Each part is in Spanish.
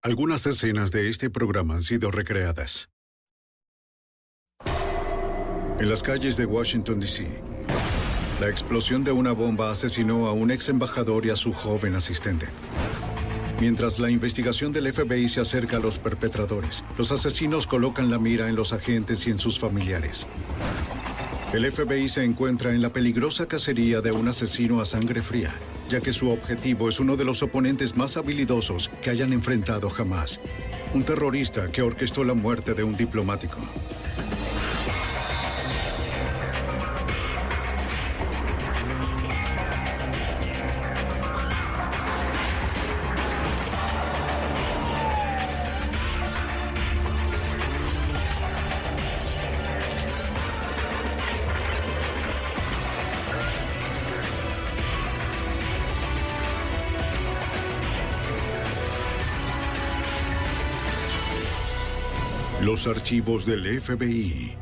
Algunas escenas de este programa han sido recreadas. En las calles de Washington, D.C., la explosión de una bomba asesinó a un ex embajador y a su joven asistente. Mientras la investigación del FBI se acerca a los perpetradores, los asesinos colocan la mira en los agentes y en sus familiares. El FBI se encuentra en la peligrosa cacería de un asesino a sangre fría, ya que su objetivo es uno de los oponentes más habilidosos que hayan enfrentado jamás. Un terrorista que orquestó la muerte de un diplomático. Archivos del FBI.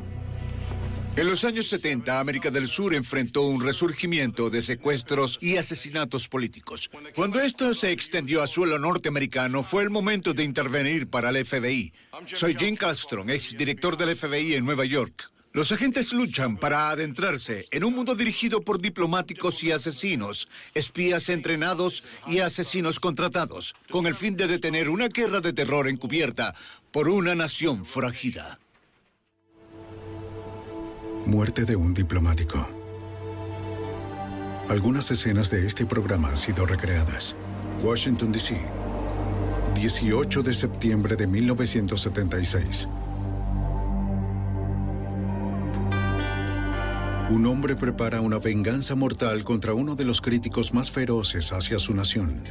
En los años 70, América del Sur enfrentó un resurgimiento de secuestros y asesinatos políticos. Cuando esto se extendió a suelo norteamericano, fue el momento de intervenir para el FBI. Soy Jim Castron, exdirector del FBI en Nueva York. Los agentes luchan para adentrarse en un mundo dirigido por diplomáticos y asesinos, espías entrenados y asesinos contratados, con el fin de detener una guerra de terror encubierta por una nación forajida. Muerte de un diplomático. Algunas escenas de este programa han sido recreadas. Washington, D.C. 18 de septiembre de 1976. Un hombre prepara una venganza mortal contra uno de los críticos más feroces hacia su nación.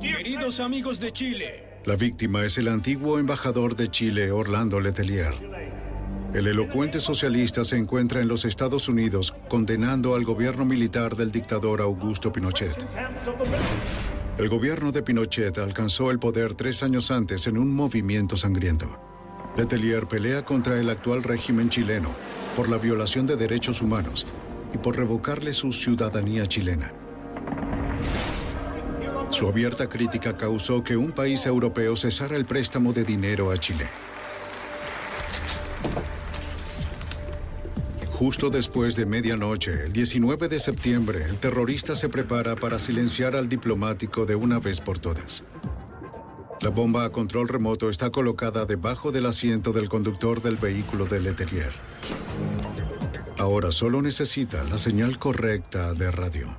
Queridos amigos de Chile, La víctima es el antiguo embajador de Chile, Orlando Letelier. El elocuente socialista se encuentra en los Estados Unidos condenando al gobierno militar del dictador Augusto Pinochet. El gobierno de Pinochet alcanzó el poder tres años antes en un movimiento sangriento. Letelier pelea contra el actual régimen chileno por la violación de derechos humanos y por revocarle su ciudadanía chilena. Su abierta crítica causó que un país europeo cesara el préstamo de dinero a Chile. Justo después de medianoche, el 19 de septiembre, el terrorista se prepara para silenciar al diplomático de una vez por todas. La bomba a control remoto está colocada debajo del asiento del conductor del vehículo de Letelier. Ahora solo necesita la señal correcta de radio.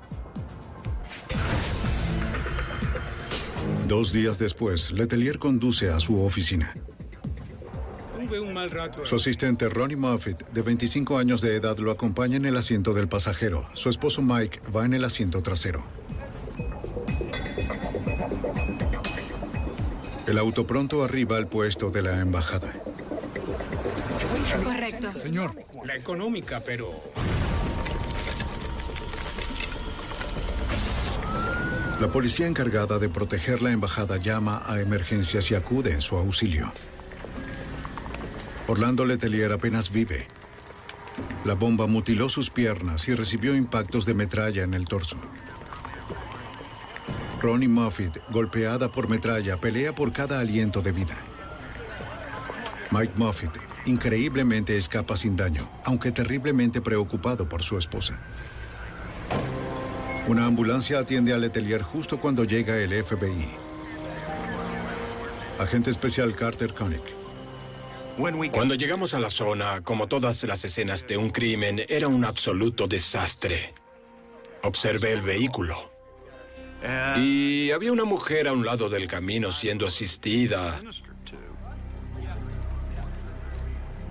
Dos días después, Letelier conduce a su oficina. tuve un mal rato. Su asistente Ronnie Moffitt, de 25 años de edad, lo acompaña en el asiento del pasajero. Su esposo Mike va en el asiento trasero. El auto pronto arriba al puesto de la embajada. Correcto. Señor, la económica, pero... La policía encargada de proteger la embajada llama a emergencias y acude en su auxilio. Orlando Letelier apenas vive. La bomba mutiló sus piernas y recibió impactos de metralla en el torso. Ronnie Moffitt, golpeada por metralla, pelea por cada aliento de vida. Mike Moffitt, increíblemente escapa sin daño, aunque terriblemente preocupado por su esposa. Una ambulancia atiende a Letelier justo cuando llega el FBI. Agente especial Carter Koenig. Cuando llegamos a la zona, como todas las escenas de un crimen, era un absoluto desastre. Observé el vehículo. Y había una mujer a un lado del camino siendo asistida.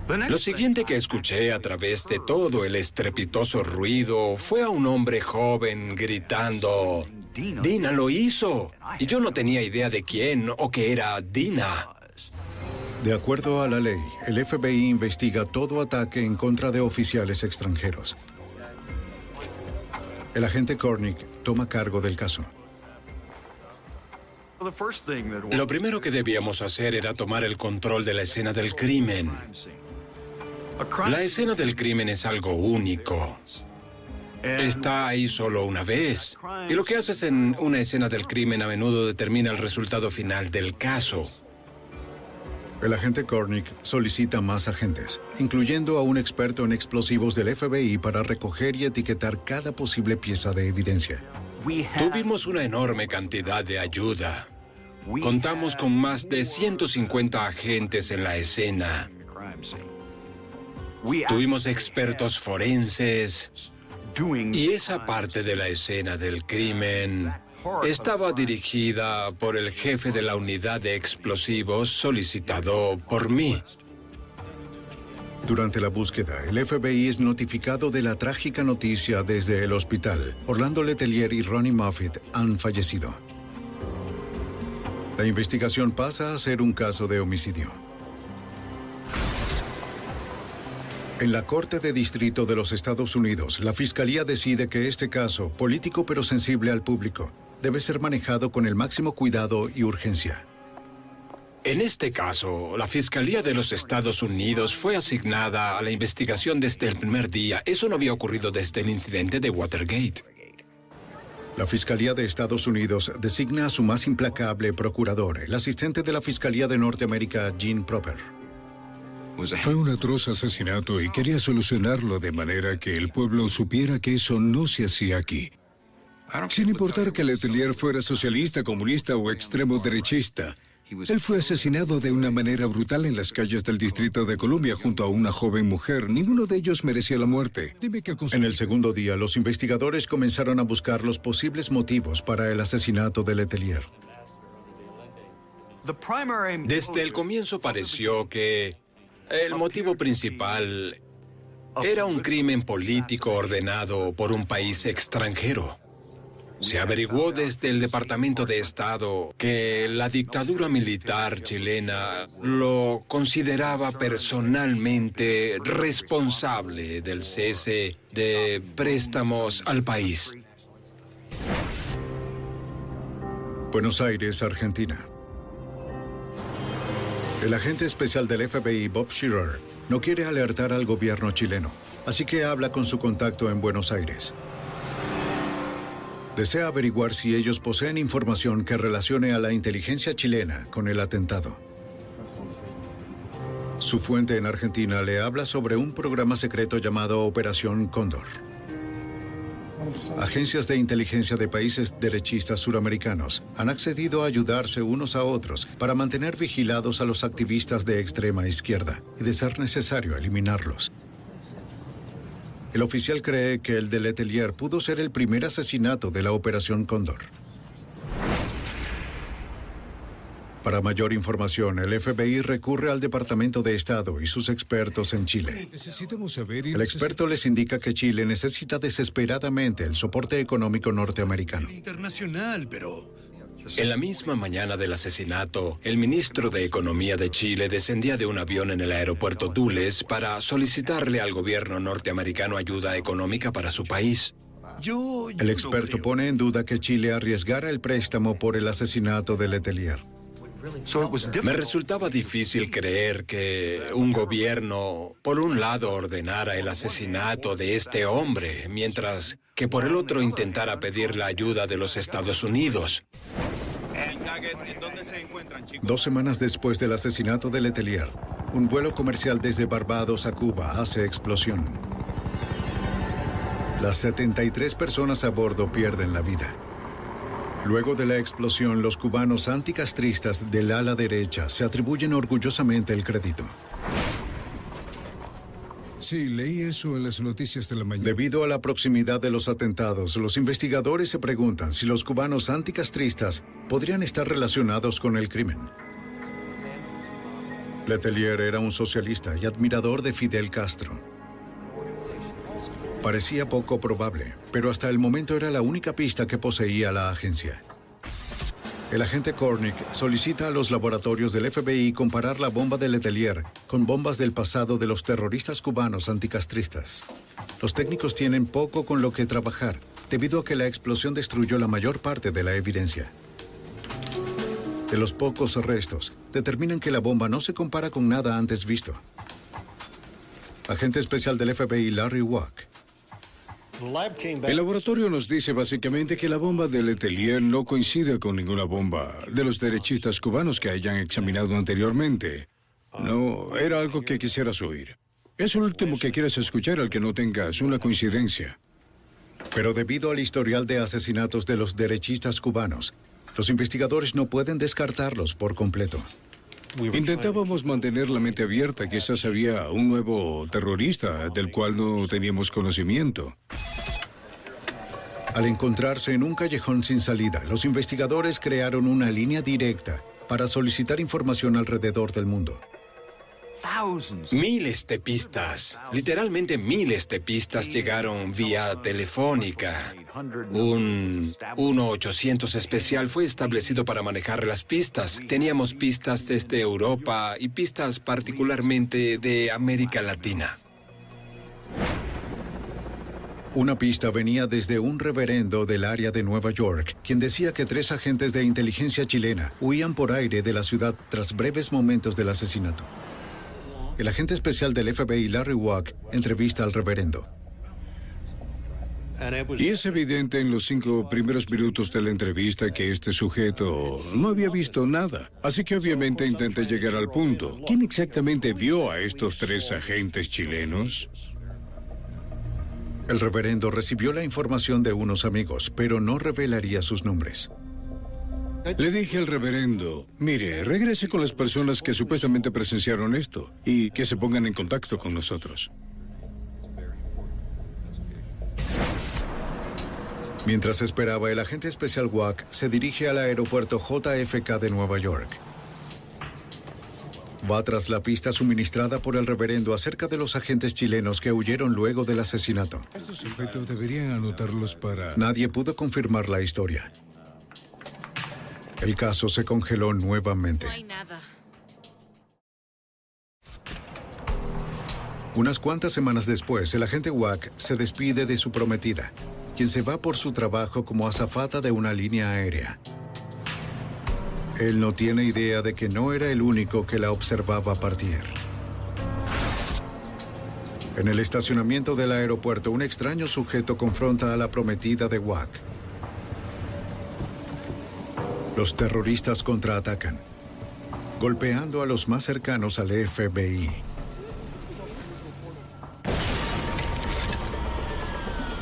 Lo siguiente que escuché a través de todo el estrepitoso ruido fue a un hombre joven gritando, Dina lo hizo. Y yo no tenía idea de quién o que era Dina. De acuerdo a la ley, el FBI investiga todo ataque en contra de oficiales extranjeros. El agente Kornick toma cargo del caso. Lo primero que debíamos hacer era tomar el control de la escena del crimen. La escena del crimen es algo único. Está ahí solo una vez. Y lo que haces en una escena del crimen a menudo determina el resultado final del caso. El agente Kornick solicita más agentes, incluyendo a un experto en explosivos del FBI para recoger y etiquetar cada posible pieza de evidencia. Tuvimos una enorme cantidad de ayuda. Contamos con más de 150 agentes en la escena. Tuvimos expertos forenses, y esa parte de la escena del crimen estaba dirigida por el jefe de la unidad de explosivos solicitado por mí. Durante la búsqueda, el FBI es notificado de la trágica noticia desde el hospital. Orlando Letelier y Ronnie Moffitt han fallecido. La investigación pasa a ser un caso de homicidio. En la Corte de Distrito de los Estados Unidos, la Fiscalía decide que este caso, político pero sensible al público, debe ser manejado con el máximo cuidado y urgencia. En este caso, la Fiscalía de los Estados Unidos fue asignada a la investigación desde el primer día. Eso no había ocurrido desde el incidente de Watergate. La Fiscalía de Estados Unidos designa a su más implacable procurador, el asistente de la Fiscalía de Norteamérica, Gene Proper. Fue un atroz asesinato y quería solucionarlo de manera que el pueblo supiera que eso no se hacía aquí. Sin importar que Letelier fuera socialista, comunista o extremo derechista, él fue asesinado de una manera brutal en las calles del Distrito de Columbia junto a una joven mujer. Ninguno de ellos merecía la muerte. En el segundo día, los investigadores comenzaron a buscar los posibles motivos para el asesinato de Letelier. Desde el comienzo pareció que el motivo principal era un crimen político ordenado por un país extranjero. Se averiguó desde el Departamento de Estado que la dictadura militar chilena lo consideraba personalmente responsable del cese de préstamos al país. Buenos Aires, Argentina. El agente especial del FBI, Bob Shearer, no quiere alertar al gobierno chileno, así que habla con su contacto en Buenos Aires. Desea averiguar si ellos poseen información que relacione a la inteligencia chilena con el atentado. Su fuente en Argentina le habla sobre un programa secreto llamado Operación Cóndor. Agencias de inteligencia de países derechistas suramericanos han accedido a ayudarse unos a otros para mantener vigilados a los activistas de extrema izquierda y, de ser necesario, eliminarlos. El oficial cree que el de Letelier pudo ser el primer asesinato de la Operación Cóndor. Para mayor información, el FBI recurre al Departamento de Estado y sus expertos en Chile. El experto les indica que Chile necesita desesperadamente el soporte económico norteamericano. Internacional, pero en la misma mañana del asesinato, el ministro de Economía de Chile descendía de un avión en el aeropuerto Dulles para solicitarle al gobierno norteamericano ayuda económica para su país. el experto pone en duda que Chile arriesgara el préstamo por el asesinato de Letelier. Me resultaba difícil creer que un gobierno, por un lado, ordenara el asesinato de este hombre, mientras que por el otro intentara pedir la ayuda de los Estados Unidos. Dos semanas después del asesinato de Letelier, un vuelo comercial desde Barbados a Cuba hace explosión. Las 73 personas a bordo pierden la vida. Luego de la explosión, los cubanos anticastristas del ala derecha se atribuyen orgullosamente el crédito. Sí, leí eso en las noticias de la mañana. Debido a la proximidad de los atentados, los investigadores se preguntan si los cubanos anticastristas podrían estar relacionados con el crimen. Letelier era un socialista y admirador de Fidel Castro. Parecía poco probable, pero hasta el momento era la única pista que poseía la agencia. El agente Kornick solicita a los laboratorios del FBI comparar la bomba de Letelier con bombas del pasado de los terroristas cubanos anticastristas. Los técnicos tienen poco con lo que trabajar, debido a que la explosión destruyó la mayor parte de la evidencia. De los pocos restos, determinan que la bomba no se compara con nada antes visto. Agente especial del FBI Larry Wack el laboratorio nos dice básicamente que la bomba de Letelier no coincide con ninguna bomba de los derechistas cubanos que hayan examinado anteriormente. No, era algo que quisieras oír. Es el último que quieras escuchar al que no tengas una coincidencia. Pero debido al historial de asesinatos de los derechistas cubanos, los investigadores no pueden descartarlos por completo. Intentábamos mantener la mente abierta. Quizás había un nuevo terrorista del cual no teníamos conocimiento. Al encontrarse en un callejón sin salida, los investigadores crearon una línea directa para solicitar información alrededor del mundo. Miles de pistas, literalmente miles de pistas llegaron vía telefónica. Un 1-800 especial fue establecido para manejar las pistas. Teníamos pistas desde Europa y pistas particularmente de América Latina. Una pista venía desde un reverendo del área de Nueva York, quien decía que tres agentes de inteligencia chilena huían por aire de la ciudad tras breves momentos del asesinato. El agente especial del FBI, Larry Wack, entrevista al reverendo. Y es evidente en los cinco primeros minutos de la entrevista que este sujeto no había visto nada. Así que obviamente intenté llegar al punto. ¿Quién exactamente vio a estos tres agentes chilenos? El reverendo recibió la información de unos amigos, pero no revelaría sus nombres. Le dije al reverendo, mire, regrese con las personas que supuestamente presenciaron esto y que se pongan en contacto con nosotros. Mientras esperaba, el agente especial WAC se dirige al aeropuerto JFK de Nueva York. Va tras la pista suministrada por el reverendo acerca de los agentes chilenos que huyeron luego del asesinato. Estos sujetos deberían anotarlos para... Nadie pudo confirmar la historia. El caso se congeló nuevamente. No hay nada. Unas cuantas semanas después, el agente Wack se despide de su prometida, quien se va por su trabajo como azafata de una línea aérea. Él no tiene idea de que no era el único que la observaba partir. En el estacionamiento del aeropuerto, un extraño sujeto confronta a la prometida de Wack. Los terroristas contraatacan, golpeando a los más cercanos al FBI.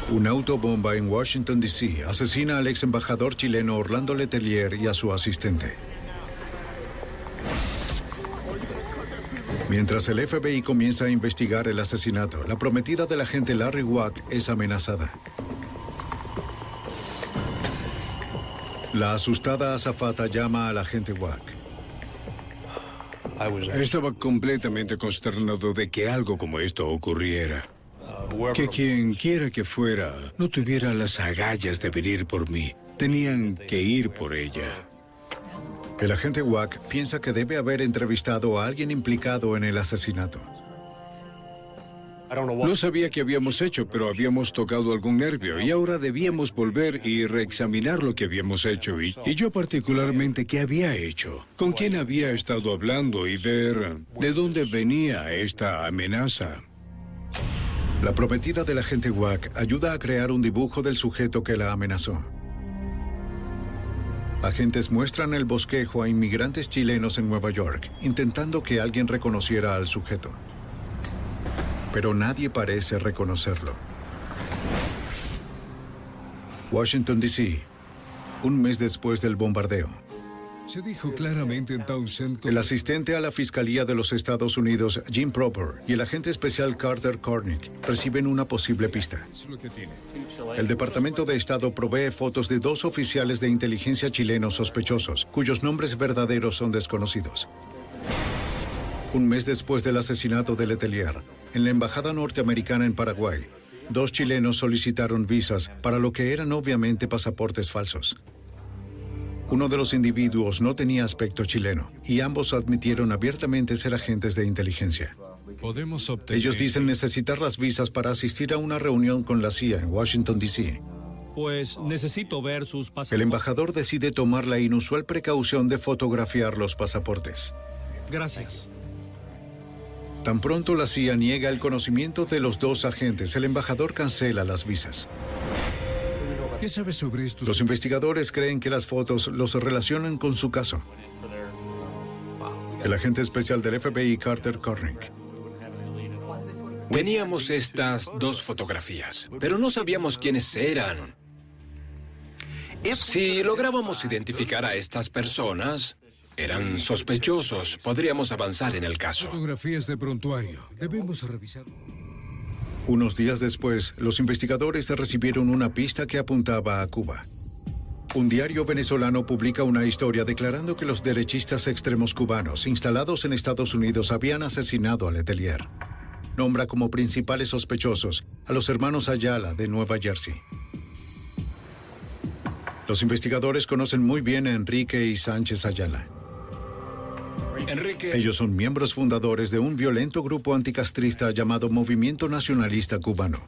Una autobomba en Washington, D.C. asesina al ex embajador chileno Orlando Letelier y a su asistente. Mientras el FBI comienza a investigar el asesinato, la prometida del agente Larry Wack es amenazada. La asustada azafata llama al agente Wack. Estaba completamente consternado de que algo como esto ocurriera. Que quien quiera que fuera no tuviera las agallas de venir por mí. Tenían que ir por ella. El agente Wack piensa que debe haber entrevistado a alguien implicado en el asesinato. No sabía qué habíamos hecho, pero habíamos tocado algún nervio y ahora debíamos volver y reexaminar lo que habíamos hecho y, y yo particularmente qué había hecho, con quién había estado hablando y ver de dónde venía esta amenaza. La prometida del agente Wack ayuda a crear un dibujo del sujeto que la amenazó. Agentes muestran el bosquejo a inmigrantes chilenos en Nueva York, intentando que alguien reconociera al sujeto. Pero nadie parece reconocerlo. Washington, D.C. un mes después del bombardeo. Se dijo claramente en Townsend... El asistente a la Fiscalía de los Estados Unidos, Jim Proper, y el agente especial Carter Cornick reciben una posible pista. El Departamento de Estado provee fotos de dos oficiales de inteligencia chilenos sospechosos, cuyos nombres verdaderos son desconocidos. Un mes después del asesinato de Letelier, en la Embajada norteamericana en Paraguay, dos chilenos solicitaron visas para lo que eran obviamente pasaportes falsos. Uno de los individuos no tenía aspecto chileno y ambos admitieron abiertamente ser agentes de inteligencia. Podemos obtener... Ellos dicen necesitar las visas para asistir a una reunión con la CIA en Washington, D.C. Pues necesito ver sus pasaportes. El embajador decide tomar la inusual precaución de fotografiar los pasaportes. Gracias. Tan pronto la CIA niega el conocimiento de los dos agentes, el embajador cancela las visas. ¿Qué sabes sobre esto? Los investigadores creen que las fotos los relacionan con su caso. El agente especial del FBI, Carter Cornick. Teníamos estas dos fotografías, pero no sabíamos quiénes eran. Si lográbamos identificar a estas personas, eran sospechosos. Podríamos avanzar en el caso. Fotografías de prontuario. Debemos revisar. Unos días después, los investigadores recibieron una pista que apuntaba a Cuba. Un diario venezolano publica una historia declarando que los derechistas extremos cubanos instalados en Estados Unidos habían asesinado a Letelier. Nombra como principales sospechosos a los hermanos Ayala de Nueva Jersey. Los investigadores conocen muy bien a Enrique y Sánchez Ayala. Ellos son miembros fundadores de un violento grupo anticastrista llamado Movimiento Nacionalista Cubano.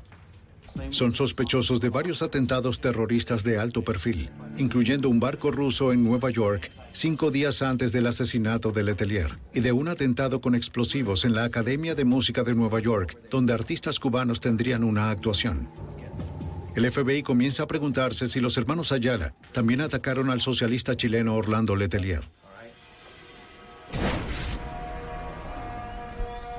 Son sospechosos de varios atentados terroristas de alto perfil, incluyendo un barco ruso en Nueva York cinco días antes del asesinato de Letelier y de un atentado con explosivos en la Academia de Música de Nueva York, donde artistas cubanos tendrían una actuación. El FBI comienza a preguntarse si los hermanos Ayala también atacaron al socialista chileno Orlando Letelier.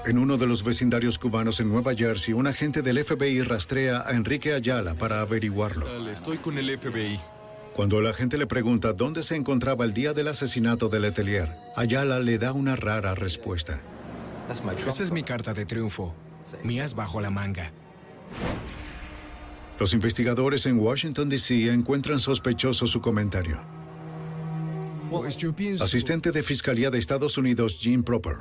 En uno de los vecindarios cubanos en Nueva Jersey, un agente del FBI rastrea a Enrique Ayala para averiguarlo. Estoy con el FBI. Cuando el agente le pregunta dónde se encontraba el día del asesinato de Letelier, Ayala le da una rara respuesta. Esa es mi carta de triunfo. Mías bajo la manga. Los investigadores en Washington, D.C. encuentran sospechoso su comentario. Pues yo pienso... Asistente de Fiscalía de Estados Unidos, Jim Proper.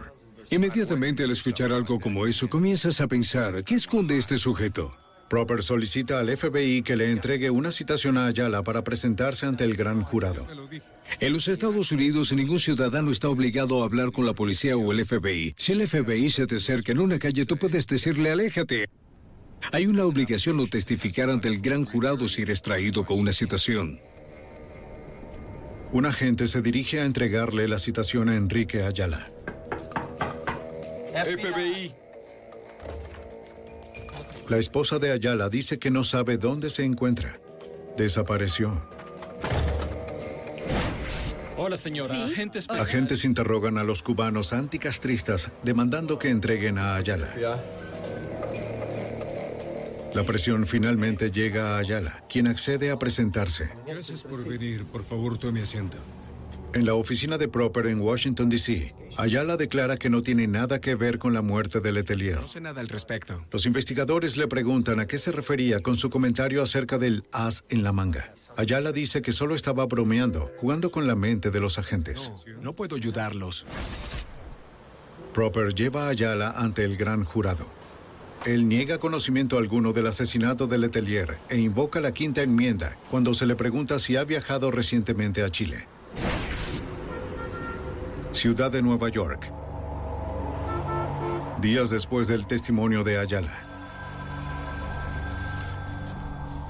Inmediatamente al escuchar algo como eso, comienzas a pensar, ¿qué esconde este sujeto? Proper solicita al FBI que le entregue una citación a Ayala para presentarse ante el gran jurado. En los Estados Unidos, ningún ciudadano está obligado a hablar con la policía o el FBI. Si el FBI se te acerca en una calle, tú puedes decirle, aléjate. Hay una obligación de testificar ante el gran jurado si eres traído con una citación. Un agente se dirige a entregarle la citación a Enrique Ayala. FBI. La esposa de Ayala dice que no sabe dónde se encuentra. Desapareció. Hola, señora. Agentes... Agentes interrogan a los cubanos anticastristas demandando que entreguen a Ayala. La presión finalmente llega a Ayala, quien accede a presentarse. Gracias por venir. Por favor, tome asiento. En la oficina de Proper en Washington, D.C., Ayala declara que no tiene nada que ver con la muerte de Letelier. No sé nada al respecto. Los investigadores le preguntan a qué se refería con su comentario acerca del as en la manga. Ayala dice que solo estaba bromeando, jugando con la mente de los agentes. No puedo ayudarlos. Proper lleva a Ayala ante el gran jurado. Él niega conocimiento alguno del asesinato de Letelier e invoca la quinta enmienda cuando se le pregunta si ha viajado recientemente a Chile. Ciudad de Nueva York. Días después del testimonio de Ayala.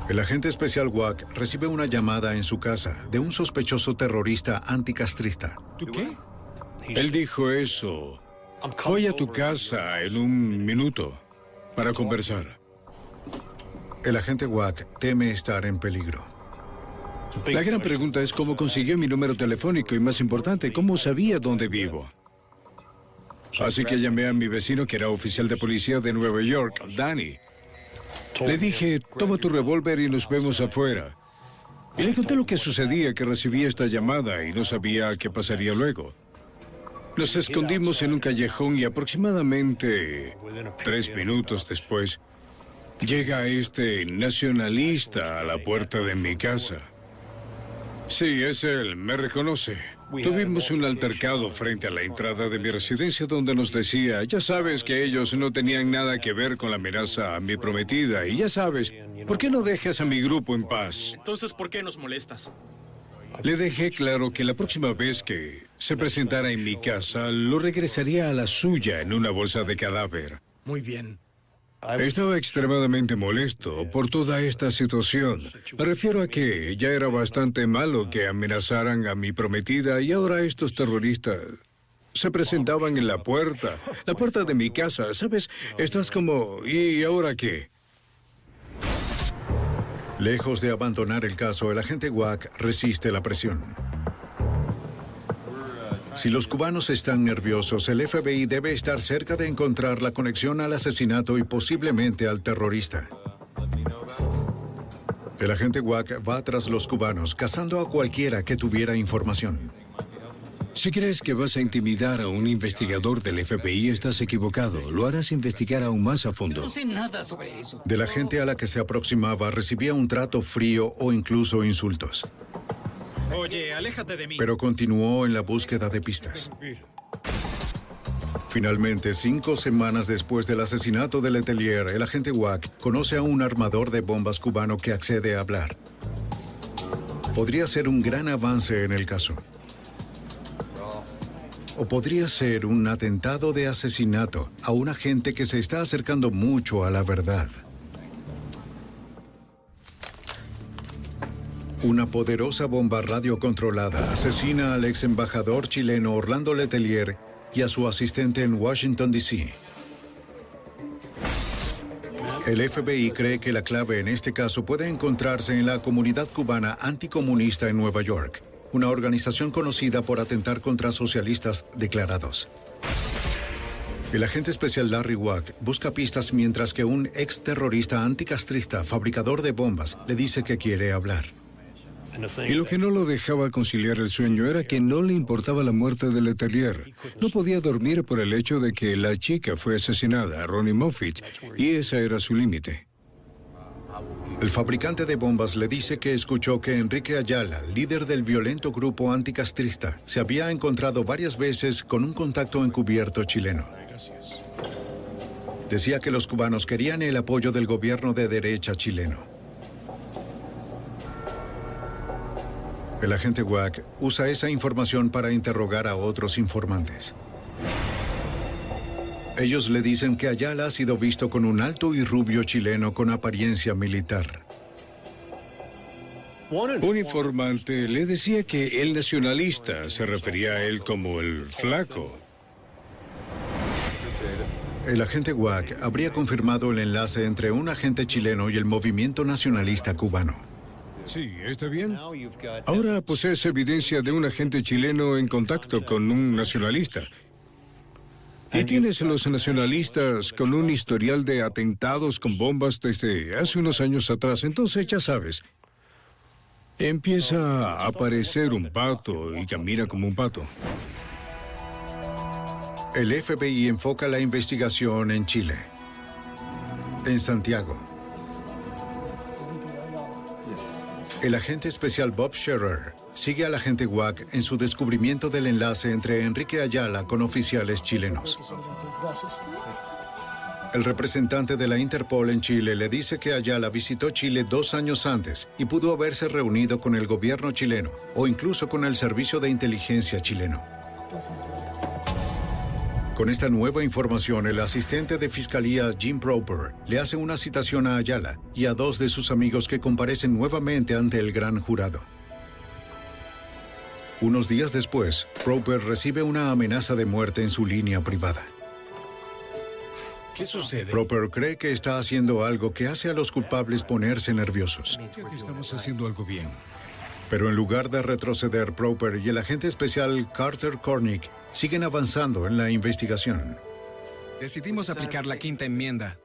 El agente especial Wack recibe una llamada en su casa de un sospechoso terrorista anticastrista. ¿Tú qué? Él dijo eso. Voy a tu casa en un minuto para conversar. El agente Wack teme estar en peligro. La gran pregunta es cómo consiguió mi número telefónico y más importante, cómo sabía dónde vivo. Así que llamé a mi vecino que era oficial de policía de Nueva York, Danny. Le dije, toma tu revólver y nos vemos afuera. Y le conté lo que sucedía, que recibí esta llamada y no sabía qué pasaría luego. Nos escondimos en un callejón y aproximadamente tres minutos después llega este nacionalista a la puerta de mi casa. Sí, es él, me reconoce. Tuvimos un altercado frente a la entrada de mi residencia donde nos decía, ya sabes que ellos no tenían nada que ver con la amenaza a mi prometida y ya sabes, ¿por qué no dejas a mi grupo en paz? Entonces, ¿por qué nos molestas? Le dejé claro que la próxima vez que se presentara en mi casa, lo regresaría a la suya en una bolsa de cadáver. Muy bien. Estaba extremadamente molesto por toda esta situación. Me refiero a que ya era bastante malo que amenazaran a mi prometida y ahora estos terroristas se presentaban en la puerta, la puerta de mi casa. ¿Sabes? Estás como, ¿y ahora qué? Lejos de abandonar el caso, el agente Wack resiste la presión. Si los cubanos están nerviosos, el FBI debe estar cerca de encontrar la conexión al asesinato y posiblemente al terrorista. El agente Wack va tras los cubanos, cazando a cualquiera que tuviera información. Si crees que vas a intimidar a un investigador del FBI, estás equivocado. Lo harás investigar aún más a fondo. No sé nada sobre eso. De la gente a la que se aproximaba recibía un trato frío o incluso insultos. Oye, aléjate de mí. Pero continuó en la búsqueda de pistas. Finalmente, cinco semanas después del asesinato de Letelier, el agente Wack conoce a un armador de bombas cubano que accede a hablar. Podría ser un gran avance en el caso. O podría ser un atentado de asesinato a un agente que se está acercando mucho a la verdad. Una poderosa bomba radiocontrolada asesina al ex embajador chileno Orlando Letelier y a su asistente en Washington, D.C. El FBI cree que la clave en este caso puede encontrarse en la comunidad cubana anticomunista en Nueva York, una organización conocida por atentar contra socialistas declarados. El agente especial Larry Wack busca pistas mientras que un ex terrorista anticastrista, fabricador de bombas, le dice que quiere hablar. Y lo que no lo dejaba conciliar el sueño era que no le importaba la muerte de Letelier. No podía dormir por el hecho de que la chica fue asesinada, Ronnie Moffitt, y ese era su límite. El fabricante de bombas le dice que escuchó que Enrique Ayala, líder del violento grupo anticastrista, se había encontrado varias veces con un contacto encubierto chileno. Decía que los cubanos querían el apoyo del gobierno de derecha chileno. El agente Wack usa esa información para interrogar a otros informantes. Ellos le dicen que Ayala ha sido visto con un alto y rubio chileno con apariencia militar. Un informante le decía que el nacionalista se refería a él como el flaco. El agente Wack habría confirmado el enlace entre un agente chileno y el movimiento nacionalista cubano. Sí, está bien. Ahora posees evidencia de un agente chileno en contacto con un nacionalista. Y tienes a los nacionalistas con un historial de atentados con bombas desde hace unos años atrás. Entonces, ya sabes, empieza a aparecer un pato y camina como un pato. El FBI enfoca la investigación en Chile, en Santiago. El agente especial Bob Scherer sigue al agente Wack en su descubrimiento del enlace entre Enrique Ayala con oficiales chilenos. El representante de la Interpol en Chile le dice que Ayala visitó Chile dos años antes y pudo haberse reunido con el gobierno chileno o incluso con el servicio de inteligencia chileno. Con esta nueva información, el asistente de fiscalía Jim Proper le hace una citación a Ayala y a dos de sus amigos que comparecen nuevamente ante el gran jurado. Unos días después, Proper recibe una amenaza de muerte en su línea privada. ¿Qué sucede? Proper cree que está haciendo algo que hace a los culpables ponerse nerviosos. Estamos haciendo algo bien. Pero en lugar de retroceder, Proper y el agente especial Carter Cornick siguen avanzando en la investigación. Decidimos aplicar la quinta enmienda.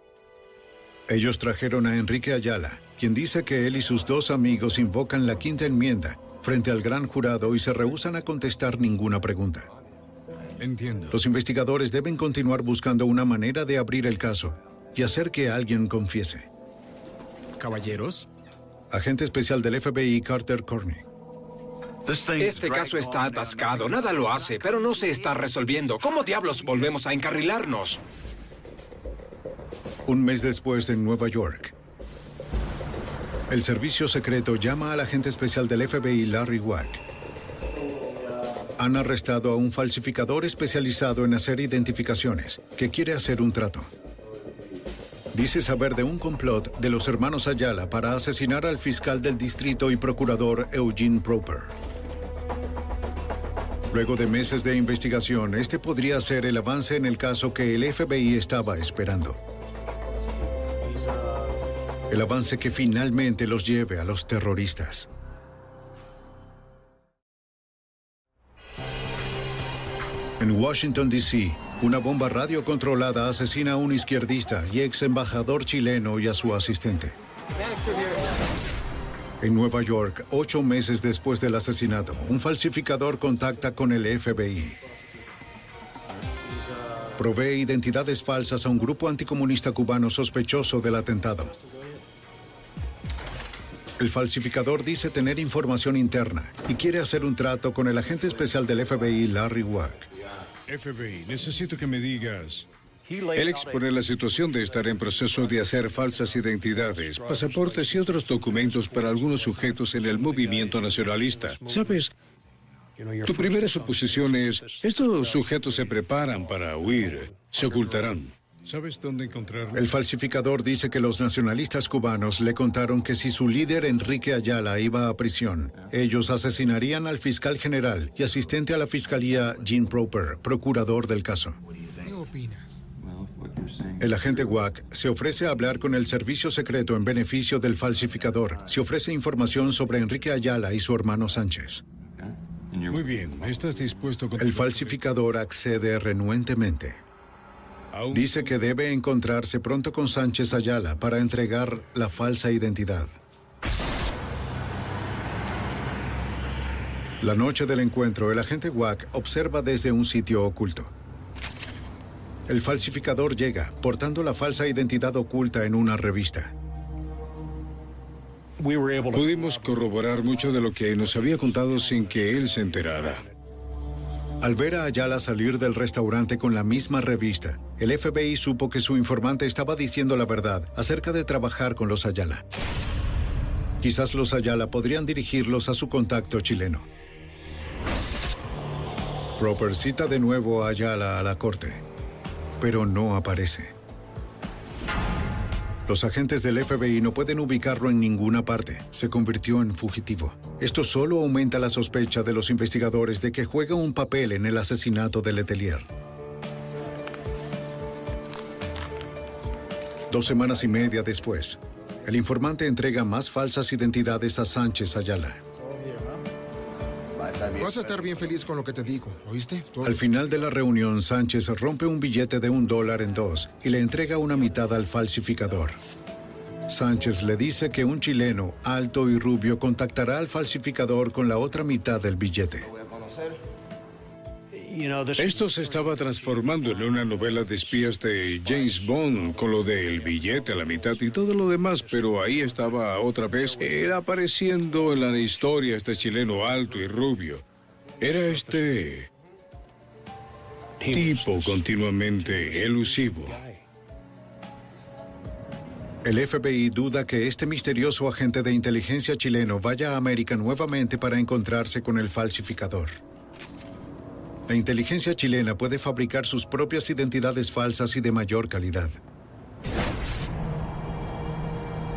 Ellos trajeron a Enrique Ayala, quien dice que él y sus dos amigos invocan la quinta enmienda frente al gran jurado y se rehúsan a contestar ninguna pregunta. Entiendo. Los investigadores deben continuar buscando una manera de abrir el caso y hacer que alguien confiese. Caballeros, Agente especial del FBI Carter Corney. Este caso está atascado, nada lo hace, pero no se está resolviendo. ¿Cómo diablos volvemos a encarrilarnos? Un mes después en Nueva York. El servicio secreto llama al agente especial del FBI Larry Wack. Han arrestado a un falsificador especializado en hacer identificaciones que quiere hacer un trato. Dice saber de un complot de los hermanos Ayala para asesinar al fiscal del distrito y procurador Eugene Proper. Luego de meses de investigación, este podría ser el avance en el caso que el FBI estaba esperando. El avance que finalmente los lleve a los terroristas. En Washington, D.C., una bomba radiocontrolada asesina a un izquierdista y ex embajador chileno y a su asistente. En Nueva York, ocho meses después del asesinato, un falsificador contacta con el FBI. Provee identidades falsas a un grupo anticomunista cubano sospechoso del atentado. El falsificador dice tener información interna y quiere hacer un trato con el agente especial del FBI, Larry Wack. FBI, necesito que me digas. Él expone la situación de estar en proceso de hacer falsas identidades, pasaportes y otros documentos para algunos sujetos en el movimiento nacionalista. ¿Sabes? Tu primera suposición es, estos sujetos se preparan para huir, se ocultarán. ¿Sabes dónde encontrarlos? El falsificador dice que los nacionalistas cubanos le contaron que si su líder Enrique Ayala iba a prisión, ellos asesinarían al fiscal general y asistente a la fiscalía Gene Proper, procurador del caso. ¿qué opinas? El agente Wack se ofrece a hablar con el servicio secreto en beneficio del falsificador. Se ofrece información sobre Enrique Ayala y su hermano Sánchez. Muy bien, ¿estás dispuesto con El falsificador accede renuentemente. Dice que debe encontrarse pronto con Sánchez Ayala para entregar la falsa identidad. La noche del encuentro, el agente Wack observa desde un sitio oculto. El falsificador llega, portando la falsa identidad oculta en una revista. Pudimos corroborar mucho de lo que nos había contado sin que él se enterara. Al ver a Ayala salir del restaurante con la misma revista, el FBI supo que su informante estaba diciendo la verdad acerca de trabajar con los Ayala. Quizás los Ayala podrían dirigirlos a su contacto chileno. Proper cita de nuevo a Ayala a la corte, pero no aparece. Los agentes del FBI no pueden ubicarlo en ninguna parte. Se convirtió en fugitivo. Esto solo aumenta la sospecha de los investigadores de que juega un papel en el asesinato de Letelier. Dos semanas y media después, el informante entrega más falsas identidades a Sánchez Ayala. Vas a estar bien feliz con lo que te digo, ¿oíste? Todo- Al final de la reunión, Sánchez rompe un billete de un dólar en dos y le entrega una mitad al falsificador. Sánchez le dice que un chileno alto y rubio contactará al falsificador con la otra mitad del billete. Esto se estaba transformando en una novela de espías de James Bond con lo del billete a la mitad y todo lo demás, pero ahí estaba otra vez, era apareciendo en la historia este chileno alto y rubio. Era este tipo continuamente elusivo. El FBI duda que este misterioso agente de inteligencia chileno vaya a América nuevamente para encontrarse con el falsificador. La inteligencia chilena puede fabricar sus propias identidades falsas y de mayor calidad.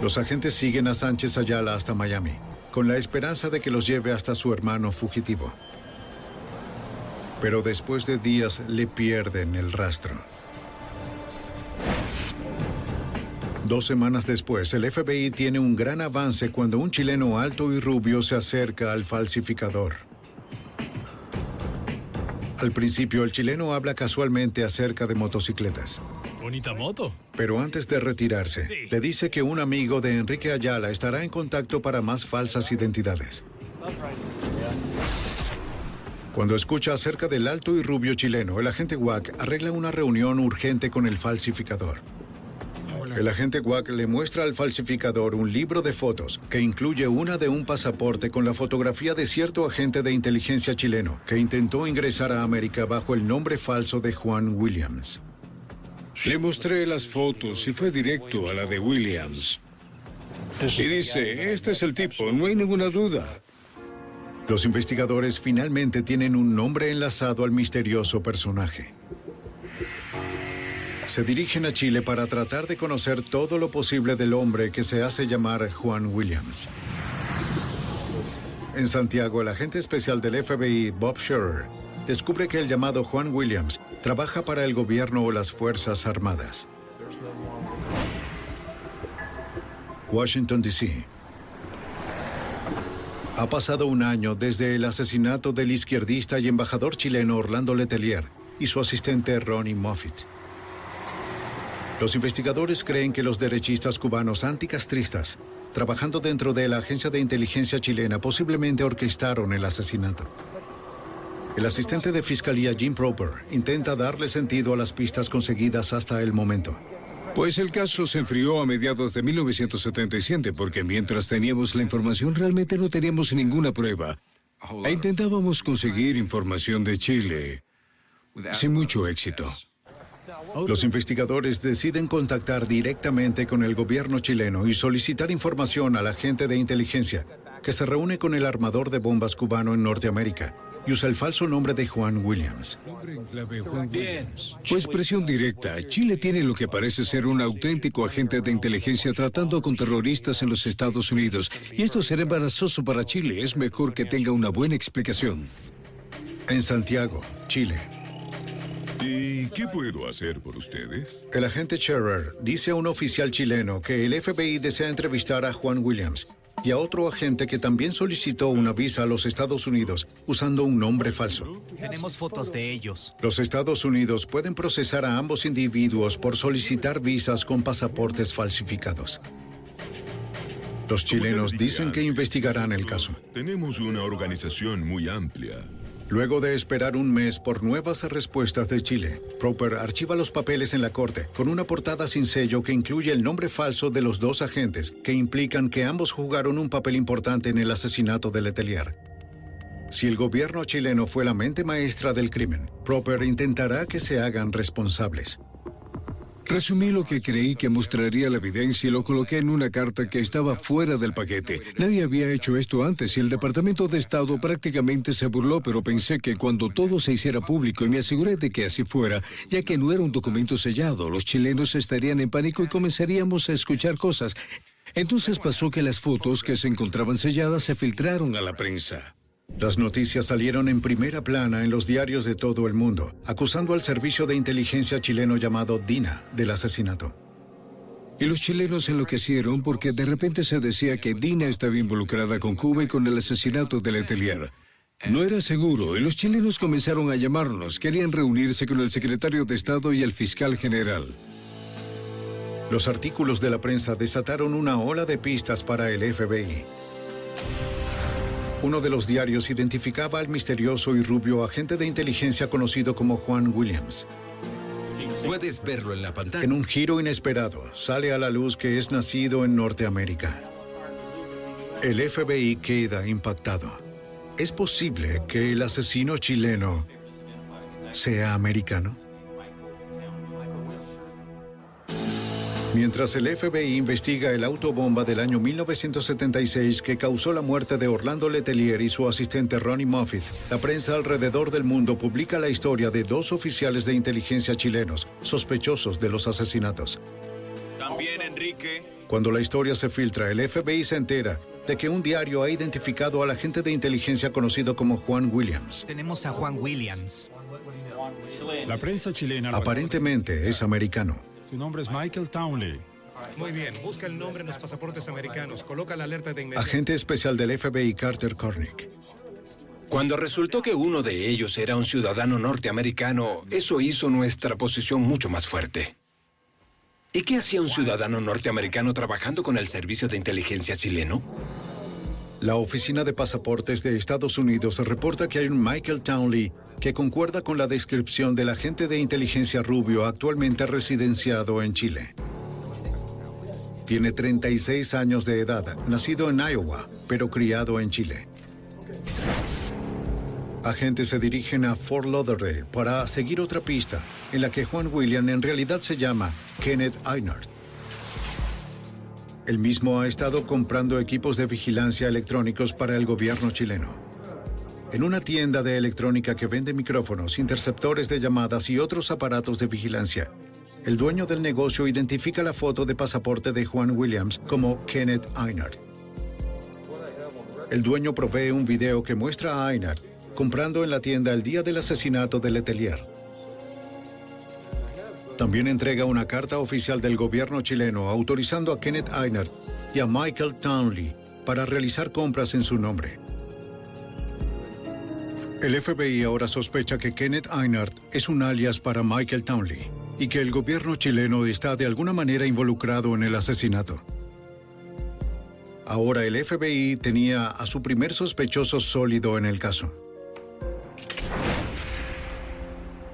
Los agentes siguen a Sánchez Ayala hasta Miami, con la esperanza de que los lleve hasta su hermano fugitivo. Pero después de días le pierden el rastro. Dos semanas después, el FBI tiene un gran avance cuando un chileno alto y rubio se acerca al falsificador. Al principio, el chileno habla casualmente acerca de motocicletas. Bonita moto. Pero antes de retirarse, le dice que un amigo de Enrique Ayala estará en contacto para más falsas identidades. Cuando escucha acerca del alto y rubio chileno, el agente Wack arregla una reunión urgente con el falsificador. El agente Wack le muestra al falsificador un libro de fotos que incluye una de un pasaporte con la fotografía de cierto agente de inteligencia chileno que intentó ingresar a América bajo el nombre falso de Juan Williams. Le mostré las fotos y fue directo a la de Williams. Y dice, este es el tipo, no hay ninguna duda. Los investigadores finalmente tienen un nombre enlazado al misterioso personaje. Se dirigen a Chile para tratar de conocer todo lo posible del hombre que se hace llamar Juan Williams. En Santiago, el agente especial del FBI, Bob Scherer, descubre que el llamado Juan Williams trabaja para el gobierno o las Fuerzas Armadas. Washington, D.C. Ha pasado un año desde el asesinato del izquierdista y embajador chileno Orlando Letelier y su asistente Ronnie Moffitt. Los investigadores creen que los derechistas cubanos anticastristas, trabajando dentro de la agencia de inteligencia chilena, posiblemente orquestaron el asesinato. El asistente de fiscalía Jim Proper intenta darle sentido a las pistas conseguidas hasta el momento. Pues el caso se enfrió a mediados de 1977 porque mientras teníamos la información realmente no teníamos ninguna prueba. E intentábamos conseguir información de Chile sin mucho éxito. Los investigadores deciden contactar directamente con el gobierno chileno y solicitar información al agente de inteligencia, que se reúne con el armador de bombas cubano en Norteamérica y usa el falso nombre de Juan Williams. Pues presión directa. Chile tiene lo que parece ser un auténtico agente de inteligencia tratando con terroristas en los Estados Unidos. Y esto será embarazoso para Chile. Es mejor que tenga una buena explicación. En Santiago, Chile. ¿Y qué puedo hacer por ustedes? El agente Scherer dice a un oficial chileno que el FBI desea entrevistar a Juan Williams y a otro agente que también solicitó una visa a los Estados Unidos usando un nombre falso. Tenemos fotos de ellos. Los Estados Unidos pueden procesar a ambos individuos por solicitar visas con pasaportes falsificados. Los chilenos dicen que investigarán el caso. Tenemos una organización muy amplia. Luego de esperar un mes por nuevas respuestas de Chile, Proper archiva los papeles en la corte con una portada sin sello que incluye el nombre falso de los dos agentes que implican que ambos jugaron un papel importante en el asesinato de Letelier. Si el gobierno chileno fue la mente maestra del crimen, Proper intentará que se hagan responsables. Resumí lo que creí que mostraría la evidencia y lo coloqué en una carta que estaba fuera del paquete. Nadie había hecho esto antes y el Departamento de Estado prácticamente se burló, pero pensé que cuando todo se hiciera público y me aseguré de que así fuera, ya que no era un documento sellado, los chilenos estarían en pánico y comenzaríamos a escuchar cosas. Entonces pasó que las fotos que se encontraban selladas se filtraron a la prensa. Las noticias salieron en primera plana en los diarios de todo el mundo, acusando al servicio de inteligencia chileno llamado DINA del asesinato. Y los chilenos enloquecieron porque de repente se decía que Dina estaba involucrada con Cuba y con el asesinato de Letelier. No era seguro y los chilenos comenzaron a llamarnos. Querían reunirse con el secretario de Estado y el fiscal general. Los artículos de la prensa desataron una ola de pistas para el FBI. Uno de los diarios identificaba al misterioso y rubio agente de inteligencia conocido como Juan Williams. Puedes verlo en la pantalla. En un giro inesperado, sale a la luz que es nacido en Norteamérica. El FBI queda impactado. ¿Es posible que el asesino chileno sea americano? Mientras el FBI investiga el autobomba del año 1976 que causó la muerte de Orlando Letelier y su asistente Ronnie Moffitt, la prensa alrededor del mundo publica la historia de dos oficiales de inteligencia chilenos sospechosos de los asesinatos. También Enrique. Cuando la historia se filtra, el FBI se entera de que un diario ha identificado al agente de inteligencia conocido como Juan Williams. Tenemos a Juan Williams. La prensa chilena. Aparentemente es americano. Su nombre es Michael Townley. Muy bien, busca el nombre en los pasaportes americanos. Coloca la alerta de inmediato. Agente especial del FBI Carter Cornick. Cuando resultó que uno de ellos era un ciudadano norteamericano, eso hizo nuestra posición mucho más fuerte. ¿Y qué hacía un ciudadano norteamericano trabajando con el servicio de inteligencia chileno? La Oficina de Pasaportes de Estados Unidos reporta que hay un Michael Townley que concuerda con la descripción del agente de inteligencia rubio actualmente residenciado en Chile. Tiene 36 años de edad, nacido en Iowa, pero criado en Chile. Agentes se dirigen a Fort Lauderdale para seguir otra pista en la que Juan William en realidad se llama Kenneth Einert. El mismo ha estado comprando equipos de vigilancia electrónicos para el gobierno chileno. En una tienda de electrónica que vende micrófonos, interceptores de llamadas y otros aparatos de vigilancia, el dueño del negocio identifica la foto de pasaporte de Juan Williams como Kenneth Einert. El dueño provee un video que muestra a Einert comprando en la tienda el día del asesinato de Letelier. También entrega una carta oficial del gobierno chileno autorizando a Kenneth Einert y a Michael Townley para realizar compras en su nombre. El FBI ahora sospecha que Kenneth Einert es un alias para Michael Townley y que el gobierno chileno está de alguna manera involucrado en el asesinato. Ahora el FBI tenía a su primer sospechoso sólido en el caso.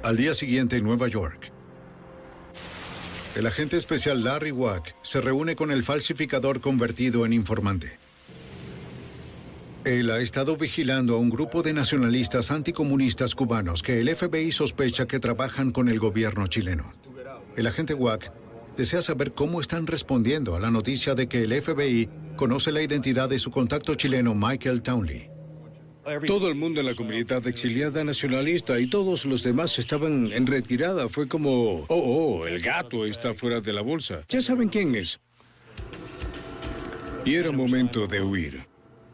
Al día siguiente en Nueva York, el agente especial Larry Wack se reúne con el falsificador convertido en informante. Él ha estado vigilando a un grupo de nacionalistas anticomunistas cubanos que el FBI sospecha que trabajan con el gobierno chileno. El agente Wack desea saber cómo están respondiendo a la noticia de que el FBI conoce la identidad de su contacto chileno Michael Townley. Todo el mundo en la comunidad exiliada nacionalista y todos los demás estaban en retirada. Fue como, oh, oh, el gato está fuera de la bolsa. Ya saben quién es. Y era momento de huir.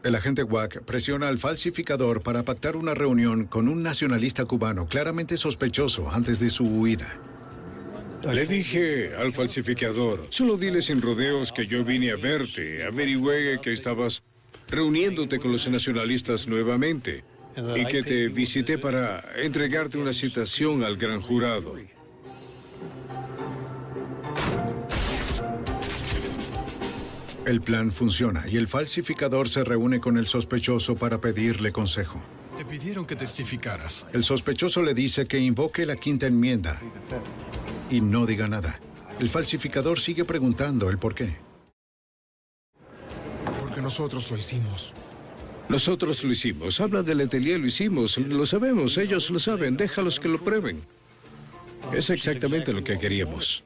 El agente Wack presiona al falsificador para pactar una reunión con un nacionalista cubano claramente sospechoso antes de su huida. Le dije al falsificador, solo dile sin rodeos que yo vine a verte, averigüé que estabas reuniéndote con los nacionalistas nuevamente y que te visité para entregarte una citación al gran jurado. El plan funciona y el falsificador se reúne con el sospechoso para pedirle consejo. Te pidieron que testificaras. El sospechoso le dice que invoque la quinta enmienda y no diga nada. El falsificador sigue preguntando el por qué. Nosotros lo hicimos. Nosotros lo hicimos. Habla del Letelier, lo hicimos. Lo sabemos, ellos lo saben. Déjalos que lo prueben. Es exactamente lo que queríamos.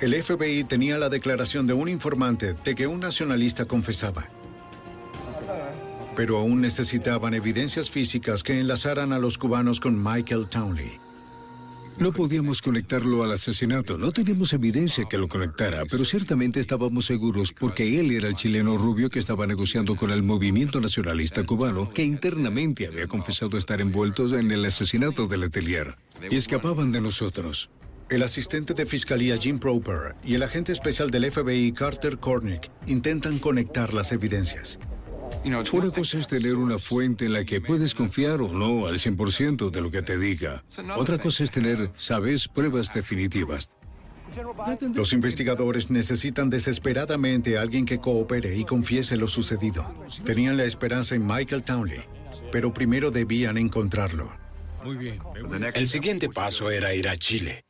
El FBI tenía la declaración de un informante de que un nacionalista confesaba. Pero aún necesitaban evidencias físicas que enlazaran a los cubanos con Michael Townley. No podíamos conectarlo al asesinato, no teníamos evidencia que lo conectara, pero ciertamente estábamos seguros porque él era el chileno rubio que estaba negociando con el movimiento nacionalista cubano, que internamente había confesado estar envueltos en el asesinato de Letelier. Y escapaban de nosotros. El asistente de fiscalía Jim Proper y el agente especial del FBI Carter Cornick intentan conectar las evidencias. Una cosa es tener una fuente en la que puedes confiar o no al 100% de lo que te diga. Otra cosa es tener, sabes, pruebas definitivas. Los investigadores necesitan desesperadamente a alguien que coopere y confiese lo sucedido. Tenían la esperanza en Michael Townley, pero primero debían encontrarlo. Muy bien. El siguiente paso era ir a Chile.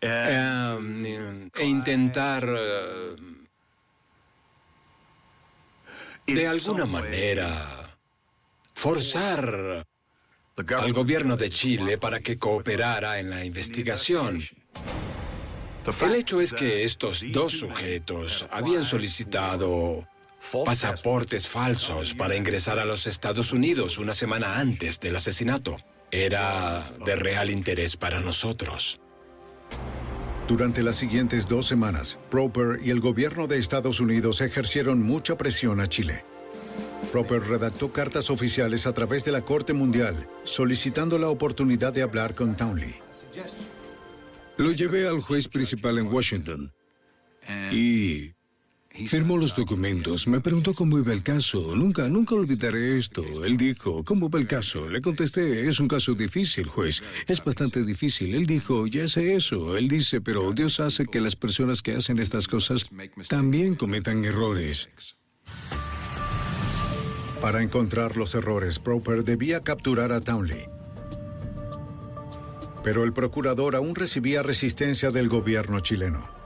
Eh, e intentar... de alguna manera forzar al gobierno de Chile para que cooperara en la investigación. El hecho es que estos dos sujetos habían solicitado pasaportes falsos para ingresar a los Estados Unidos una semana antes del asesinato. Era de real interés para nosotros. Durante las siguientes dos semanas, Proper y el gobierno de Estados Unidos ejercieron mucha presión a Chile. Proper redactó cartas oficiales a través de la Corte Mundial solicitando la oportunidad de hablar con Townley. Lo llevé al juez principal en Washington y Firmó los documentos, me preguntó cómo iba el caso. Nunca, nunca olvidaré esto. Él dijo, ¿cómo va el caso? Le contesté, es un caso difícil, juez. Es bastante difícil. Él dijo, ya sé eso. Él dice, pero Dios hace que las personas que hacen estas cosas también cometan errores. Para encontrar los errores, Proper debía capturar a Townley. Pero el procurador aún recibía resistencia del gobierno chileno.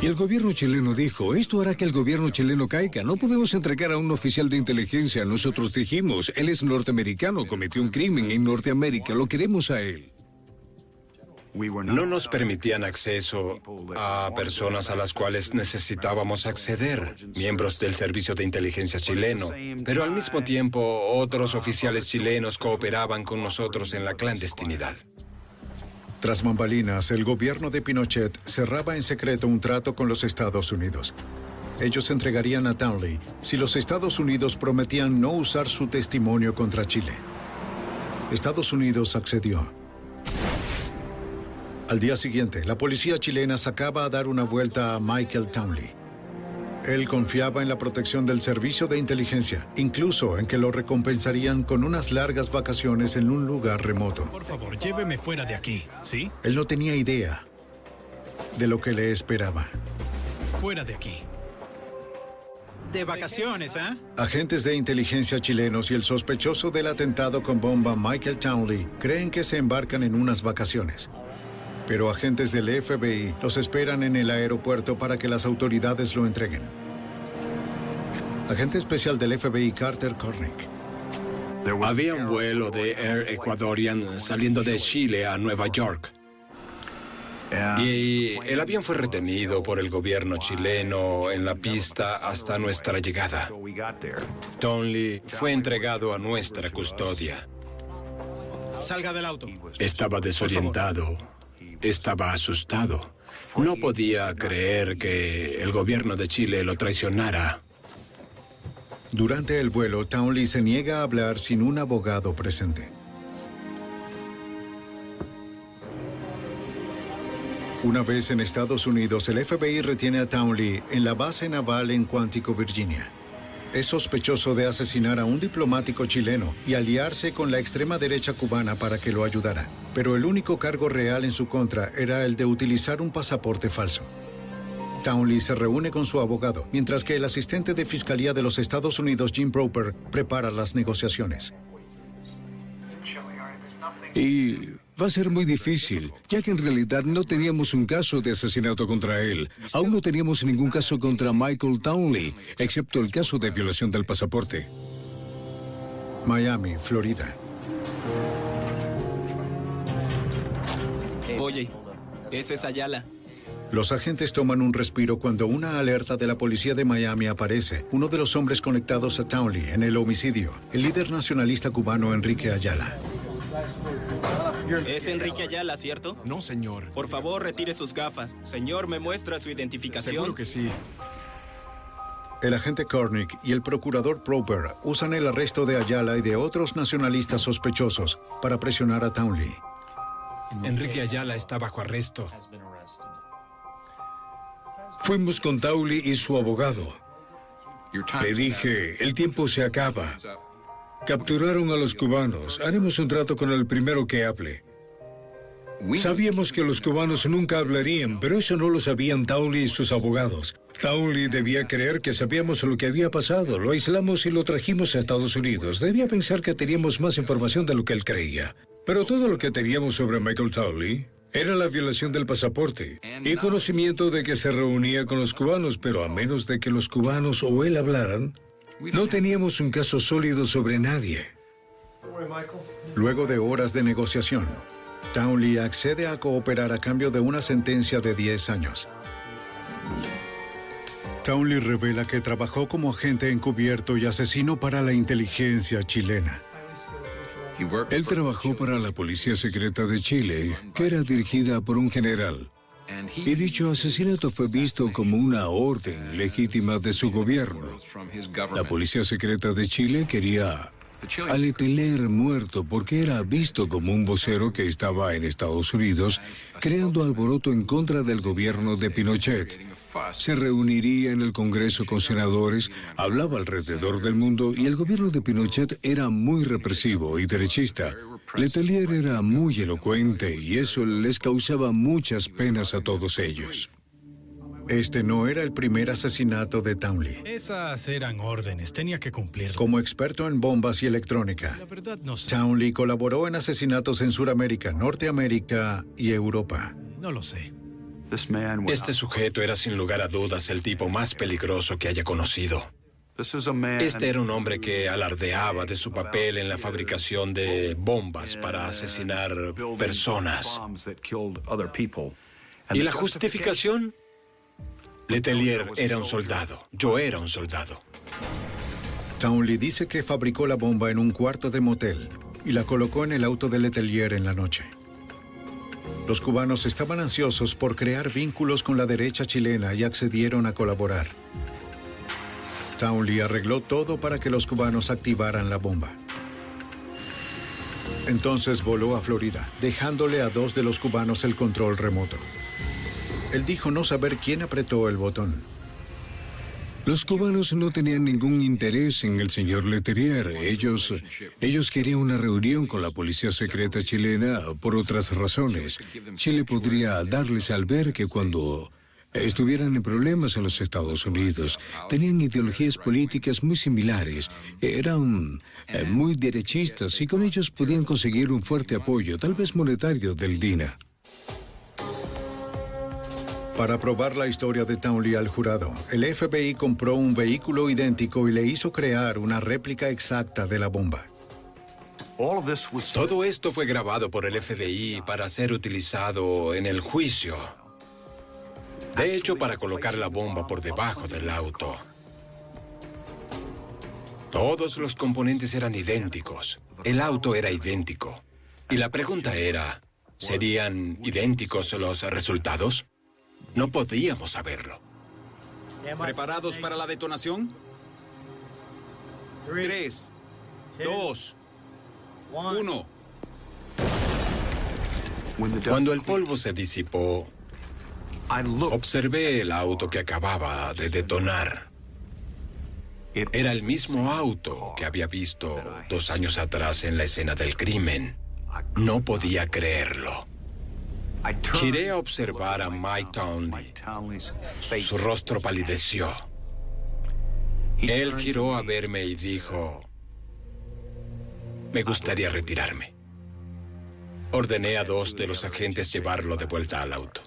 Y el gobierno chileno dijo, esto hará que el gobierno chileno caiga. No podemos entregar a un oficial de inteligencia. Nosotros dijimos, él es norteamericano, cometió un crimen en Norteamérica, lo queremos a él. No nos permitían acceso a personas a las cuales necesitábamos acceder, miembros del Servicio de Inteligencia chileno, pero al mismo tiempo otros oficiales chilenos cooperaban con nosotros en la clandestinidad. Tras bambalinas, el gobierno de Pinochet cerraba en secreto un trato con los Estados Unidos. Ellos entregarían a Townley si los Estados Unidos prometían no usar su testimonio contra Chile. Estados Unidos accedió. Al día siguiente, la policía chilena sacaba a dar una vuelta a Michael Townley. Él confiaba en la protección del servicio de inteligencia, incluso en que lo recompensarían con unas largas vacaciones en un lugar remoto. Por favor, lléveme fuera de aquí, ¿sí? Él no tenía idea de lo que le esperaba. Fuera de aquí. De vacaciones, ¿eh? Agentes de inteligencia chilenos y el sospechoso del atentado con bomba Michael Townley creen que se embarcan en unas vacaciones. Pero agentes del FBI los esperan en el aeropuerto para que las autoridades lo entreguen. Agente especial del FBI Carter Cornick. Había un vuelo de Air Ecuadorian saliendo de Chile a Nueva York. Y el avión fue retenido por el gobierno chileno en la pista hasta nuestra llegada. Tonley fue entregado a nuestra custodia. Salga del auto. Estaba desorientado, estaba asustado. No podía creer que el gobierno de Chile lo traicionara. Durante el vuelo, Townley se niega a hablar sin un abogado presente. Una vez en Estados Unidos, el FBI retiene a Townley en la base naval en Quantico, Virginia. Es sospechoso de asesinar a un diplomático chileno y aliarse con la extrema derecha cubana para que lo ayudara. Pero el único cargo real en su contra era el de utilizar un pasaporte falso. Townley se reúne con su abogado, mientras que el asistente de Fiscalía de los Estados Unidos, Jim Proper, prepara las negociaciones. Y va a ser muy difícil, ya que en realidad no teníamos un caso de asesinato contra él. Aún no teníamos ningún caso contra Michael Townley, excepto el caso de violación del pasaporte. Miami, Florida. Oye, ese es Ayala. Los agentes toman un respiro cuando una alerta de la policía de Miami aparece. Uno de los hombres conectados a Townley en el homicidio, el líder nacionalista cubano Enrique Ayala. Es Enrique Ayala, ¿cierto? No, señor. Por favor, retire sus gafas. Señor, ¿me muestra su identificación? Seguro que sí. El agente Cornick y el procurador Proper usan el arresto de Ayala y de otros nacionalistas sospechosos para presionar a Townley. Enrique Ayala está bajo arresto. Fuimos con Townley y su abogado. Le dije, el tiempo se acaba. Capturaron a los cubanos. Haremos un trato con el primero que hable. Sabíamos que los cubanos nunca hablarían, pero eso no lo sabían Townley y sus abogados. Townley debía creer que sabíamos lo que había pasado. Lo aislamos y lo trajimos a Estados Unidos. Debía pensar que teníamos más información de lo que él creía. Pero todo lo que teníamos sobre Michael Townley era la violación del pasaporte y conocimiento de que se reunía con los cubanos, pero a menos de que los cubanos o él hablaran, no teníamos un caso sólido sobre nadie. Luego de horas de negociación, Townley accede a cooperar a cambio de una sentencia de 10 años. Townley revela que trabajó como agente encubierto y asesino para la inteligencia chilena. Él trabajó para la Policía Secreta de Chile, que era dirigida por un general. Y dicho asesinato fue visto como una orden legítima de su gobierno. La Policía Secreta de Chile quería a Letelier muerto porque era visto como un vocero que estaba en Estados Unidos creando alboroto en contra del gobierno de Pinochet. Se reuniría en el Congreso con senadores, hablaba alrededor del mundo y el gobierno de Pinochet era muy represivo y derechista. Letelier era muy elocuente y eso les causaba muchas penas a todos ellos. Este no era el primer asesinato de Townley. Esas eran órdenes, tenía que cumplir. Como experto en bombas y electrónica, La verdad no sé. Townley colaboró en asesinatos en Sudamérica, Norteamérica y Europa. No lo sé. Este sujeto era sin lugar a dudas el tipo más peligroso que haya conocido. Este era un hombre que alardeaba de su papel en la fabricación de bombas para asesinar personas. ¿Y la justificación? Letelier era un soldado. Yo era un soldado. Townley dice que fabricó la bomba en un cuarto de motel y la colocó en el auto de Letelier en la noche. Los cubanos estaban ansiosos por crear vínculos con la derecha chilena y accedieron a colaborar. Townley arregló todo para que los cubanos activaran la bomba. Entonces voló a Florida, dejándole a dos de los cubanos el control remoto. Él dijo no saber quién apretó el botón. Los cubanos no tenían ningún interés en el señor Letelier. Ellos, ellos querían una reunión con la policía secreta chilena por otras razones. Chile podría darles al ver que cuando estuvieran en problemas en los Estados Unidos, tenían ideologías políticas muy similares, eran eh, muy derechistas y con ellos podían conseguir un fuerte apoyo, tal vez monetario, del DINA. Para probar la historia de Townley al jurado, el FBI compró un vehículo idéntico y le hizo crear una réplica exacta de la bomba. Todo esto fue grabado por el FBI para ser utilizado en el juicio. De hecho, para colocar la bomba por debajo del auto. Todos los componentes eran idénticos. El auto era idéntico. Y la pregunta era, ¿serían idénticos los resultados? No podíamos saberlo. ¿Preparados para la detonación? Tres, dos, uno. Cuando el polvo se disipó, observé el auto que acababa de detonar. Era el mismo auto que había visto dos años atrás en la escena del crimen. No podía creerlo. Giré a observar a Mike Townley. Su rostro palideció. Él giró a verme y dijo, me gustaría retirarme. Ordené a dos de los agentes llevarlo de vuelta al auto.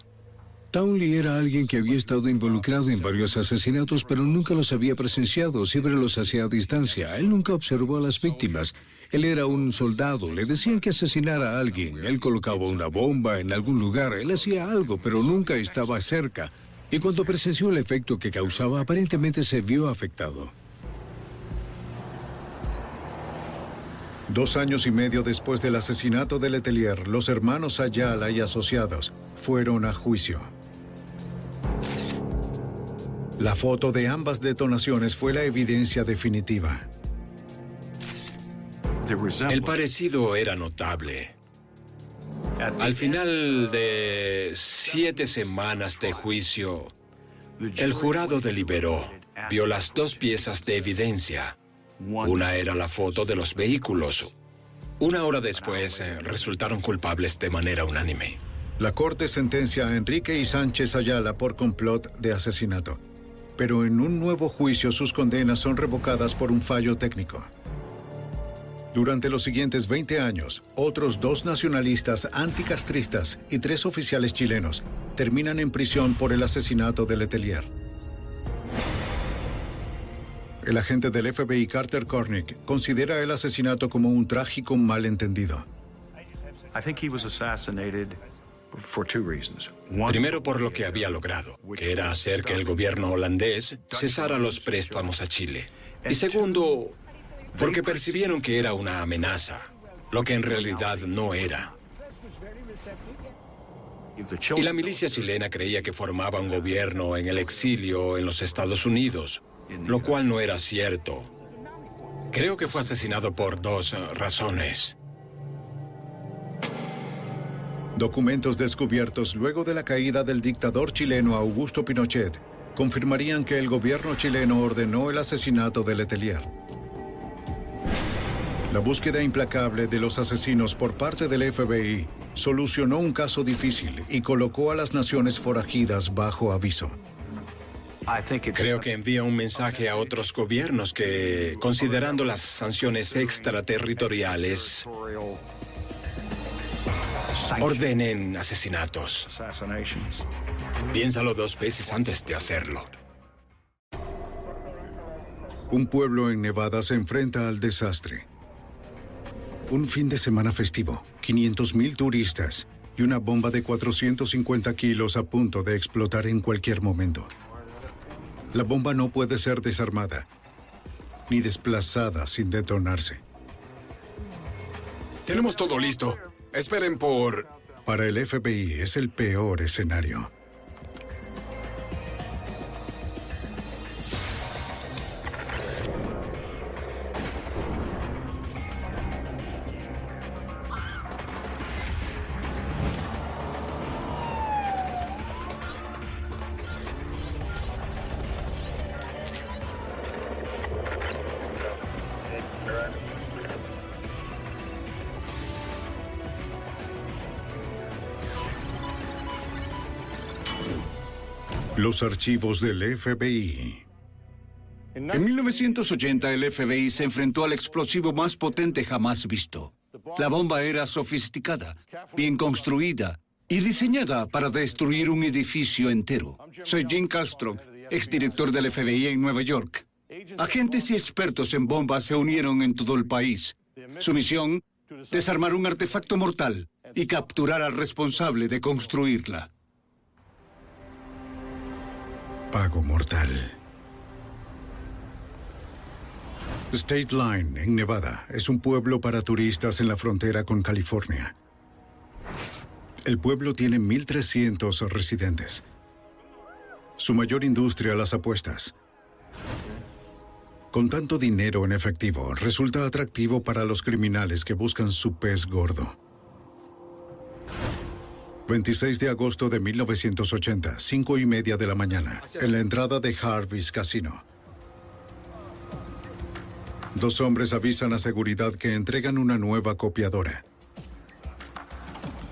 Townley era alguien que había estado involucrado en varios asesinatos, pero nunca los había presenciado, siempre los hacía a distancia. Él nunca observó a las víctimas. Él era un soldado, le decían que asesinara a alguien, él colocaba una bomba en algún lugar, él hacía algo, pero nunca estaba cerca. Y cuando presenció el efecto que causaba, aparentemente se vio afectado. Dos años y medio después del asesinato de Letelier, los hermanos Ayala y asociados fueron a juicio. La foto de ambas detonaciones fue la evidencia definitiva. El parecido era notable. Al final de siete semanas de juicio, el jurado deliberó, vio las dos piezas de evidencia. Una era la foto de los vehículos. Una hora después eh, resultaron culpables de manera unánime. La corte sentencia a Enrique y Sánchez Ayala por complot de asesinato. Pero en un nuevo juicio sus condenas son revocadas por un fallo técnico. Durante los siguientes 20 años, otros dos nacionalistas anticastristas y tres oficiales chilenos terminan en prisión por el asesinato de Letelier. El agente del FBI Carter Cornick considera el asesinato como un trágico malentendido. Primero por lo que había logrado, que era hacer que el gobierno holandés cesara los préstamos a Chile. Y segundo, porque percibieron que era una amenaza, lo que en realidad no era. Y la milicia chilena creía que formaba un gobierno en el exilio en los Estados Unidos, lo cual no era cierto. Creo que fue asesinado por dos razones. Documentos descubiertos luego de la caída del dictador chileno Augusto Pinochet confirmarían que el gobierno chileno ordenó el asesinato de Letelier. La búsqueda implacable de los asesinos por parte del FBI solucionó un caso difícil y colocó a las naciones forajidas bajo aviso. Creo que envía un mensaje a otros gobiernos que, considerando las sanciones extraterritoriales, ordenen asesinatos. Piénsalo dos veces antes de hacerlo. Un pueblo en Nevada se enfrenta al desastre. Un fin de semana festivo, 500.000 turistas y una bomba de 450 kilos a punto de explotar en cualquier momento. La bomba no puede ser desarmada ni desplazada sin detonarse. Tenemos todo listo. Esperen por... Para el FBI es el peor escenario. Los archivos del FBI. En 1980 el FBI se enfrentó al explosivo más potente jamás visto. La bomba era sofisticada, bien construida y diseñada para destruir un edificio entero. Soy Jim Castro, exdirector del FBI en Nueva York. Agentes y expertos en bombas se unieron en todo el país. Su misión, desarmar un artefacto mortal y capturar al responsable de construirla. Pago mortal. State Line, en Nevada, es un pueblo para turistas en la frontera con California. El pueblo tiene 1.300 residentes. Su mayor industria las apuestas. Con tanto dinero en efectivo, resulta atractivo para los criminales que buscan su pez gordo. 26 de agosto de 1980, 5 y media de la mañana, en la entrada de Harvey's Casino. Dos hombres avisan a seguridad que entregan una nueva copiadora.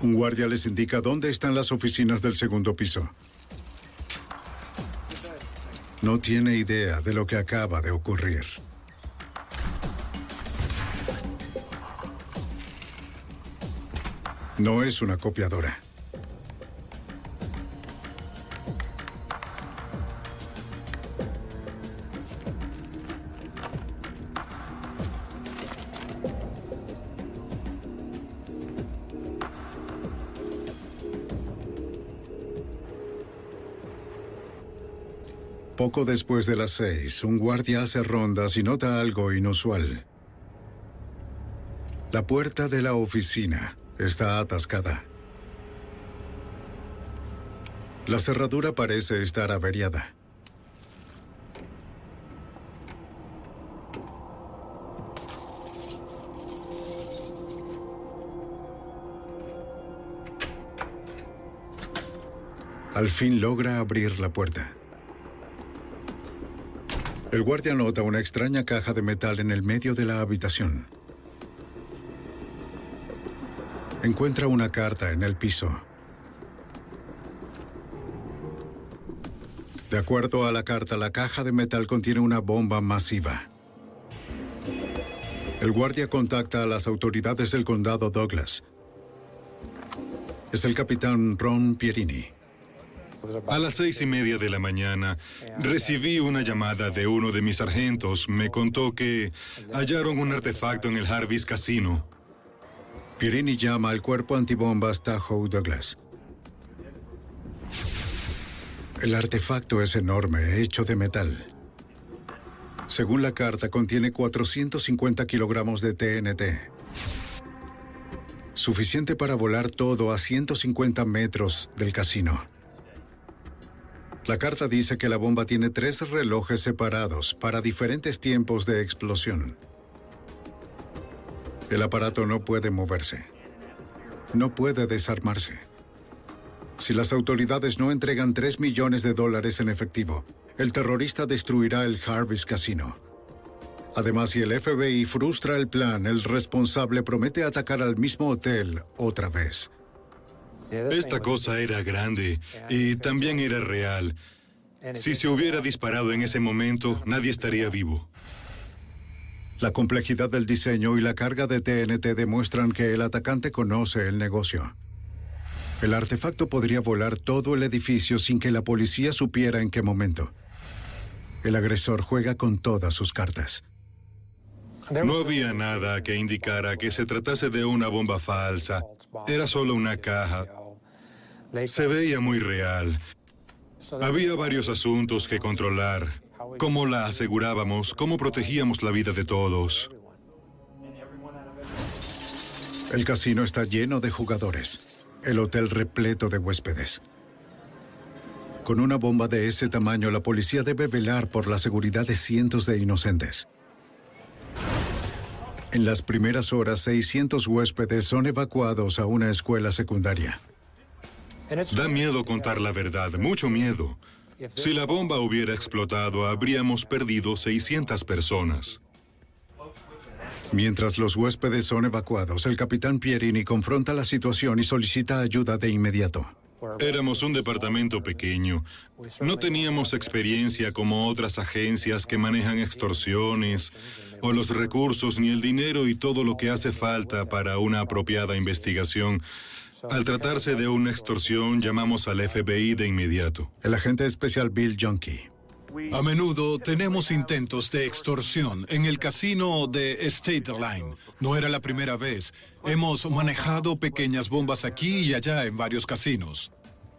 Un guardia les indica dónde están las oficinas del segundo piso. No tiene idea de lo que acaba de ocurrir. No es una copiadora. Poco después de las seis, un guardia hace rondas y nota algo inusual. La puerta de la oficina está atascada. La cerradura parece estar averiada. Al fin logra abrir la puerta. El guardia nota una extraña caja de metal en el medio de la habitación. Encuentra una carta en el piso. De acuerdo a la carta, la caja de metal contiene una bomba masiva. El guardia contacta a las autoridades del condado Douglas. Es el capitán Ron Pierini. A las seis y media de la mañana recibí una llamada de uno de mis sargentos. Me contó que hallaron un artefacto en el Harvey's Casino. Pierini llama al cuerpo antibombas Tahoe Douglas. El artefacto es enorme, hecho de metal. Según la carta, contiene 450 kilogramos de TNT. Suficiente para volar todo a 150 metros del casino. La carta dice que la bomba tiene tres relojes separados para diferentes tiempos de explosión. El aparato no puede moverse. No puede desarmarse. Si las autoridades no entregan 3 millones de dólares en efectivo, el terrorista destruirá el Harvest Casino. Además, si el FBI frustra el plan, el responsable promete atacar al mismo hotel otra vez. Esta cosa era grande y también era real. Si se hubiera disparado en ese momento, nadie estaría vivo. La complejidad del diseño y la carga de TNT demuestran que el atacante conoce el negocio. El artefacto podría volar todo el edificio sin que la policía supiera en qué momento. El agresor juega con todas sus cartas. No había nada que indicara que se tratase de una bomba falsa. Era solo una caja. Se veía muy real. Había varios asuntos que controlar. ¿Cómo la asegurábamos? ¿Cómo protegíamos la vida de todos? El casino está lleno de jugadores. El hotel repleto de huéspedes. Con una bomba de ese tamaño, la policía debe velar por la seguridad de cientos de inocentes. En las primeras horas, 600 huéspedes son evacuados a una escuela secundaria. Da miedo contar la verdad, mucho miedo. Si la bomba hubiera explotado, habríamos perdido 600 personas. Mientras los huéspedes son evacuados, el capitán Pierini confronta la situación y solicita ayuda de inmediato. Éramos un departamento pequeño. No teníamos experiencia como otras agencias que manejan extorsiones, o los recursos, ni el dinero y todo lo que hace falta para una apropiada investigación. Al tratarse de una extorsión, llamamos al FBI de inmediato. El agente especial Bill Junkie. A menudo tenemos intentos de extorsión en el casino de State Line. No era la primera vez. Hemos manejado pequeñas bombas aquí y allá en varios casinos.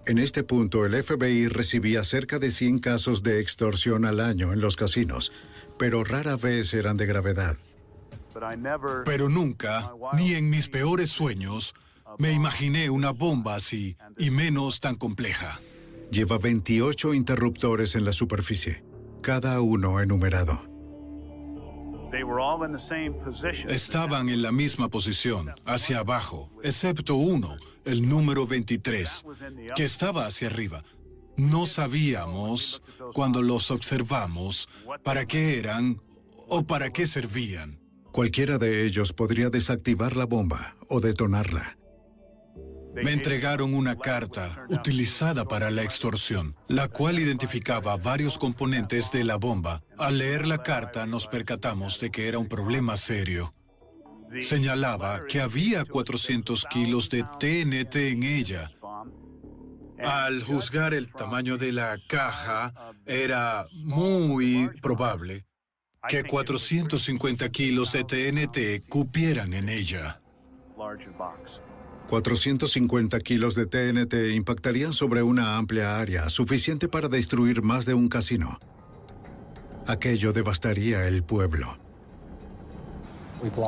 En este punto, el FBI recibía cerca de 100 casos de extorsión al año en los casinos, pero rara vez eran de gravedad. Pero nunca, ni en mis peores sueños, me imaginé una bomba así, y menos tan compleja. Lleva 28 interruptores en la superficie, cada uno enumerado. Estaban en la misma posición, hacia abajo, excepto uno, el número 23, que estaba hacia arriba. No sabíamos, cuando los observamos, para qué eran o para qué servían. Cualquiera de ellos podría desactivar la bomba o detonarla. Me entregaron una carta utilizada para la extorsión, la cual identificaba varios componentes de la bomba. Al leer la carta nos percatamos de que era un problema serio. Señalaba que había 400 kilos de TNT en ella. Al juzgar el tamaño de la caja, era muy probable que 450 kilos de TNT cupieran en ella. 450 kilos de TNT impactarían sobre una amplia área, suficiente para destruir más de un casino. Aquello devastaría el pueblo.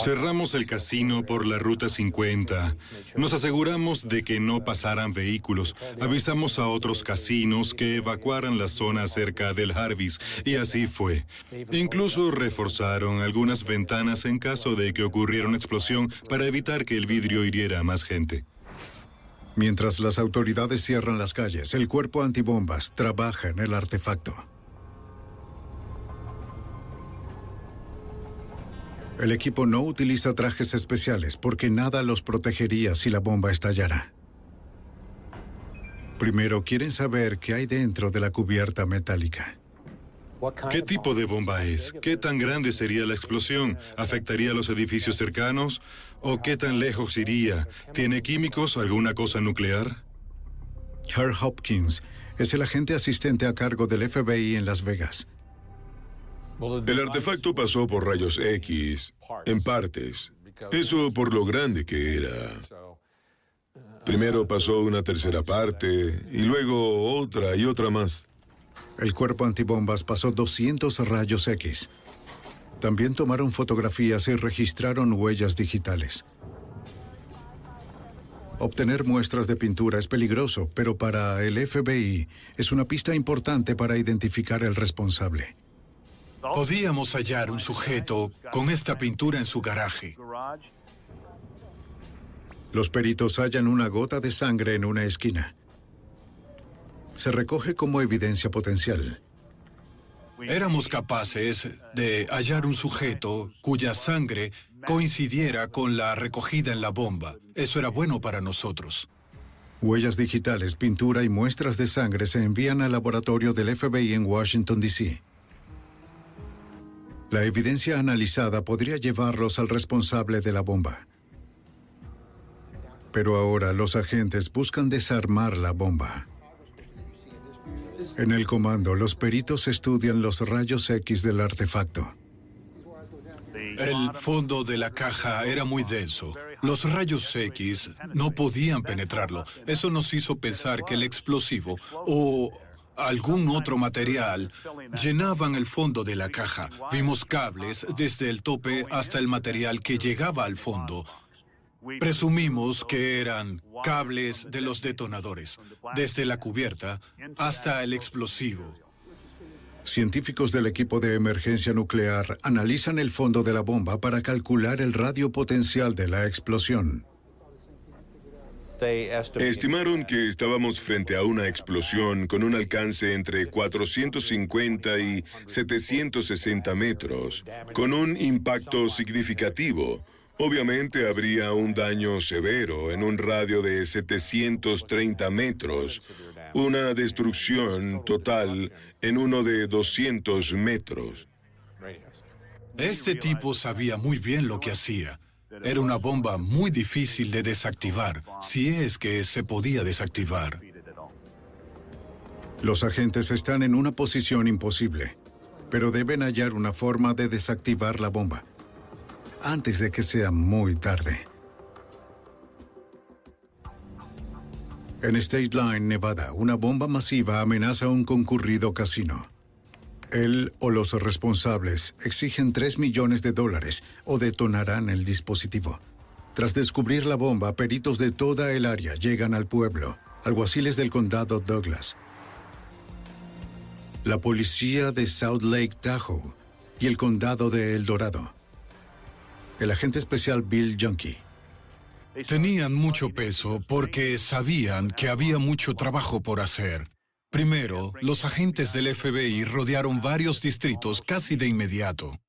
Cerramos el casino por la Ruta 50. Nos aseguramos de que no pasaran vehículos. Avisamos a otros casinos que evacuaran la zona cerca del Jarvis y así fue. Incluso reforzaron algunas ventanas en caso de que ocurriera una explosión para evitar que el vidrio hiriera a más gente. Mientras las autoridades cierran las calles, el cuerpo antibombas trabaja en el artefacto. El equipo no utiliza trajes especiales porque nada los protegería si la bomba estallara. Primero quieren saber qué hay dentro de la cubierta metálica. ¿Qué tipo de bomba es? ¿Qué tan grande sería la explosión? ¿Afectaría a los edificios cercanos? ¿O qué tan lejos iría? ¿Tiene químicos? ¿Alguna cosa nuclear? Herr Hopkins es el agente asistente a cargo del FBI en Las Vegas. El artefacto pasó por rayos X, en partes. Eso por lo grande que era. Primero pasó una tercera parte y luego otra y otra más. El cuerpo antibombas pasó 200 rayos X. También tomaron fotografías y registraron huellas digitales. Obtener muestras de pintura es peligroso, pero para el FBI es una pista importante para identificar el responsable. Podíamos hallar un sujeto con esta pintura en su garaje. Los peritos hallan una gota de sangre en una esquina. Se recoge como evidencia potencial. Éramos capaces de hallar un sujeto cuya sangre coincidiera con la recogida en la bomba. Eso era bueno para nosotros. Huellas digitales, pintura y muestras de sangre se envían al laboratorio del FBI en Washington, D.C. La evidencia analizada podría llevarlos al responsable de la bomba. Pero ahora los agentes buscan desarmar la bomba. En el comando, los peritos estudian los rayos X del artefacto. El fondo de la caja era muy denso. Los rayos X no podían penetrarlo. Eso nos hizo pensar que el explosivo o algún otro material llenaban el fondo de la caja. Vimos cables desde el tope hasta el material que llegaba al fondo. Presumimos que eran cables de los detonadores, desde la cubierta hasta el explosivo. Científicos del equipo de emergencia nuclear analizan el fondo de la bomba para calcular el radio potencial de la explosión. Estimaron que estábamos frente a una explosión con un alcance entre 450 y 760 metros, con un impacto significativo. Obviamente habría un daño severo en un radio de 730 metros, una destrucción total en uno de 200 metros. Este tipo sabía muy bien lo que hacía. Era una bomba muy difícil de desactivar, si es que se podía desactivar. Los agentes están en una posición imposible, pero deben hallar una forma de desactivar la bomba antes de que sea muy tarde. En State Line, Nevada, una bomba masiva amenaza un concurrido casino. Él o los responsables exigen 3 millones de dólares o detonarán el dispositivo. Tras descubrir la bomba, peritos de toda el área llegan al pueblo, alguaciles del condado Douglas, la policía de South Lake Tahoe y el condado de El Dorado el agente especial Bill Junkie. Tenían mucho peso porque sabían que había mucho trabajo por hacer. Primero, los agentes del FBI rodearon varios distritos casi de inmediato.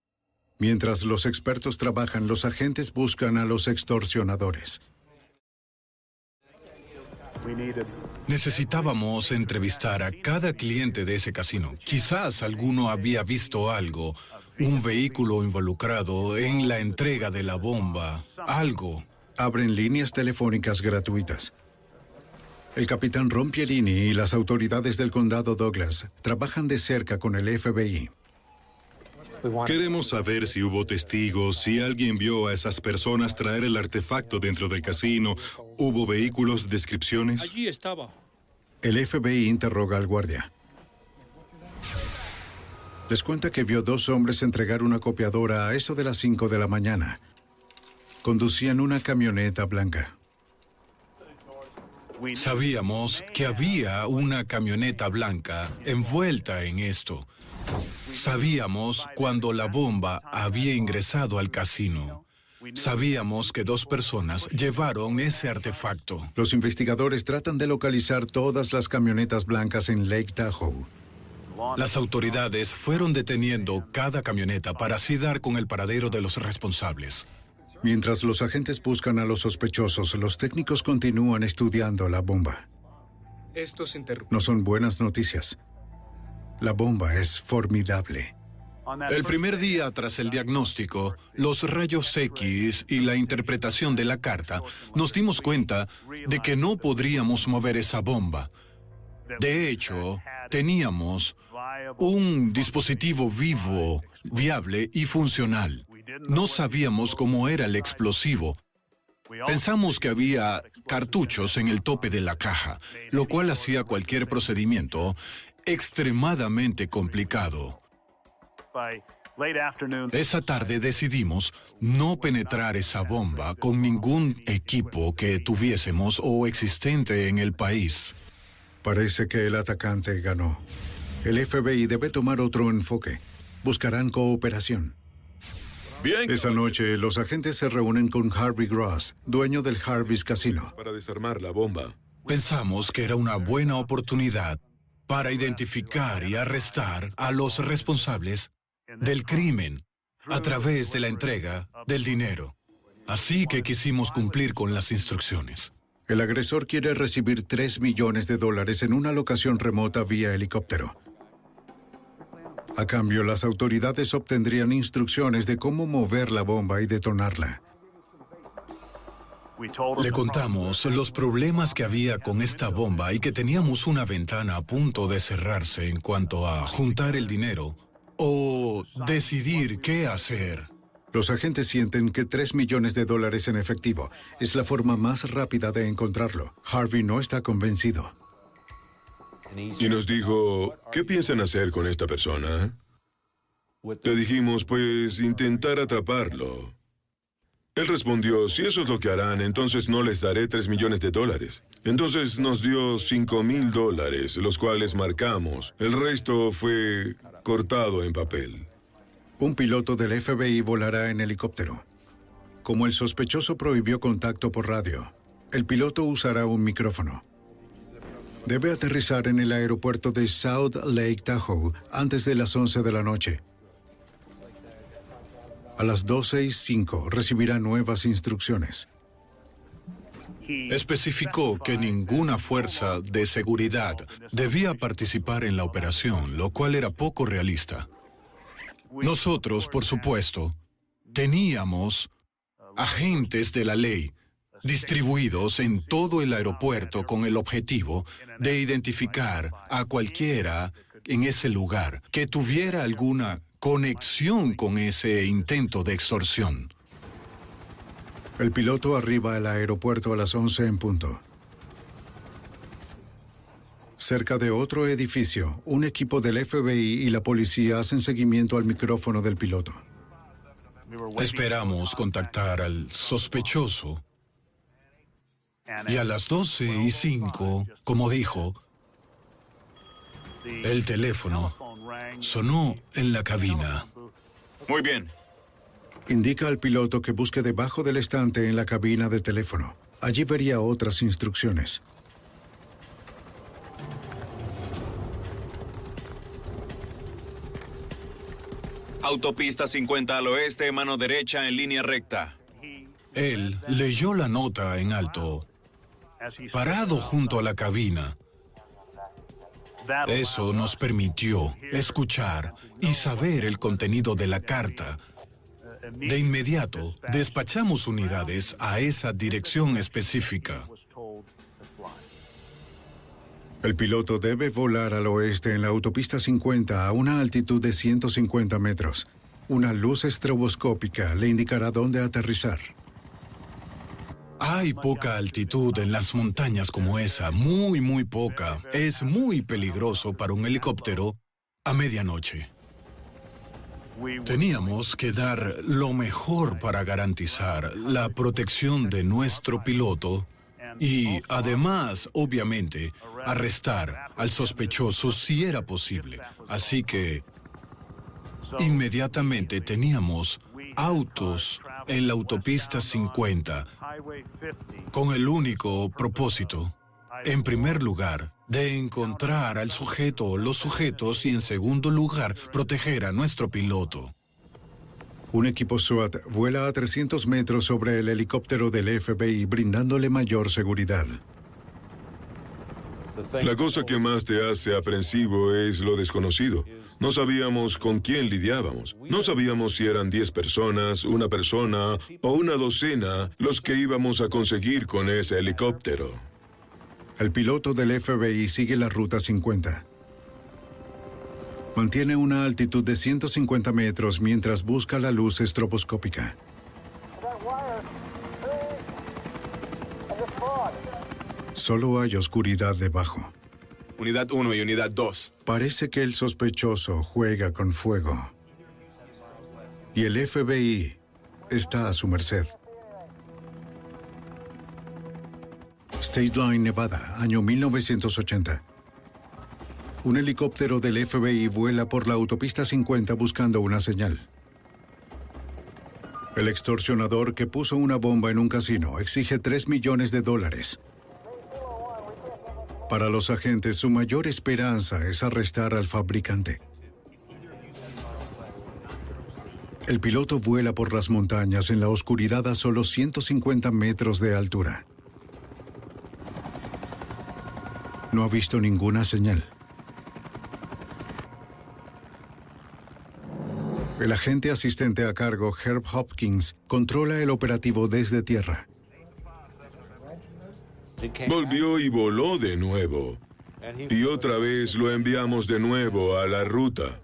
Mientras los expertos trabajan, los agentes buscan a los extorsionadores. Necesitábamos entrevistar a cada cliente de ese casino. Quizás alguno había visto algo, un vehículo involucrado en la entrega de la bomba, algo. Abren líneas telefónicas gratuitas. El capitán Ron Pierini y las autoridades del condado Douglas trabajan de cerca con el FBI. Queremos saber si hubo testigos, si alguien vio a esas personas traer el artefacto dentro del casino. ¿Hubo vehículos, descripciones? Allí estaba. El FBI interroga al guardia. Les cuenta que vio dos hombres entregar una copiadora a eso de las 5 de la mañana. Conducían una camioneta blanca. Sabíamos que había una camioneta blanca envuelta en esto. Sabíamos cuando la bomba había ingresado al casino. Sabíamos que dos personas llevaron ese artefacto. Los investigadores tratan de localizar todas las camionetas blancas en Lake Tahoe. Las autoridades fueron deteniendo cada camioneta para así dar con el paradero de los responsables. Mientras los agentes buscan a los sospechosos, los técnicos continúan estudiando la bomba. Estos No son buenas noticias. La bomba es formidable. El primer día tras el diagnóstico, los rayos X y la interpretación de la carta, nos dimos cuenta de que no podríamos mover esa bomba. De hecho, teníamos un dispositivo vivo, viable y funcional. No sabíamos cómo era el explosivo. Pensamos que había cartuchos en el tope de la caja, lo cual hacía cualquier procedimiento extremadamente complicado. Esa tarde decidimos no penetrar esa bomba con ningún equipo que tuviésemos o existente en el país. Parece que el atacante ganó. El FBI debe tomar otro enfoque. Buscarán cooperación. Bien. Esa noche, los agentes se reúnen con Harvey Gross, dueño del Harvey's Casino. Para desarmar la bomba. Pensamos que era una buena oportunidad para identificar y arrestar a los responsables del crimen a través de la entrega del dinero. Así que quisimos cumplir con las instrucciones. El agresor quiere recibir 3 millones de dólares en una locación remota vía helicóptero. A cambio, las autoridades obtendrían instrucciones de cómo mover la bomba y detonarla. Le contamos los problemas que había con esta bomba y que teníamos una ventana a punto de cerrarse en cuanto a juntar el dinero o decidir qué hacer. Los agentes sienten que 3 millones de dólares en efectivo es la forma más rápida de encontrarlo. Harvey no está convencido. Y nos dijo, ¿qué piensan hacer con esta persona? Le dijimos, pues, intentar atraparlo. Él respondió, si eso es lo que harán, entonces no les daré 3 millones de dólares. Entonces nos dio 5 mil dólares, los cuales marcamos. El resto fue cortado en papel. Un piloto del FBI volará en helicóptero. Como el sospechoso prohibió contacto por radio, el piloto usará un micrófono. Debe aterrizar en el aeropuerto de South Lake Tahoe antes de las 11 de la noche. A las 12 y 5 recibirá nuevas instrucciones. Especificó que ninguna fuerza de seguridad debía participar en la operación, lo cual era poco realista. Nosotros, por supuesto, teníamos agentes de la ley distribuidos en todo el aeropuerto con el objetivo de identificar a cualquiera en ese lugar que tuviera alguna conexión con ese intento de extorsión. El piloto arriba al aeropuerto a las 11 en punto. Cerca de otro edificio, un equipo del FBI y la policía hacen seguimiento al micrófono del piloto. Esperamos contactar al sospechoso. Y a las 12 y 5, como dijo, el teléfono sonó en la cabina. Muy bien. Indica al piloto que busque debajo del estante en la cabina de teléfono. Allí vería otras instrucciones. Autopista 50 al oeste, mano derecha en línea recta. Él leyó la nota en alto, parado junto a la cabina. Eso nos permitió escuchar y saber el contenido de la carta. De inmediato, despachamos unidades a esa dirección específica. El piloto debe volar al oeste en la autopista 50 a una altitud de 150 metros. Una luz estroboscópica le indicará dónde aterrizar. Hay poca altitud en las montañas como esa, muy, muy poca. Es muy peligroso para un helicóptero a medianoche. Teníamos que dar lo mejor para garantizar la protección de nuestro piloto y además, obviamente, arrestar al sospechoso si era posible. Así que inmediatamente teníamos autos en la autopista 50 con el único propósito, en primer lugar, de encontrar al sujeto o los sujetos y en segundo lugar, proteger a nuestro piloto. Un equipo SWAT vuela a 300 metros sobre el helicóptero del FBI brindándole mayor seguridad. La cosa que más te hace aprensivo es lo desconocido. No sabíamos con quién lidiábamos. No sabíamos si eran 10 personas, una persona o una docena los que íbamos a conseguir con ese helicóptero. El piloto del FBI sigue la ruta 50. Mantiene una altitud de 150 metros mientras busca la luz estroboscópica. Solo hay oscuridad debajo. Unidad 1 y Unidad 2. Parece que el sospechoso juega con fuego. Y el FBI está a su merced. State Line, Nevada, año 1980. Un helicóptero del FBI vuela por la autopista 50 buscando una señal. El extorsionador que puso una bomba en un casino exige 3 millones de dólares. Para los agentes, su mayor esperanza es arrestar al fabricante. El piloto vuela por las montañas en la oscuridad a solo 150 metros de altura. No ha visto ninguna señal. El agente asistente a cargo, Herb Hopkins, controla el operativo desde tierra. Volvió y voló de nuevo. Y otra vez lo enviamos de nuevo a la ruta.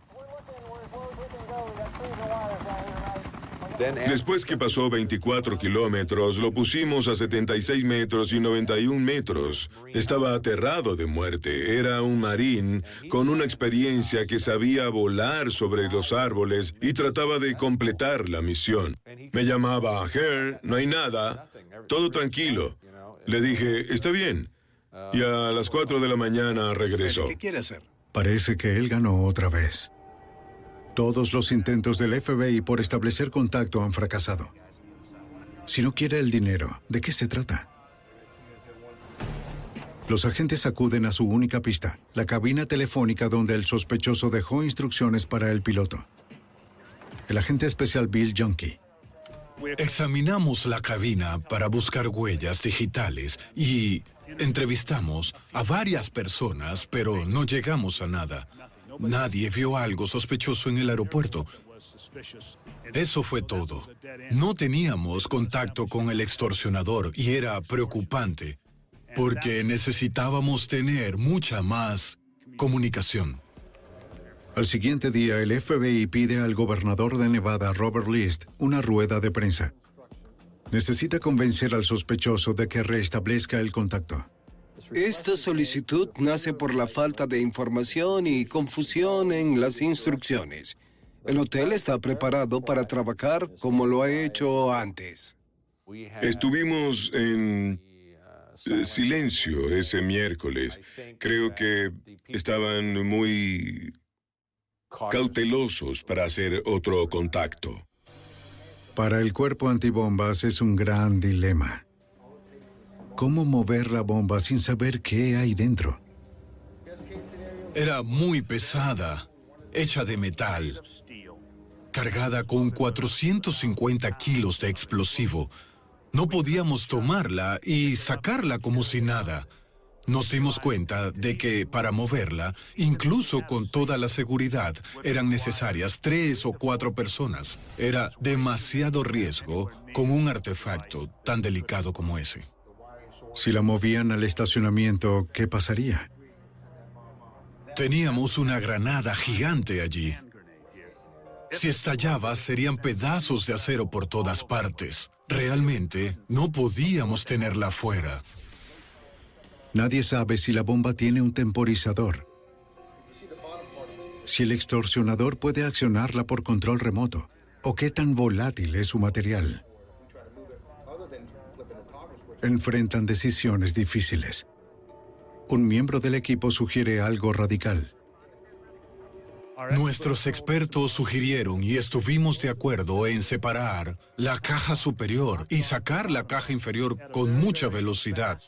Después que pasó 24 kilómetros, lo pusimos a 76 metros y 91 metros. Estaba aterrado de muerte. Era un marín con una experiencia que sabía volar sobre los árboles y trataba de completar la misión. Me llamaba, Her, no hay nada, todo tranquilo. Le dije, está bien. Y a las 4 de la mañana regresó. ¿Qué quiere hacer? Parece que él ganó otra vez. Todos los intentos del FBI por establecer contacto han fracasado. Si no quiere el dinero, ¿de qué se trata? Los agentes acuden a su única pista, la cabina telefónica donde el sospechoso dejó instrucciones para el piloto. El agente especial Bill Junkie. Examinamos la cabina para buscar huellas digitales y entrevistamos a varias personas, pero no llegamos a nada. Nadie vio algo sospechoso en el aeropuerto. Eso fue todo. No teníamos contacto con el extorsionador y era preocupante porque necesitábamos tener mucha más comunicación. Al siguiente día, el FBI pide al gobernador de Nevada, Robert List, una rueda de prensa. Necesita convencer al sospechoso de que restablezca el contacto. Esta solicitud nace por la falta de información y confusión en las instrucciones. El hotel está preparado para trabajar como lo ha hecho antes. Estuvimos en eh, silencio ese miércoles. Creo que estaban muy cautelosos para hacer otro contacto. Para el cuerpo antibombas es un gran dilema. ¿Cómo mover la bomba sin saber qué hay dentro? Era muy pesada, hecha de metal, cargada con 450 kilos de explosivo. No podíamos tomarla y sacarla como si nada. Nos dimos cuenta de que para moverla, incluso con toda la seguridad, eran necesarias tres o cuatro personas. Era demasiado riesgo con un artefacto tan delicado como ese. Si la movían al estacionamiento, ¿qué pasaría? Teníamos una granada gigante allí. Si estallaba, serían pedazos de acero por todas partes. Realmente, no podíamos tenerla fuera. Nadie sabe si la bomba tiene un temporizador. Si el extorsionador puede accionarla por control remoto. O qué tan volátil es su material. Enfrentan decisiones difíciles. Un miembro del equipo sugiere algo radical. Nuestros expertos sugirieron y estuvimos de acuerdo en separar la caja superior y sacar la caja inferior con mucha velocidad.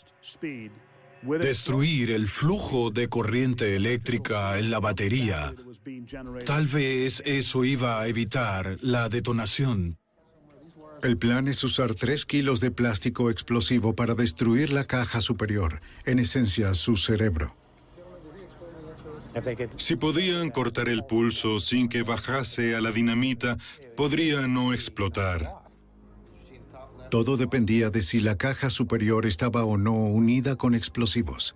Destruir el flujo de corriente eléctrica en la batería. Tal vez eso iba a evitar la detonación. El plan es usar 3 kilos de plástico explosivo para destruir la caja superior, en esencia su cerebro. Si podían cortar el pulso sin que bajase a la dinamita, podría no explotar. Todo dependía de si la caja superior estaba o no unida con explosivos.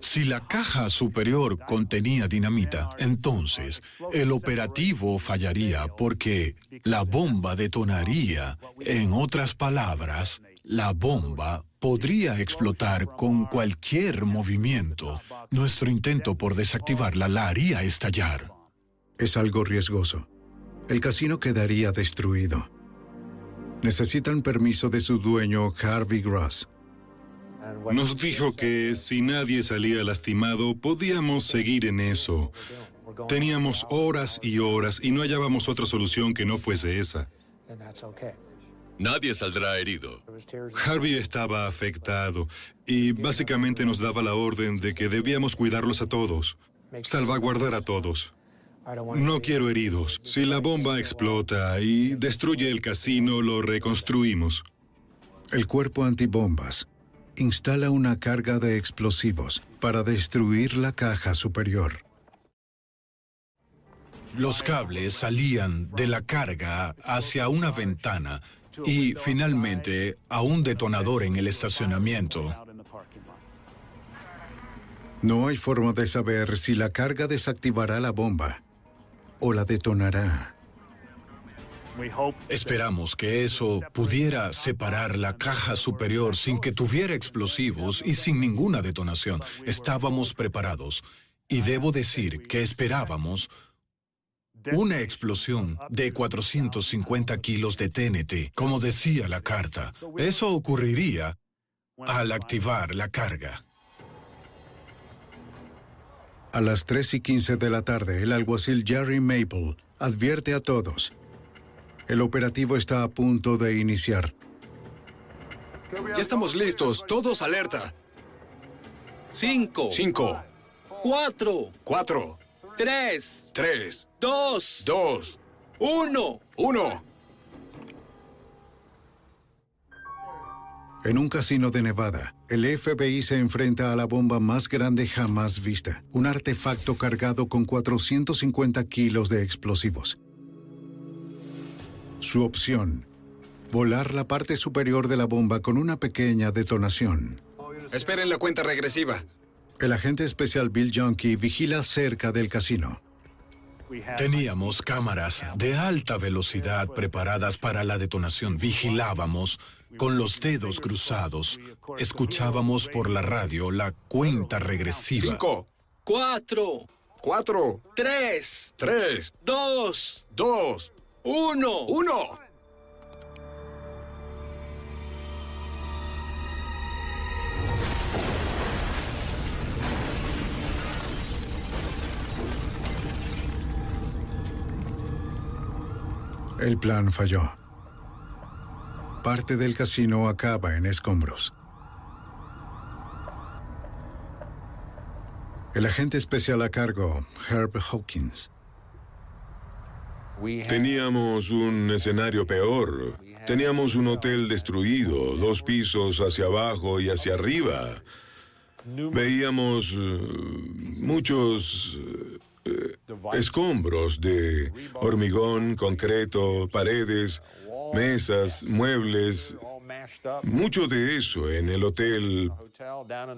Si la caja superior contenía dinamita, entonces el operativo fallaría porque la bomba detonaría. En otras palabras, la bomba podría explotar con cualquier movimiento. Nuestro intento por desactivarla la haría estallar. Es algo riesgoso. El casino quedaría destruido. Necesitan permiso de su dueño, Harvey Gross. Nos dijo que si nadie salía lastimado, podíamos seguir en eso. Teníamos horas y horas y no hallábamos otra solución que no fuese esa. Nadie saldrá herido. Harvey estaba afectado y básicamente nos daba la orden de que debíamos cuidarlos a todos, salvaguardar a todos. No quiero heridos. Si la bomba explota y destruye el casino, lo reconstruimos. El cuerpo antibombas instala una carga de explosivos para destruir la caja superior. Los cables salían de la carga hacia una ventana y finalmente a un detonador en el estacionamiento. No hay forma de saber si la carga desactivará la bomba o la detonará. Esperamos que eso pudiera separar la caja superior sin que tuviera explosivos y sin ninguna detonación. Estábamos preparados. Y debo decir que esperábamos una explosión de 450 kilos de TNT, como decía la carta. Eso ocurriría al activar la carga. A las 3 y 15 de la tarde, el alguacil Jerry Maple advierte a todos. El operativo está a punto de iniciar. Ya estamos listos. Todos alerta. Cinco. Cinco. Cuatro. Cuatro. Tres. Tres. Dos. Dos. Uno. Uno. En un casino de Nevada, el FBI se enfrenta a la bomba más grande jamás vista, un artefacto cargado con 450 kilos de explosivos. Su opción, volar la parte superior de la bomba con una pequeña detonación. Esperen la cuenta regresiva. El agente especial Bill Junkie vigila cerca del casino. Teníamos cámaras de alta velocidad preparadas para la detonación. Vigilábamos con los dedos cruzados. Escuchábamos por la radio la cuenta regresiva. Cinco. Cuatro. Cuatro. Tres. Tres. Dos. Dos. Uno. Uno. El plan falló. Parte del casino acaba en escombros. El agente especial a cargo, Herb Hawkins, Teníamos un escenario peor. Teníamos un hotel destruido, dos pisos hacia abajo y hacia arriba. Veíamos eh, muchos eh, escombros de hormigón, concreto, paredes, mesas, muebles. Mucho de eso en el hotel,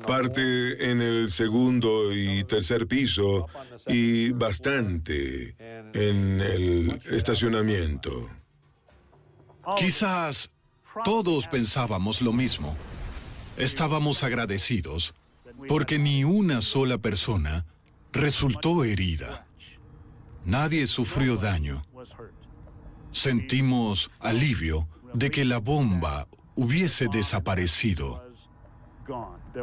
parte en el segundo y tercer piso y bastante en el estacionamiento. Quizás todos pensábamos lo mismo. Estábamos agradecidos porque ni una sola persona resultó herida. Nadie sufrió daño. Sentimos alivio de que la bomba hubiese desaparecido.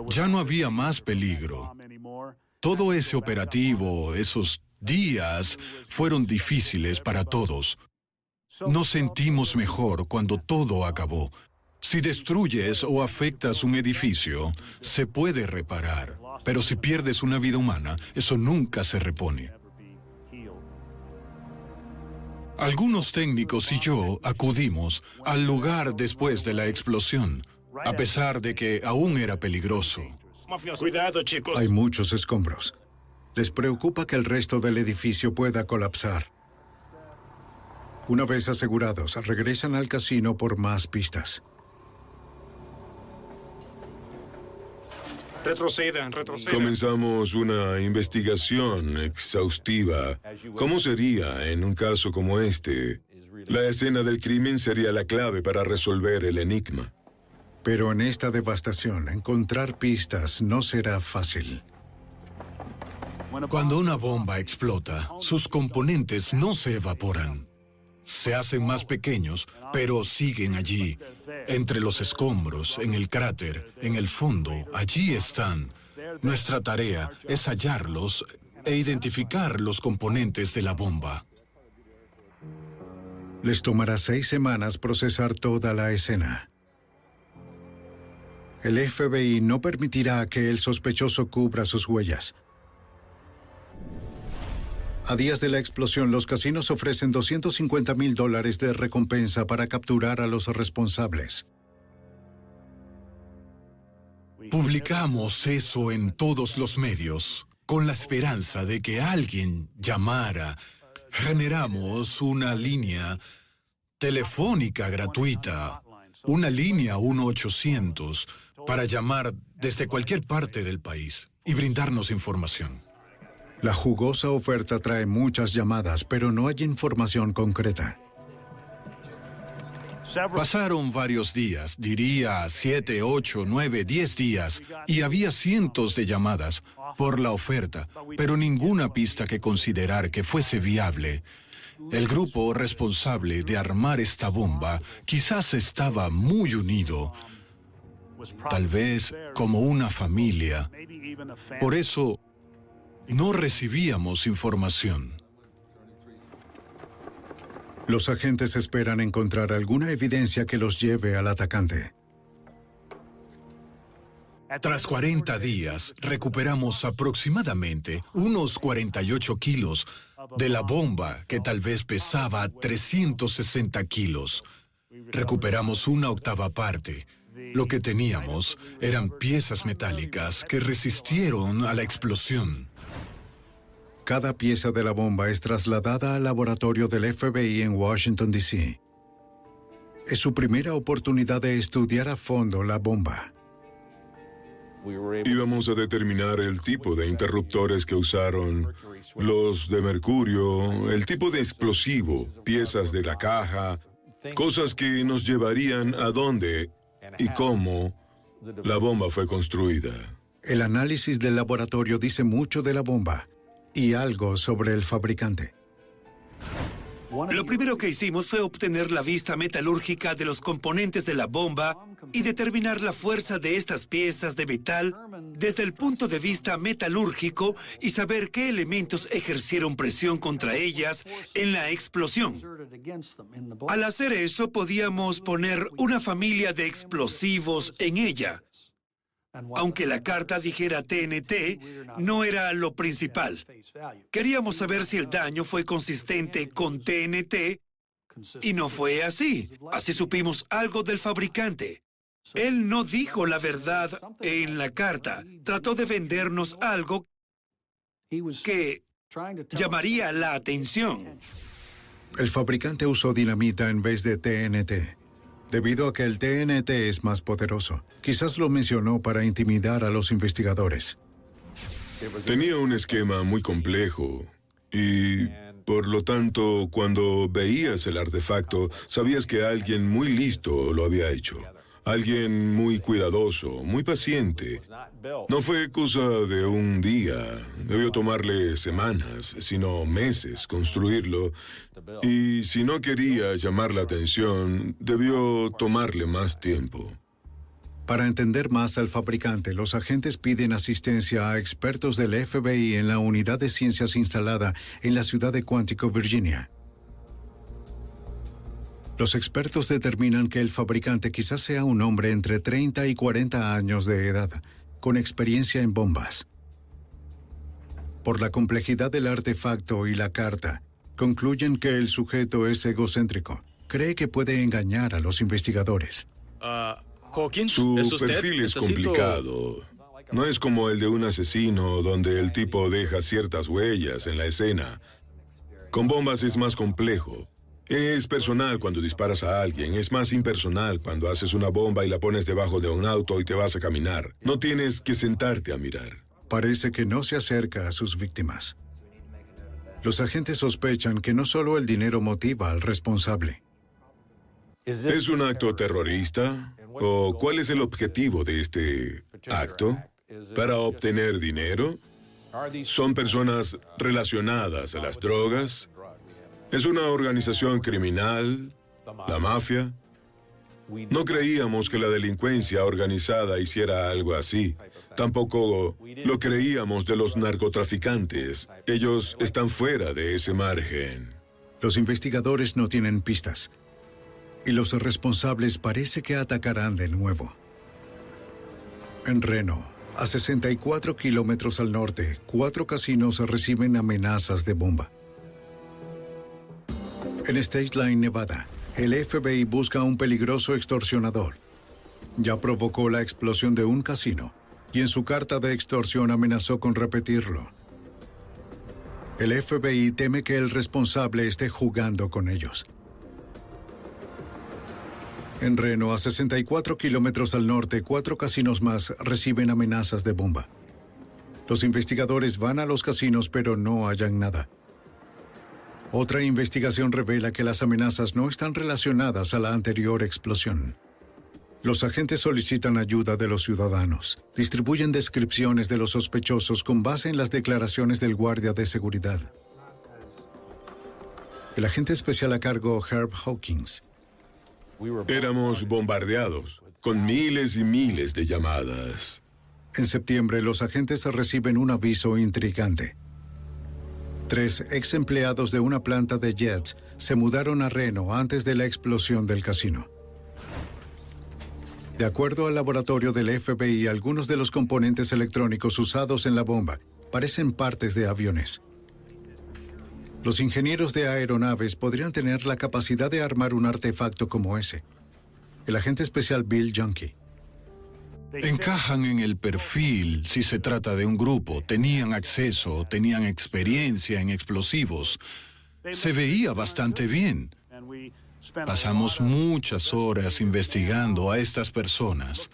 Ya no había más peligro. Todo ese operativo, esos días, fueron difíciles para todos. Nos sentimos mejor cuando todo acabó. Si destruyes o afectas un edificio, se puede reparar, pero si pierdes una vida humana, eso nunca se repone. Algunos técnicos y yo acudimos al lugar después de la explosión, a pesar de que aún era peligroso. Cuidado, chicos. Hay muchos escombros. Les preocupa que el resto del edificio pueda colapsar. Una vez asegurados, regresan al casino por más pistas. Retrocedan, retrocedan. Comenzamos una investigación exhaustiva. ¿Cómo sería en un caso como este? La escena del crimen sería la clave para resolver el enigma. Pero en esta devastación, encontrar pistas no será fácil. Cuando una bomba explota, sus componentes no se evaporan. Se hacen más pequeños, pero siguen allí, entre los escombros, en el cráter, en el fondo, allí están. Nuestra tarea es hallarlos e identificar los componentes de la bomba. Les tomará seis semanas procesar toda la escena. El FBI no permitirá que el sospechoso cubra sus huellas. A días de la explosión, los casinos ofrecen 250 mil dólares de recompensa para capturar a los responsables. Publicamos eso en todos los medios, con la esperanza de que alguien llamara. Generamos una línea telefónica gratuita, una línea 1-800, para llamar desde cualquier parte del país y brindarnos información. La jugosa oferta trae muchas llamadas, pero no hay información concreta. Pasaron varios días, diría siete, ocho, nueve, diez días, y había cientos de llamadas por la oferta, pero ninguna pista que considerar que fuese viable. El grupo responsable de armar esta bomba quizás estaba muy unido, tal vez como una familia. Por eso no recibíamos información. Los agentes esperan encontrar alguna evidencia que los lleve al atacante. Tras 40 días, recuperamos aproximadamente unos 48 kilos de la bomba que tal vez pesaba 360 kilos. Recuperamos una octava parte. Lo que teníamos eran piezas metálicas que resistieron a la explosión. Cada pieza de la bomba es trasladada al laboratorio del FBI en Washington, D.C. Es su primera oportunidad de estudiar a fondo la bomba. Íbamos a determinar el tipo de interruptores que usaron, los de mercurio, el tipo de explosivo, piezas de la caja, cosas que nos llevarían a dónde y cómo la bomba fue construida. El análisis del laboratorio dice mucho de la bomba y algo sobre el fabricante. Lo primero que hicimos fue obtener la vista metalúrgica de los componentes de la bomba y determinar la fuerza de estas piezas de metal desde el punto de vista metalúrgico y saber qué elementos ejercieron presión contra ellas en la explosión. Al hacer eso podíamos poner una familia de explosivos en ella. Aunque la carta dijera TNT, no era lo principal. Queríamos saber si el daño fue consistente con TNT y no fue así. Así supimos algo del fabricante. Él no dijo la verdad en la carta. Trató de vendernos algo que llamaría la atención. El fabricante usó dinamita en vez de TNT debido a que el TNT es más poderoso. Quizás lo mencionó para intimidar a los investigadores. Tenía un esquema muy complejo y, por lo tanto, cuando veías el artefacto, sabías que alguien muy listo lo había hecho. Alguien muy cuidadoso, muy paciente. No fue cosa de un día. Debió tomarle semanas, sino meses construirlo. Y si no quería llamar la atención, debió tomarle más tiempo. Para entender más al fabricante, los agentes piden asistencia a expertos del FBI en la unidad de ciencias instalada en la ciudad de Quantico, Virginia. Los expertos determinan que el fabricante quizás sea un hombre entre 30 y 40 años de edad, con experiencia en bombas. Por la complejidad del artefacto y la carta, concluyen que el sujeto es egocéntrico. Cree que puede engañar a los investigadores. Su perfil es complicado. No es como el de un asesino donde el tipo deja ciertas huellas en la escena. Con bombas es más complejo. Es personal cuando disparas a alguien, es más impersonal cuando haces una bomba y la pones debajo de un auto y te vas a caminar. No tienes que sentarte a mirar. Parece que no se acerca a sus víctimas. Los agentes sospechan que no solo el dinero motiva al responsable. ¿Es un acto terrorista? ¿O cuál es el objetivo de este acto? ¿Para obtener dinero? ¿Son personas relacionadas a las drogas? ¿Es una organización criminal? ¿La mafia? No creíamos que la delincuencia organizada hiciera algo así. Tampoco lo creíamos de los narcotraficantes. Ellos están fuera de ese margen. Los investigadores no tienen pistas. Y los responsables parece que atacarán de nuevo. En Reno, a 64 kilómetros al norte, cuatro casinos reciben amenazas de bomba. En State Line, Nevada, el FBI busca a un peligroso extorsionador. Ya provocó la explosión de un casino y en su carta de extorsión amenazó con repetirlo. El FBI teme que el responsable esté jugando con ellos. En Reno, a 64 kilómetros al norte, cuatro casinos más reciben amenazas de bomba. Los investigadores van a los casinos pero no hallan nada. Otra investigación revela que las amenazas no están relacionadas a la anterior explosión. Los agentes solicitan ayuda de los ciudadanos. Distribuyen descripciones de los sospechosos con base en las declaraciones del guardia de seguridad. El agente especial a cargo Herb Hawkins Éramos bombardeados con miles y miles de llamadas. En septiembre, los agentes reciben un aviso intrigante. Tres ex empleados de una planta de jets se mudaron a Reno antes de la explosión del casino. De acuerdo al laboratorio del FBI, algunos de los componentes electrónicos usados en la bomba parecen partes de aviones. Los ingenieros de aeronaves podrían tener la capacidad de armar un artefacto como ese. El agente especial Bill Junkie. Encajan en el perfil si se trata de un grupo. Tenían acceso, tenían experiencia en explosivos. Se veía bastante bien. Pasamos muchas horas investigando a estas personas,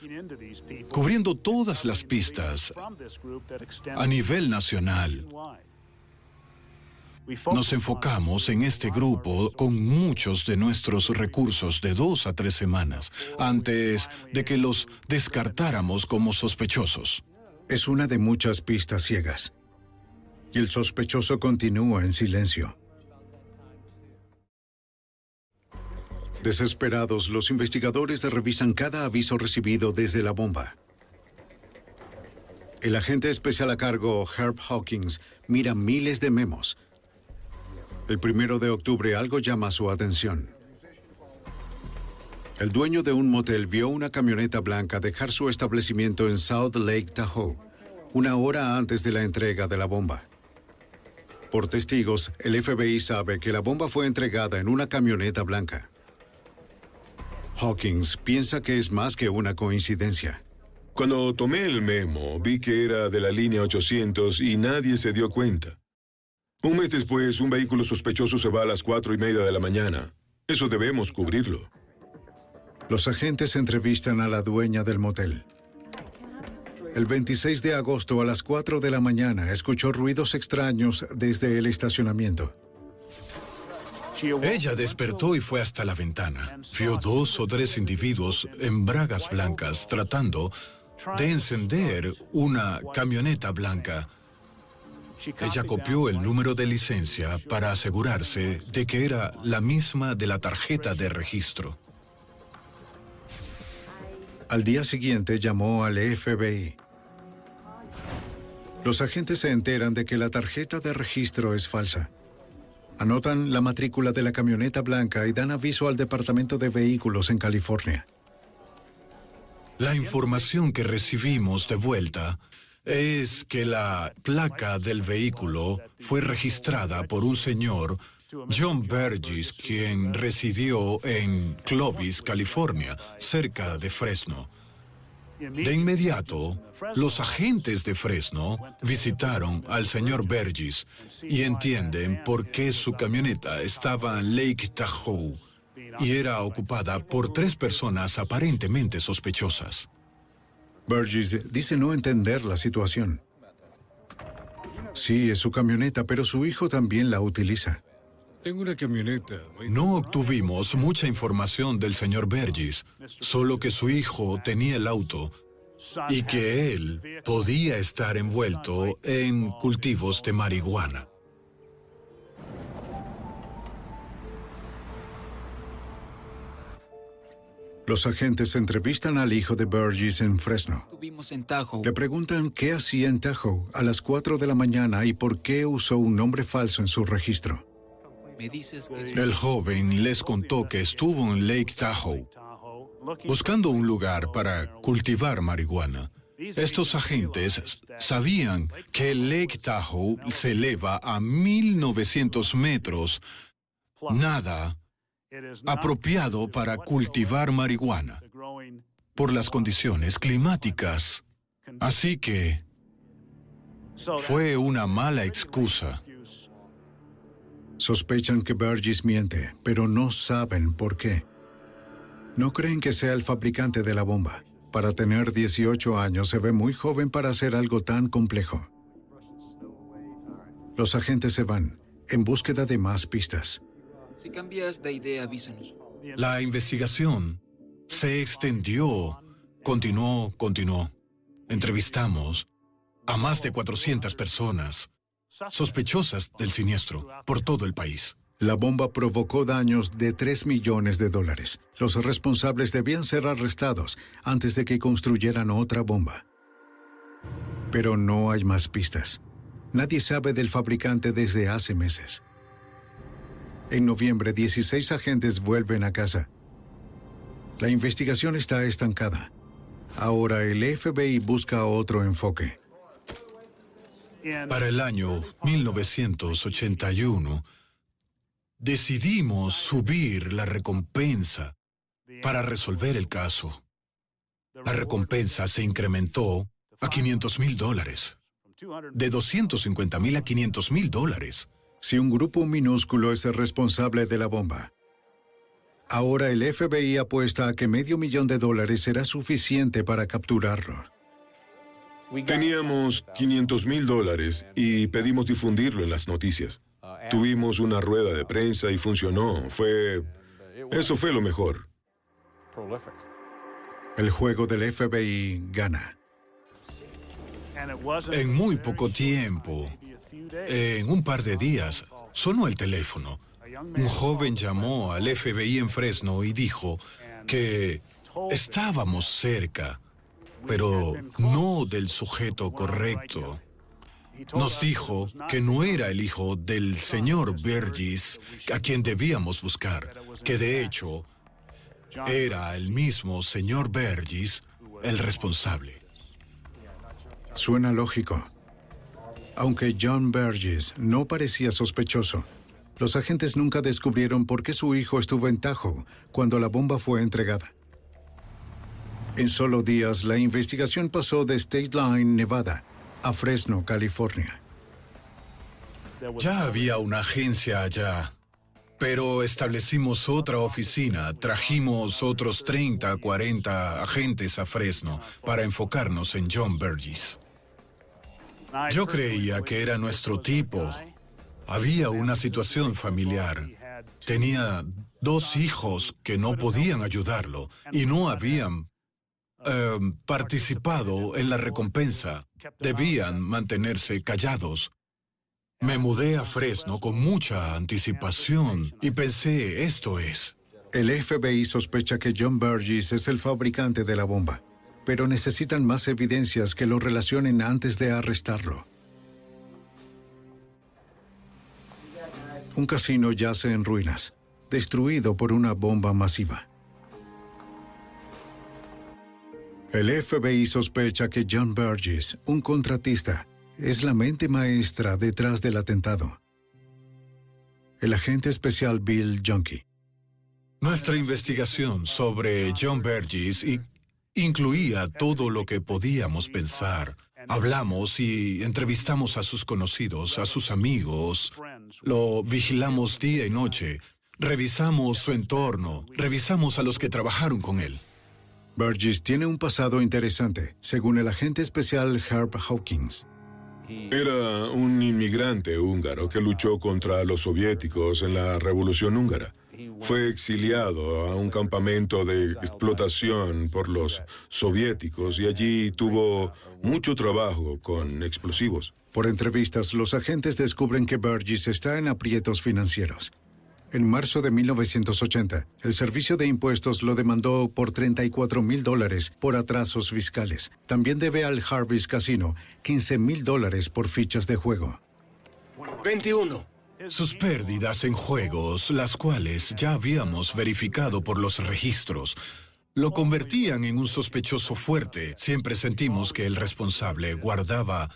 cubriendo todas las pistas a nivel nacional. Nos enfocamos en este grupo con muchos de nuestros recursos de dos a tres semanas antes de que los descartáramos como sospechosos. Es una de muchas pistas ciegas. Y el sospechoso continúa en silencio. Desesperados, los investigadores revisan cada aviso recibido desde la bomba. El agente especial a cargo, Herb Hawkins, mira miles de memos el primero de octubre algo llama su atención. El dueño de un motel vio una camioneta blanca dejar su establecimiento en South Lake Tahoe, una hora antes de la entrega de la bomba. Por testigos, el FBI sabe que la bomba fue entregada en una camioneta blanca. Hawkins piensa que es más que una coincidencia. Cuando tomé el memo, vi que era de la línea 800 y nadie se dio cuenta. Un mes después, un vehículo sospechoso se va a las cuatro y media de la mañana. Eso debemos cubrirlo. Los agentes entrevistan a la dueña del motel. El 26 de agosto a las 4 de la mañana escuchó ruidos extraños desde el estacionamiento. Ella despertó y fue hasta la ventana. Vio dos o tres individuos en bragas blancas tratando de encender una camioneta blanca ella copió el número de licencia para asegurarse de que era la misma de la tarjeta de registro. Al día siguiente llamó al FBI. Los agentes se enteran de que la tarjeta de registro es falsa. Anotan la matrícula de la camioneta blanca y dan aviso al Departamento de Vehículos en California. La información que recibimos de vuelta es que la placa del vehículo fue registrada por un señor, John Burgess, quien residió en Clovis, California, cerca de Fresno. De inmediato, los agentes de Fresno visitaron al señor Burgess y entienden por qué su camioneta estaba en Lake Tahoe y era ocupada por tres personas aparentemente sospechosas. Burgess dice no entender la situación. Sí, es su camioneta, pero su hijo también la utiliza. Tengo una camioneta. No obtuvimos mucha información del señor Burgess, solo que su hijo tenía el auto y que él podía estar envuelto en cultivos de marihuana. Los agentes entrevistan al hijo de Burgess en Fresno. Estuvimos en Tahoe. Le preguntan qué hacía en Tahoe a las 4 de la mañana y por qué usó un nombre falso en su registro. Me dices que es El joven les contó que estuvo en Lake Tahoe buscando un lugar para cultivar marihuana. Estos agentes sabían que Lake Tahoe se eleva a 1900 metros, nada apropiado para cultivar marihuana por las condiciones climáticas. Así que fue una mala excusa. Sospechan que Burgess miente, pero no saben por qué. No creen que sea el fabricante de la bomba. Para tener 18 años se ve muy joven para hacer algo tan complejo. Los agentes se van, en búsqueda de más pistas. Si cambias de idea, avísanos. La investigación se extendió, continuó, continuó. Entrevistamos a más de 400 personas sospechosas del siniestro por todo el país. La bomba provocó daños de 3 millones de dólares. Los responsables debían ser arrestados antes de que construyeran otra bomba. Pero no hay más pistas. Nadie sabe del fabricante desde hace meses. En noviembre, 16 agentes vuelven a casa. La investigación está estancada. Ahora el FBI busca otro enfoque. Para el año 1981, decidimos subir la recompensa para resolver el caso. La recompensa se incrementó a 500 mil dólares. De 250 mil a 500 mil dólares. Si un grupo minúsculo es el responsable de la bomba, ahora el FBI apuesta a que medio millón de dólares será suficiente para capturarlo. Teníamos 500 mil dólares y pedimos difundirlo en las noticias. Tuvimos una rueda de prensa y funcionó. Fue... Eso fue lo mejor. El juego del FBI gana. En muy poco tiempo, en un par de días, sonó el teléfono. Un joven llamó al FBI en Fresno y dijo que estábamos cerca, pero no del sujeto correcto. Nos dijo que no era el hijo del señor Burgess a quien debíamos buscar, que de hecho era el mismo señor Burgess el responsable. Suena lógico. Aunque John Burgess no parecía sospechoso, los agentes nunca descubrieron por qué su hijo estuvo en Tahoe cuando la bomba fue entregada. En solo días, la investigación pasó de State Line, Nevada, a Fresno, California. Ya había una agencia allá, pero establecimos otra oficina, trajimos otros 30, 40 agentes a Fresno para enfocarnos en John Burgess. Yo creía que era nuestro tipo. Había una situación familiar. Tenía dos hijos que no podían ayudarlo y no habían eh, participado en la recompensa. Debían mantenerse callados. Me mudé a Fresno con mucha anticipación y pensé, esto es. El FBI sospecha que John Burgess es el fabricante de la bomba, pero necesitan más evidencias que lo relacionen antes de arrestarlo. Un casino yace en ruinas, destruido por una bomba masiva. El FBI sospecha que John Burgess, un contratista, es la mente maestra detrás del atentado. El agente especial Bill Junkie. Nuestra investigación sobre John Burgess i- incluía todo lo que podíamos pensar. Hablamos y entrevistamos a sus conocidos, a sus amigos. Lo vigilamos día y noche. Revisamos su entorno. Revisamos a los que trabajaron con él. Burgess tiene un pasado interesante, según el agente especial Herb Hawkins. Era un inmigrante húngaro que luchó contra los soviéticos en la Revolución Húngara. Fue exiliado a un campamento de explotación por los soviéticos y allí tuvo mucho trabajo con explosivos. Por entrevistas, los agentes descubren que Burgess está en aprietos financieros. En marzo de 1980, el Servicio de Impuestos lo demandó por 34 mil dólares por atrasos fiscales. También debe al Harvey's Casino 15 mil dólares por fichas de juego. 21. Sus pérdidas en juegos, las cuales ya habíamos verificado por los registros, lo convertían en un sospechoso fuerte. Siempre sentimos que el responsable guardaba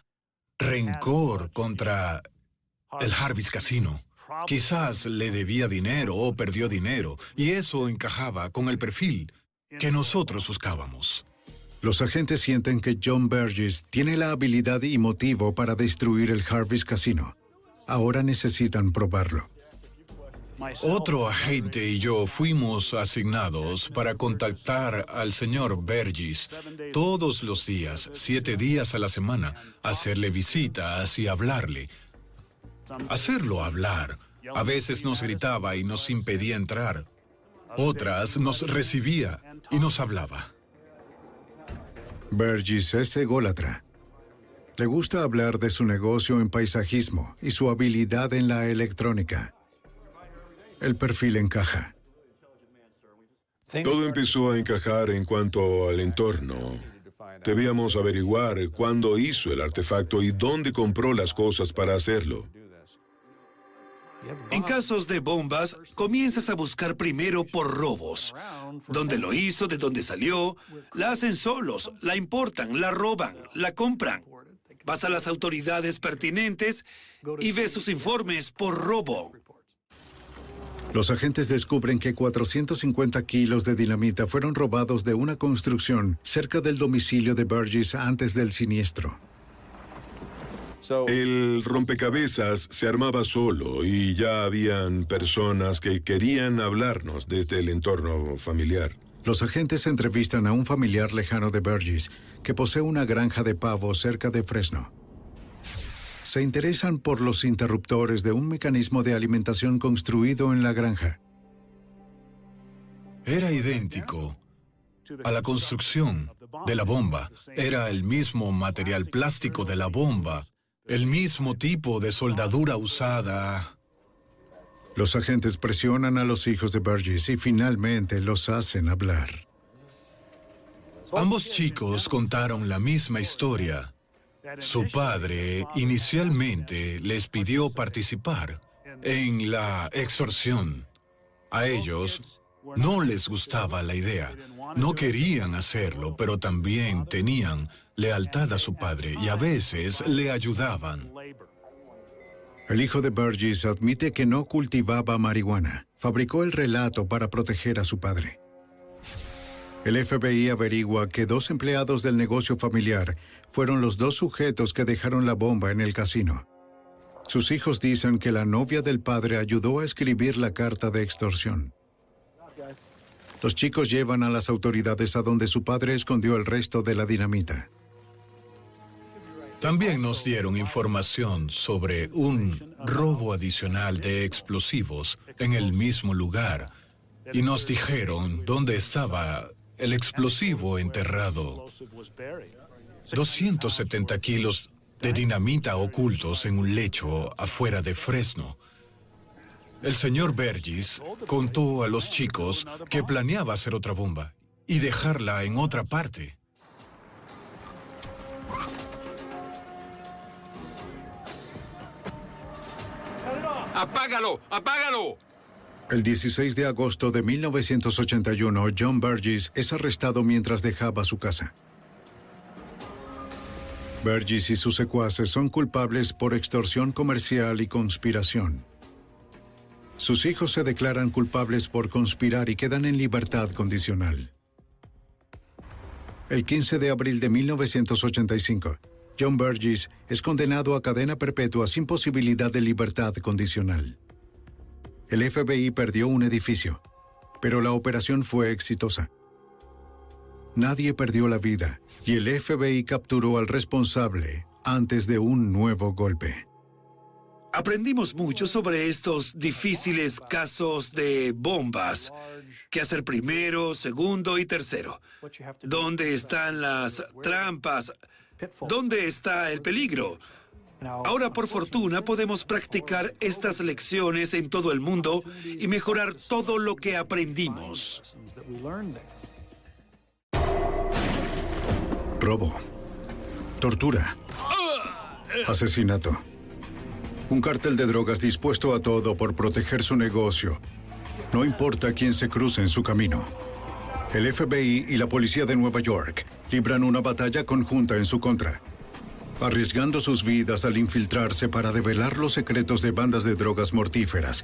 rencor contra el Harvis Casino. Quizás le debía dinero o perdió dinero, y eso encajaba con el perfil que nosotros buscábamos. Los agentes sienten que John Burgess tiene la habilidad y motivo para destruir el Harvest Casino. Ahora necesitan probarlo. Otro agente y yo fuimos asignados para contactar al señor Burgess todos los días, siete días a la semana, hacerle visitas y hablarle. Hacerlo hablar. A veces nos gritaba y nos impedía entrar. Otras nos recibía y nos hablaba. Burgess es ególatra. Le gusta hablar de su negocio en paisajismo y su habilidad en la electrónica. El perfil encaja. Todo empezó a encajar en cuanto al entorno. Debíamos averiguar cuándo hizo el artefacto y dónde compró las cosas para hacerlo. En casos de bombas, comienzas a buscar primero por robos. ¿Dónde lo hizo? ¿De dónde salió? La hacen solos, la importan, la roban, la compran. Vas a las autoridades pertinentes y ves sus informes por robo. Los agentes descubren que 450 kilos de dinamita fueron robados de una construcción cerca del domicilio de Burgess antes del siniestro. El rompecabezas se armaba solo y ya habían personas que querían hablarnos desde el entorno familiar. Los agentes entrevistan a un familiar lejano de Burgess que posee una granja de pavos cerca de Fresno. Se interesan por los interruptores de un mecanismo de alimentación construido en la granja. Era idéntico a la construcción de la bomba. Era el mismo material plástico de la bomba, el mismo tipo de soldadura usada. Los agentes presionan a los hijos de Burgess y finalmente los hacen hablar. Ambos chicos contaron la misma historia. Su padre inicialmente les pidió participar en la extorsión. A ellos no les gustaba la idea. No querían hacerlo, pero también tenían lealtad a su padre y a veces le ayudaban. El hijo de Burgess admite que no cultivaba marihuana. Fabricó el relato para proteger a su padre. El FBI averigua que dos empleados del negocio familiar fueron los dos sujetos que dejaron la bomba en el casino. Sus hijos dicen que la novia del padre ayudó a escribir la carta de extorsión. Los chicos llevan a las autoridades a donde su padre escondió el resto de la dinamita. También nos dieron información sobre un robo adicional de explosivos en el mismo lugar y nos dijeron dónde estaba el explosivo enterrado. 270 kilos de dinamita ocultos en un lecho afuera de Fresno. El señor Burgess contó a los chicos que planeaba hacer otra bomba y dejarla en otra parte. ¡Apágalo! ¡Apágalo! El 16 de agosto de 1981, John Burgess es arrestado mientras dejaba su casa. Burgess y sus secuaces son culpables por extorsión comercial y conspiración. Sus hijos se declaran culpables por conspirar y quedan en libertad condicional. El 15 de abril de 1985, John Burgess es condenado a cadena perpetua sin posibilidad de libertad condicional. El FBI perdió un edificio, pero la operación fue exitosa. Nadie perdió la vida y el FBI capturó al responsable antes de un nuevo golpe. Aprendimos mucho sobre estos difíciles casos de bombas. ¿Qué hacer primero, segundo y tercero? ¿Dónde están las trampas? ¿Dónde está el peligro? Ahora, por fortuna, podemos practicar estas lecciones en todo el mundo y mejorar todo lo que aprendimos. Robo. Tortura. Asesinato. Un cartel de drogas dispuesto a todo por proteger su negocio. No importa quién se cruce en su camino. El FBI y la policía de Nueva York libran una batalla conjunta en su contra, arriesgando sus vidas al infiltrarse para develar los secretos de bandas de drogas mortíferas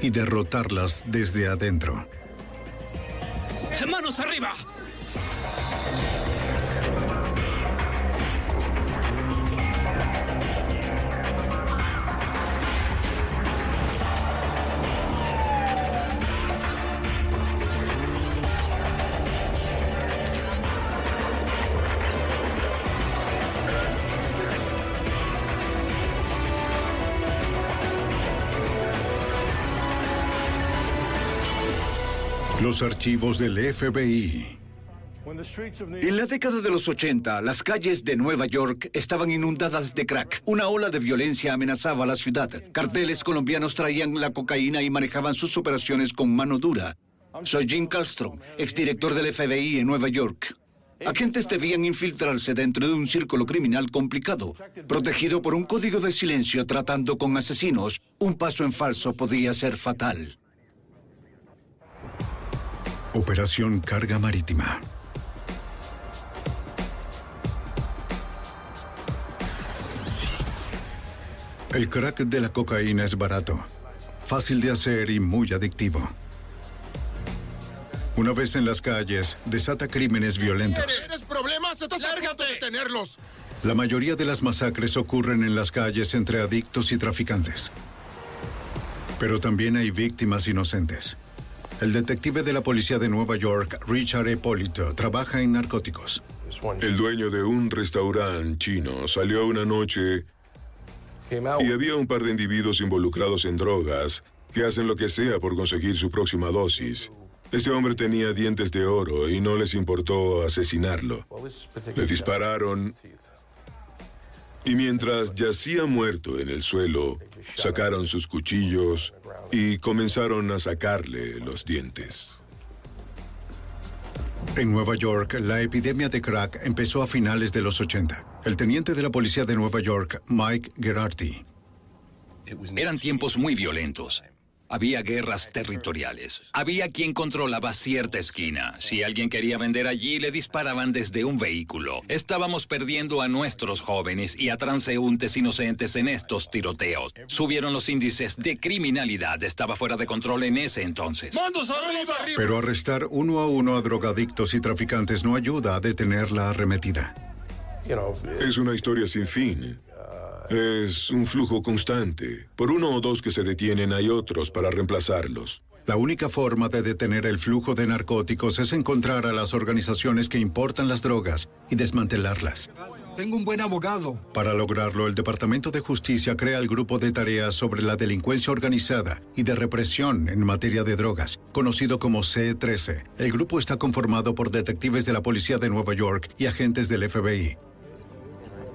y derrotarlas desde adentro. ¡Manos arriba! Archivos del FBI. En la década de los 80, las calles de Nueva York estaban inundadas de crack. Una ola de violencia amenazaba la ciudad. Carteles colombianos traían la cocaína y manejaban sus operaciones con mano dura. Soy Jim Castro, exdirector del FBI en Nueva York. Agentes debían infiltrarse dentro de un círculo criminal complicado, protegido por un código de silencio tratando con asesinos. Un paso en falso podía ser fatal. Operación Carga Marítima. El crack de la cocaína es barato, fácil de hacer y muy adictivo. Una vez en las calles, desata crímenes violentos. ¿Tienes problemas? ¡Estás de detenerlos! La mayoría de las masacres ocurren en las calles entre adictos y traficantes. Pero también hay víctimas inocentes. El detective de la policía de Nueva York, Richard Hipólito, trabaja en narcóticos. El dueño de un restaurante chino salió una noche y había un par de individuos involucrados en drogas que hacen lo que sea por conseguir su próxima dosis. Este hombre tenía dientes de oro y no les importó asesinarlo. Le dispararon y mientras yacía muerto en el suelo, sacaron sus cuchillos y comenzaron a sacarle los dientes. En Nueva York, la epidemia de crack empezó a finales de los 80. El teniente de la policía de Nueva York, Mike Gerardi. Eran tiempos muy violentos. Había guerras territoriales. Había quien controlaba cierta esquina. Si alguien quería vender allí, le disparaban desde un vehículo. Estábamos perdiendo a nuestros jóvenes y a transeúntes inocentes en estos tiroteos. Subieron los índices de criminalidad. Estaba fuera de control en ese entonces. ¡Mandos arriba! Pero arrestar uno a uno a drogadictos y traficantes no ayuda a detener la arremetida. Es una historia sin fin. Es un flujo constante. Por uno o dos que se detienen hay otros para reemplazarlos. La única forma de detener el flujo de narcóticos es encontrar a las organizaciones que importan las drogas y desmantelarlas. Tengo un buen abogado. Para lograrlo, el Departamento de Justicia crea el Grupo de Tareas sobre la Delincuencia Organizada y de Represión en materia de drogas, conocido como C13. El grupo está conformado por detectives de la Policía de Nueva York y agentes del FBI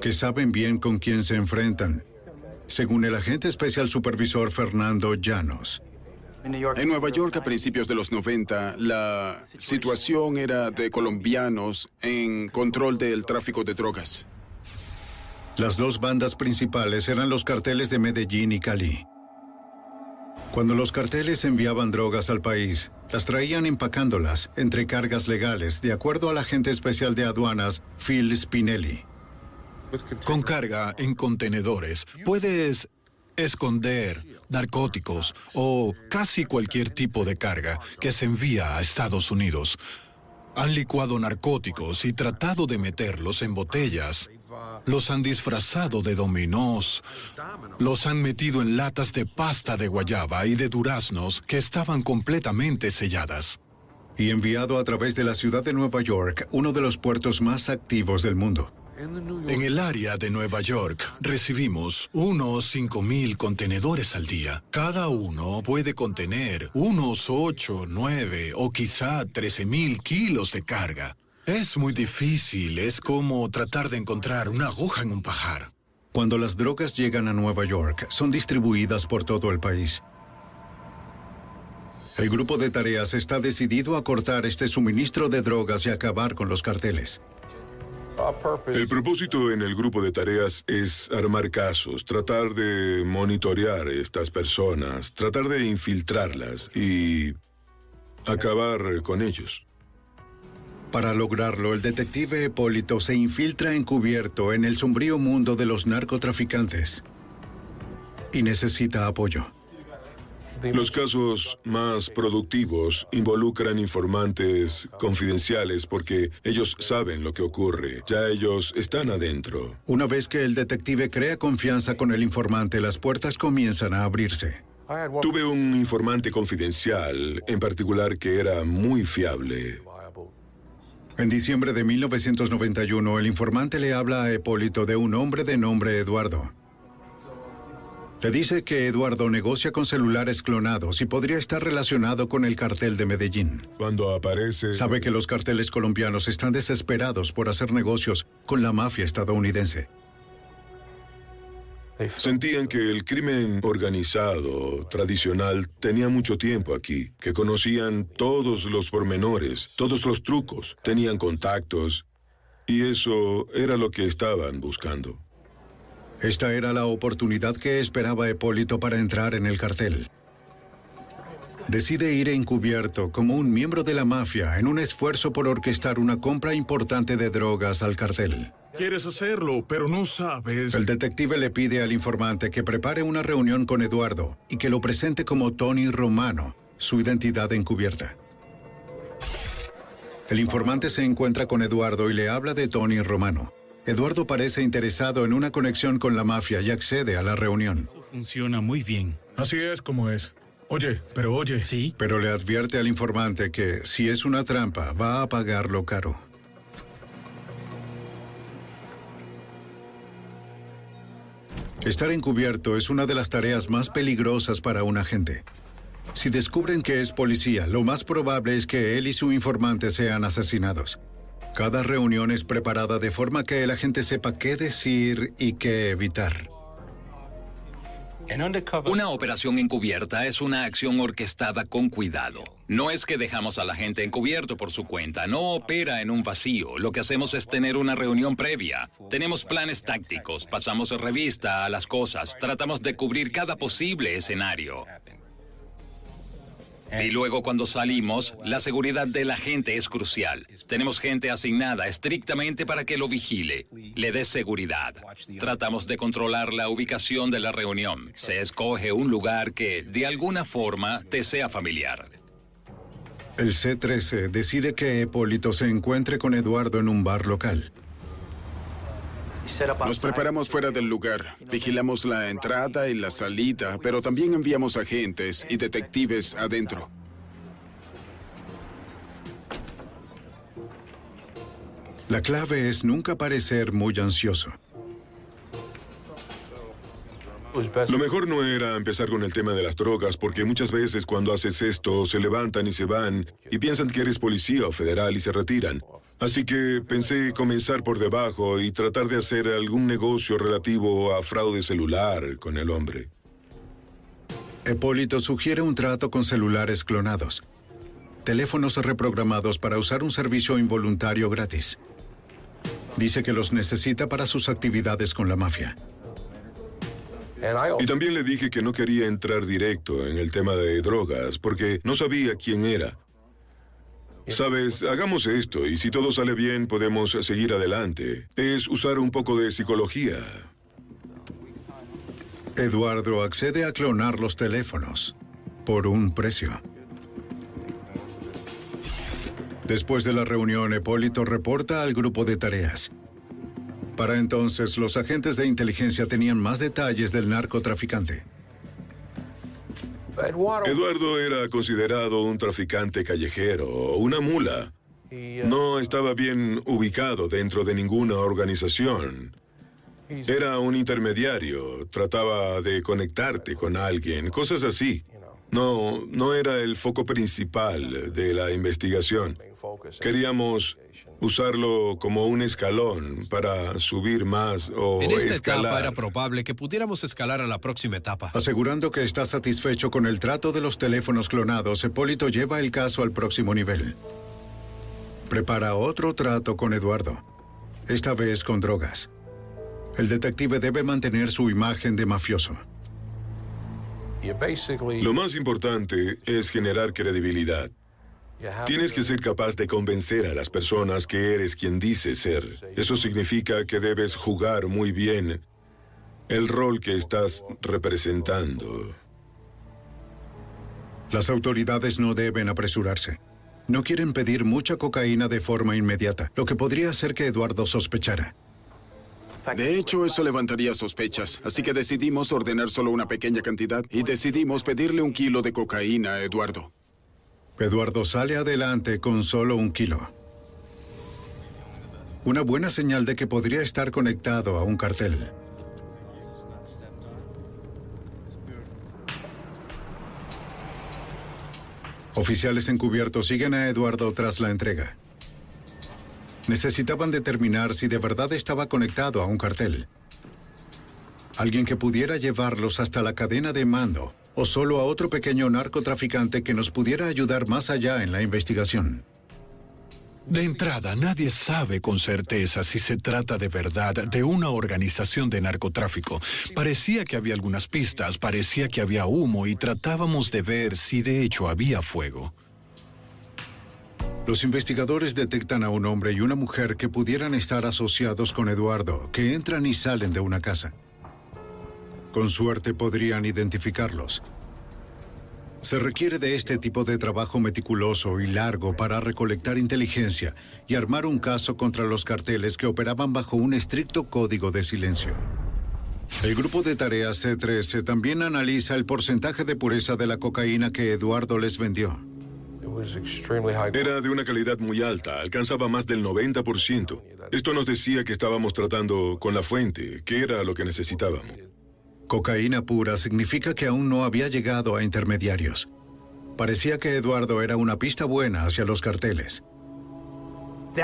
que saben bien con quién se enfrentan, según el agente especial supervisor Fernando Llanos. En Nueva York a principios de los 90, la situación era de colombianos en control del tráfico de drogas. Las dos bandas principales eran los carteles de Medellín y Cali. Cuando los carteles enviaban drogas al país, las traían empacándolas entre cargas legales, de acuerdo al agente especial de aduanas Phil Spinelli. Con carga en contenedores puedes esconder narcóticos o casi cualquier tipo de carga que se envía a Estados Unidos. Han licuado narcóticos y tratado de meterlos en botellas. Los han disfrazado de dominós. Los han metido en latas de pasta de guayaba y de duraznos que estaban completamente selladas. Y enviado a través de la ciudad de Nueva York, uno de los puertos más activos del mundo. En el área de Nueva York recibimos unos 5.000 contenedores al día. Cada uno puede contener unos 8, 9 o quizá 13.000 kilos de carga. Es muy difícil, es como tratar de encontrar una aguja en un pajar. Cuando las drogas llegan a Nueva York, son distribuidas por todo el país. El grupo de tareas está decidido a cortar este suministro de drogas y acabar con los carteles. El propósito en el grupo de tareas es armar casos, tratar de monitorear estas personas, tratar de infiltrarlas y acabar con ellos. Para lograrlo, el detective Hipólito se infiltra encubierto en el sombrío mundo de los narcotraficantes y necesita apoyo. Los casos más productivos involucran informantes confidenciales porque ellos saben lo que ocurre, ya ellos están adentro. Una vez que el detective crea confianza con el informante, las puertas comienzan a abrirse. Tuve un informante confidencial, en particular que era muy fiable. En diciembre de 1991, el informante le habla a Hipólito de un hombre de nombre Eduardo. Le dice que Eduardo negocia con celulares clonados y podría estar relacionado con el cartel de Medellín. Cuando aparece... Sabe que los carteles colombianos están desesperados por hacer negocios con la mafia estadounidense. Sentían que el crimen organizado, tradicional, tenía mucho tiempo aquí, que conocían todos los pormenores, todos los trucos, tenían contactos, y eso era lo que estaban buscando. Esta era la oportunidad que esperaba Hipólito para entrar en el cartel. Decide ir encubierto como un miembro de la mafia en un esfuerzo por orquestar una compra importante de drogas al cartel. Quieres hacerlo, pero no sabes. El detective le pide al informante que prepare una reunión con Eduardo y que lo presente como Tony Romano, su identidad encubierta. El informante se encuentra con Eduardo y le habla de Tony Romano. Eduardo parece interesado en una conexión con la mafia y accede a la reunión. Funciona muy bien. Así es como es. Oye, pero oye. Sí. Pero le advierte al informante que si es una trampa, va a pagarlo caro. Estar encubierto es una de las tareas más peligrosas para un agente. Si descubren que es policía, lo más probable es que él y su informante sean asesinados. Cada reunión es preparada de forma que el agente sepa qué decir y qué evitar. Una operación encubierta es una acción orquestada con cuidado. No es que dejamos a la gente encubierto por su cuenta, no opera en un vacío. Lo que hacemos es tener una reunión previa. Tenemos planes tácticos, pasamos revista a las cosas, tratamos de cubrir cada posible escenario. Y luego cuando salimos, la seguridad de la gente es crucial. Tenemos gente asignada estrictamente para que lo vigile, le dé seguridad. Tratamos de controlar la ubicación de la reunión. Se escoge un lugar que, de alguna forma, te sea familiar. El C-13 decide que Hipólito se encuentre con Eduardo en un bar local. Nos preparamos fuera del lugar, vigilamos la entrada y la salida, pero también enviamos agentes y detectives adentro. La clave es nunca parecer muy ansioso. Lo mejor no era empezar con el tema de las drogas, porque muchas veces cuando haces esto se levantan y se van y piensan que eres policía o federal y se retiran. Así que pensé comenzar por debajo y tratar de hacer algún negocio relativo a fraude celular con el hombre. Hipólito sugiere un trato con celulares clonados, teléfonos reprogramados para usar un servicio involuntario gratis. Dice que los necesita para sus actividades con la mafia. Y también le dije que no quería entrar directo en el tema de drogas, porque no sabía quién era. Sabes, hagamos esto y si todo sale bien podemos seguir adelante. Es usar un poco de psicología. Eduardo accede a clonar los teléfonos por un precio. Después de la reunión, Hipólito reporta al grupo de tareas. Para entonces, los agentes de inteligencia tenían más detalles del narcotraficante. Eduardo era considerado un traficante callejero, una mula. No estaba bien ubicado dentro de ninguna organización. Era un intermediario, trataba de conectarte con alguien, cosas así. No, no era el foco principal de la investigación. Queríamos usarlo como un escalón para subir más o En esta escalar. etapa era probable que pudiéramos escalar a la próxima etapa. Asegurando que está satisfecho con el trato de los teléfonos clonados, Hipólito lleva el caso al próximo nivel. Prepara otro trato con Eduardo. esta vez con drogas. El detective debe mantener su imagen de mafioso. Lo más importante es generar credibilidad. Tienes que ser capaz de convencer a las personas que eres quien dices ser. Eso significa que debes jugar muy bien el rol que estás representando. Las autoridades no deben apresurarse. No quieren pedir mucha cocaína de forma inmediata, lo que podría hacer que Eduardo sospechara. De hecho, eso levantaría sospechas, así que decidimos ordenar solo una pequeña cantidad y decidimos pedirle un kilo de cocaína a Eduardo. Eduardo sale adelante con solo un kilo. Una buena señal de que podría estar conectado a un cartel. Oficiales encubiertos siguen a Eduardo tras la entrega. Necesitaban determinar si de verdad estaba conectado a un cartel. Alguien que pudiera llevarlos hasta la cadena de mando o solo a otro pequeño narcotraficante que nos pudiera ayudar más allá en la investigación. De entrada, nadie sabe con certeza si se trata de verdad de una organización de narcotráfico. Parecía que había algunas pistas, parecía que había humo y tratábamos de ver si de hecho había fuego. Los investigadores detectan a un hombre y una mujer que pudieran estar asociados con Eduardo, que entran y salen de una casa. Con suerte podrían identificarlos. Se requiere de este tipo de trabajo meticuloso y largo para recolectar inteligencia y armar un caso contra los carteles que operaban bajo un estricto código de silencio. El grupo de tareas C13 también analiza el porcentaje de pureza de la cocaína que Eduardo les vendió. Era de una calidad muy alta, alcanzaba más del 90%. Esto nos decía que estábamos tratando con la fuente, que era lo que necesitábamos. Cocaína pura significa que aún no había llegado a intermediarios. Parecía que Eduardo era una pista buena hacia los carteles.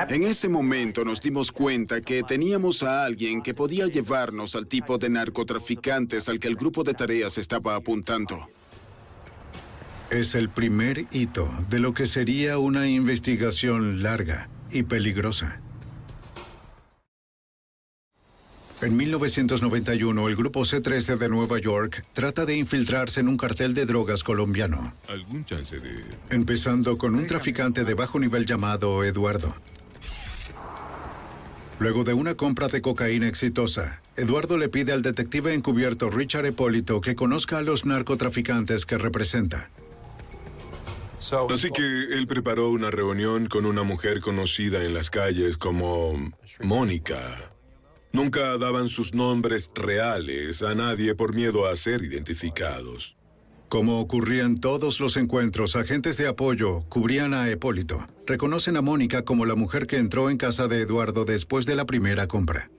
En ese momento nos dimos cuenta que teníamos a alguien que podía llevarnos al tipo de narcotraficantes al que el grupo de tareas estaba apuntando. Es el primer hito de lo que sería una investigación larga y peligrosa. En 1991, el grupo C-13 de Nueva York trata de infiltrarse en un cartel de drogas colombiano. ¿Algún chance de...? Empezando con un traficante de bajo nivel llamado Eduardo. Luego de una compra de cocaína exitosa, Eduardo le pide al detective encubierto Richard Hipólito que conozca a los narcotraficantes que representa. Así que él preparó una reunión con una mujer conocida en las calles como Mónica. Nunca daban sus nombres reales a nadie por miedo a ser identificados. Como ocurría en todos los encuentros, agentes de apoyo cubrían a Hipólito. Reconocen a Mónica como la mujer que entró en casa de Eduardo después de la primera compra.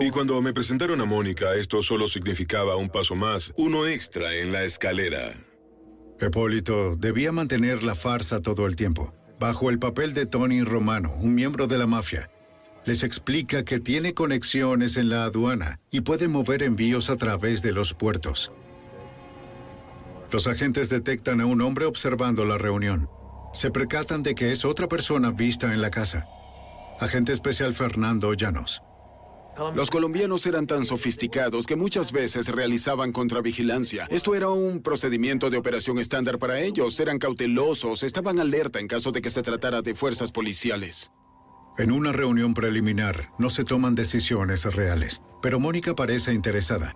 Y cuando me presentaron a Mónica, esto solo significaba un paso más, uno extra en la escalera. Hipólito debía mantener la farsa todo el tiempo, bajo el papel de Tony Romano, un miembro de la mafia. Les explica que tiene conexiones en la aduana y puede mover envíos a través de los puertos. Los agentes detectan a un hombre observando la reunión. Se percatan de que es otra persona vista en la casa. Agente especial Fernando Llanos. Los colombianos eran tan sofisticados que muchas veces realizaban contravigilancia. Esto era un procedimiento de operación estándar para ellos. Eran cautelosos, estaban alerta en caso de que se tratara de fuerzas policiales. En una reunión preliminar no se toman decisiones reales, pero Mónica parece interesada.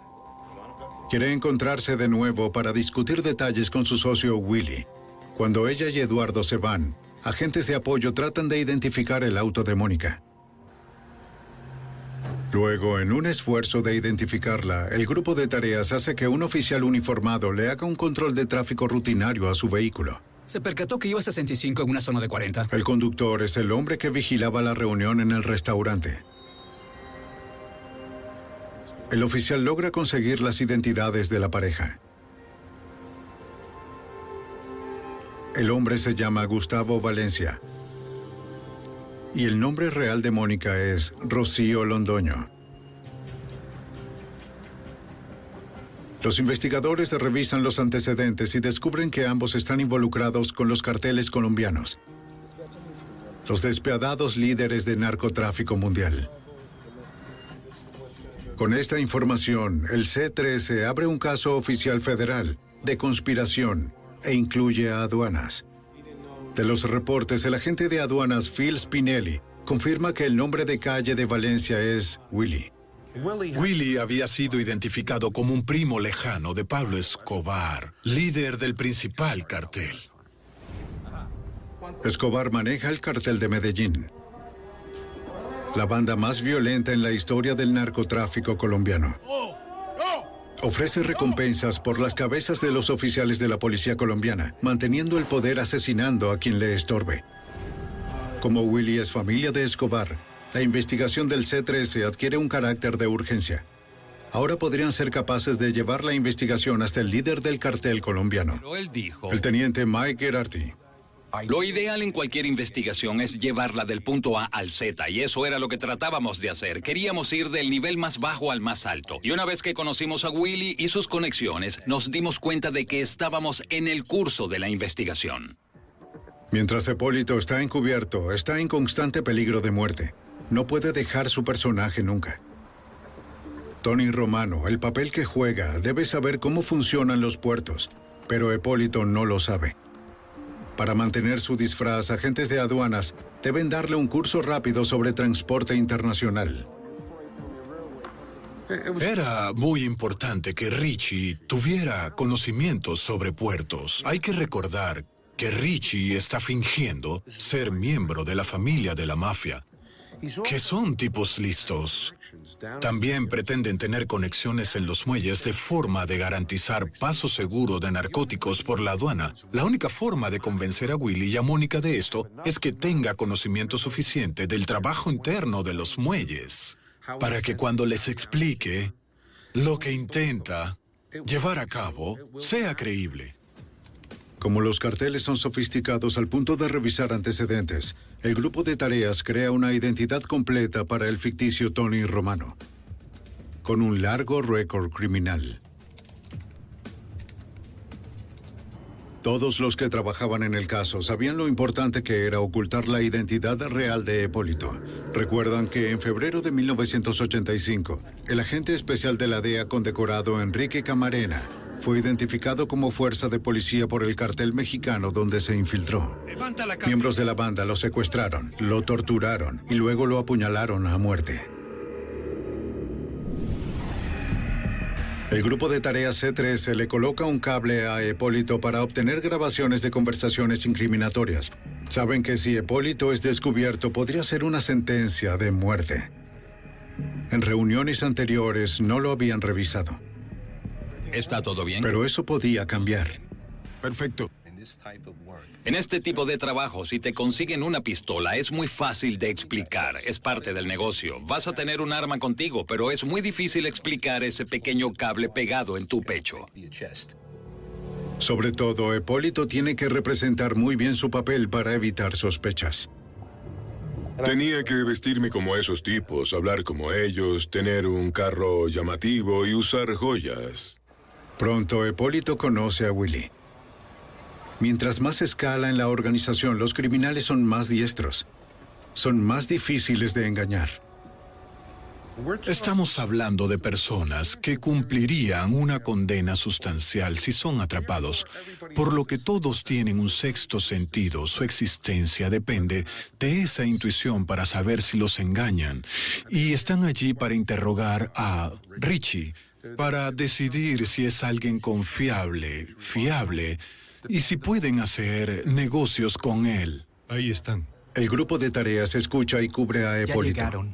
Quiere encontrarse de nuevo para discutir detalles con su socio Willy. Cuando ella y Eduardo se van, agentes de apoyo tratan de identificar el auto de Mónica. Luego, en un esfuerzo de identificarla, el grupo de tareas hace que un oficial uniformado le haga un control de tráfico rutinario a su vehículo. Se percató que iba a 65 en una zona de 40. El conductor es el hombre que vigilaba la reunión en el restaurante. El oficial logra conseguir las identidades de la pareja. El hombre se llama Gustavo Valencia. Y el nombre real de Mónica es Rocío Londoño. Los investigadores revisan los antecedentes y descubren que ambos están involucrados con los carteles colombianos. los despiadados líderes de narcotráfico mundial. Con esta información, el C-13 abre un caso oficial federal de conspiración e incluye a aduanas. De los reportes, el agente de aduanas Phil Spinelli confirma que el nombre de calle de Valencia es Willy. Willy había sido identificado como un primo lejano de Pablo Escobar, líder del principal cartel. Escobar maneja el cartel de Medellín, la banda más violenta en la historia del narcotráfico colombiano. Ofrece recompensas por las cabezas de los oficiales de la policía colombiana, manteniendo el poder asesinando a quien le estorbe. Como Willy es familia de Escobar, la investigación del C-13 adquiere un carácter de urgencia. Ahora podrían ser capaces de llevar la investigación hasta el líder del cartel colombiano, Pero él dijo, el teniente Mike Gerardi. lo ideal en cualquier investigación es llevarla del punto A al Z, y eso era lo que tratábamos de hacer. Queríamos ir del nivel más bajo al más alto. Y una vez que conocimos a Willy y sus conexiones, nos dimos cuenta de que estábamos en el curso de la investigación. Mientras Hipólito está encubierto, está en constante peligro de muerte. No puede dejar su personaje nunca. Tony Romano, el papel que juega, debe saber cómo funcionan los puertos, pero Hipólito no lo sabe. Para mantener su disfraz, agentes de aduanas deben darle un curso rápido sobre transporte internacional. Era muy importante que Richie tuviera conocimientos sobre puertos. Hay que recordar que Richie está fingiendo ser miembro de la familia de la mafia, que son tipos listos. También pretenden tener conexiones en los muelles de forma de garantizar paso seguro de narcóticos por la aduana. La única forma de convencer a Willy y a Mónica de esto es que tenga conocimiento suficiente del trabajo interno de los muelles, para que cuando les explique lo que intenta llevar a cabo sea creíble. Como los carteles son sofisticados al punto de revisar antecedentes, el grupo de tareas crea una identidad completa para el ficticio Tony Romano, con un largo récord criminal. Todos los que trabajaban en el caso sabían lo importante que era ocultar la identidad real de Hipólito. Recuerdan que en febrero de 1985, el agente especial de la DEA condecorado Enrique Camarena fue identificado como fuerza de policía por el cartel mexicano donde se infiltró. Miembros de la banda lo secuestraron, lo torturaron y luego lo apuñalaron a muerte. El grupo de tareas C13 le coloca un cable a Hipólito para obtener grabaciones de conversaciones incriminatorias. Saben que si Hipólito es descubierto podría ser una sentencia de muerte. En reuniones anteriores no lo habían revisado. ¿Está todo bien? Pero eso podía cambiar. Perfecto. En este tipo de trabajo, si te consiguen una pistola, es muy fácil de explicar. Es parte del negocio. Vas a tener un arma contigo, pero es muy difícil explicar ese pequeño cable pegado en tu pecho. Sobre todo, Hipólito tiene que representar muy bien su papel para evitar sospechas. Tenía que vestirme como esos tipos, hablar como ellos, tener un carro llamativo y usar joyas. Pronto, Hipólito conoce a Willy. Mientras más escala en la organización, los criminales son más diestros. Son más difíciles de engañar. Estamos hablando de personas que cumplirían una condena sustancial si son atrapados, por lo que todos tienen un sexto sentido. Su existencia depende de esa intuición para saber si los engañan. Y están allí para interrogar a Richie, para decidir si es alguien confiable, fiable, y si pueden hacer negocios con él. Ahí están. El grupo de tareas escucha y cubre a Hipólito.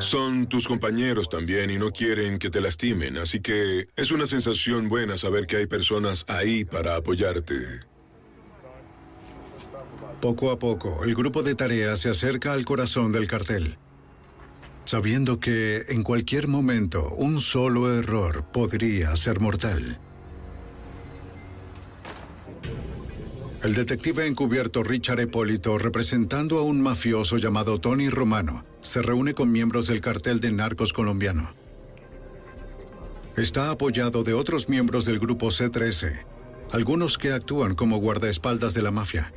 Son tus compañeros también y no quieren que te lastimen, así que es una sensación buena saber que hay personas ahí para apoyarte. Poco a poco, el grupo de tareas se acerca al corazón del cartel, sabiendo que en cualquier momento un solo error podría ser mortal. El detective encubierto Richard Hipólito, representando a un mafioso llamado Tony Romano, se reúne con miembros del cartel de narcos colombiano. Está apoyado de otros miembros del grupo C-13, algunos que actúan como guardaespaldas de la mafia.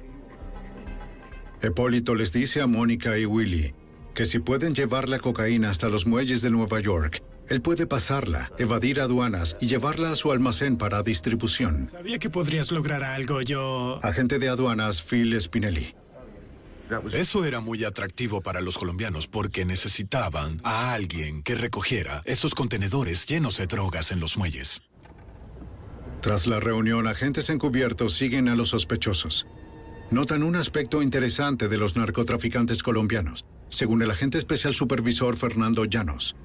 Hipólito les dice a Mónica y Willy que si pueden llevar la cocaína hasta los muelles de Nueva York, él puede pasarla, evadir aduanas y llevarla a su almacén para distribución. Sabía que podrías lograr algo, yo... Agente de aduanas Phil Spinelli. Eso era muy atractivo para los colombianos porque necesitaban a alguien que recogiera esos contenedores llenos de drogas en los muelles. Tras la reunión, agentes encubiertos siguen a los sospechosos. Notan un aspecto interesante de los narcotraficantes colombianos, según el agente especial supervisor Fernando Llanos.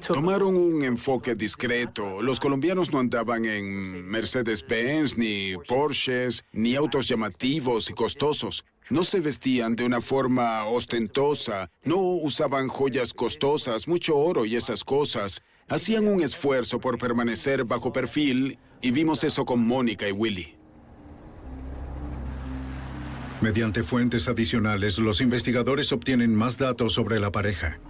Tomaron un enfoque discreto. Los colombianos no andaban en Mercedes-Benz, ni Porsches, ni autos llamativos y costosos. No se vestían de una forma ostentosa, no usaban joyas costosas, mucho oro y esas cosas. Hacían un esfuerzo por permanecer bajo perfil y vimos eso con Mónica y Willy. Mediante fuentes adicionales, los investigadores obtienen más datos sobre la pareja.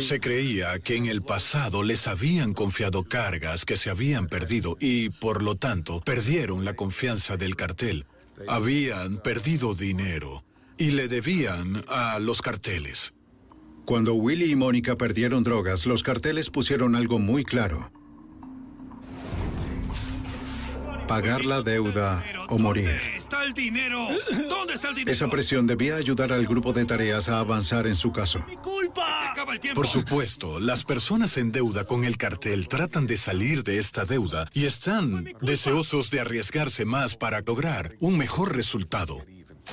Se creía que en el pasado les habían confiado cargas que se habían perdido y, por lo tanto, perdieron la confianza del cartel. Habían perdido dinero y le debían a los carteles. Cuando Willy y Mónica perdieron drogas, los carteles pusieron algo muy claro. Pagar la deuda o morir. está el dinero? ¿Dónde está el dinero? Esa presión debía ayudar al grupo de tareas a avanzar en su caso. ¡Culpa! Acaba el tiempo. Por supuesto, las personas en deuda con el cartel tratan de salir de esta deuda y están deseosos de arriesgarse más para lograr un mejor resultado.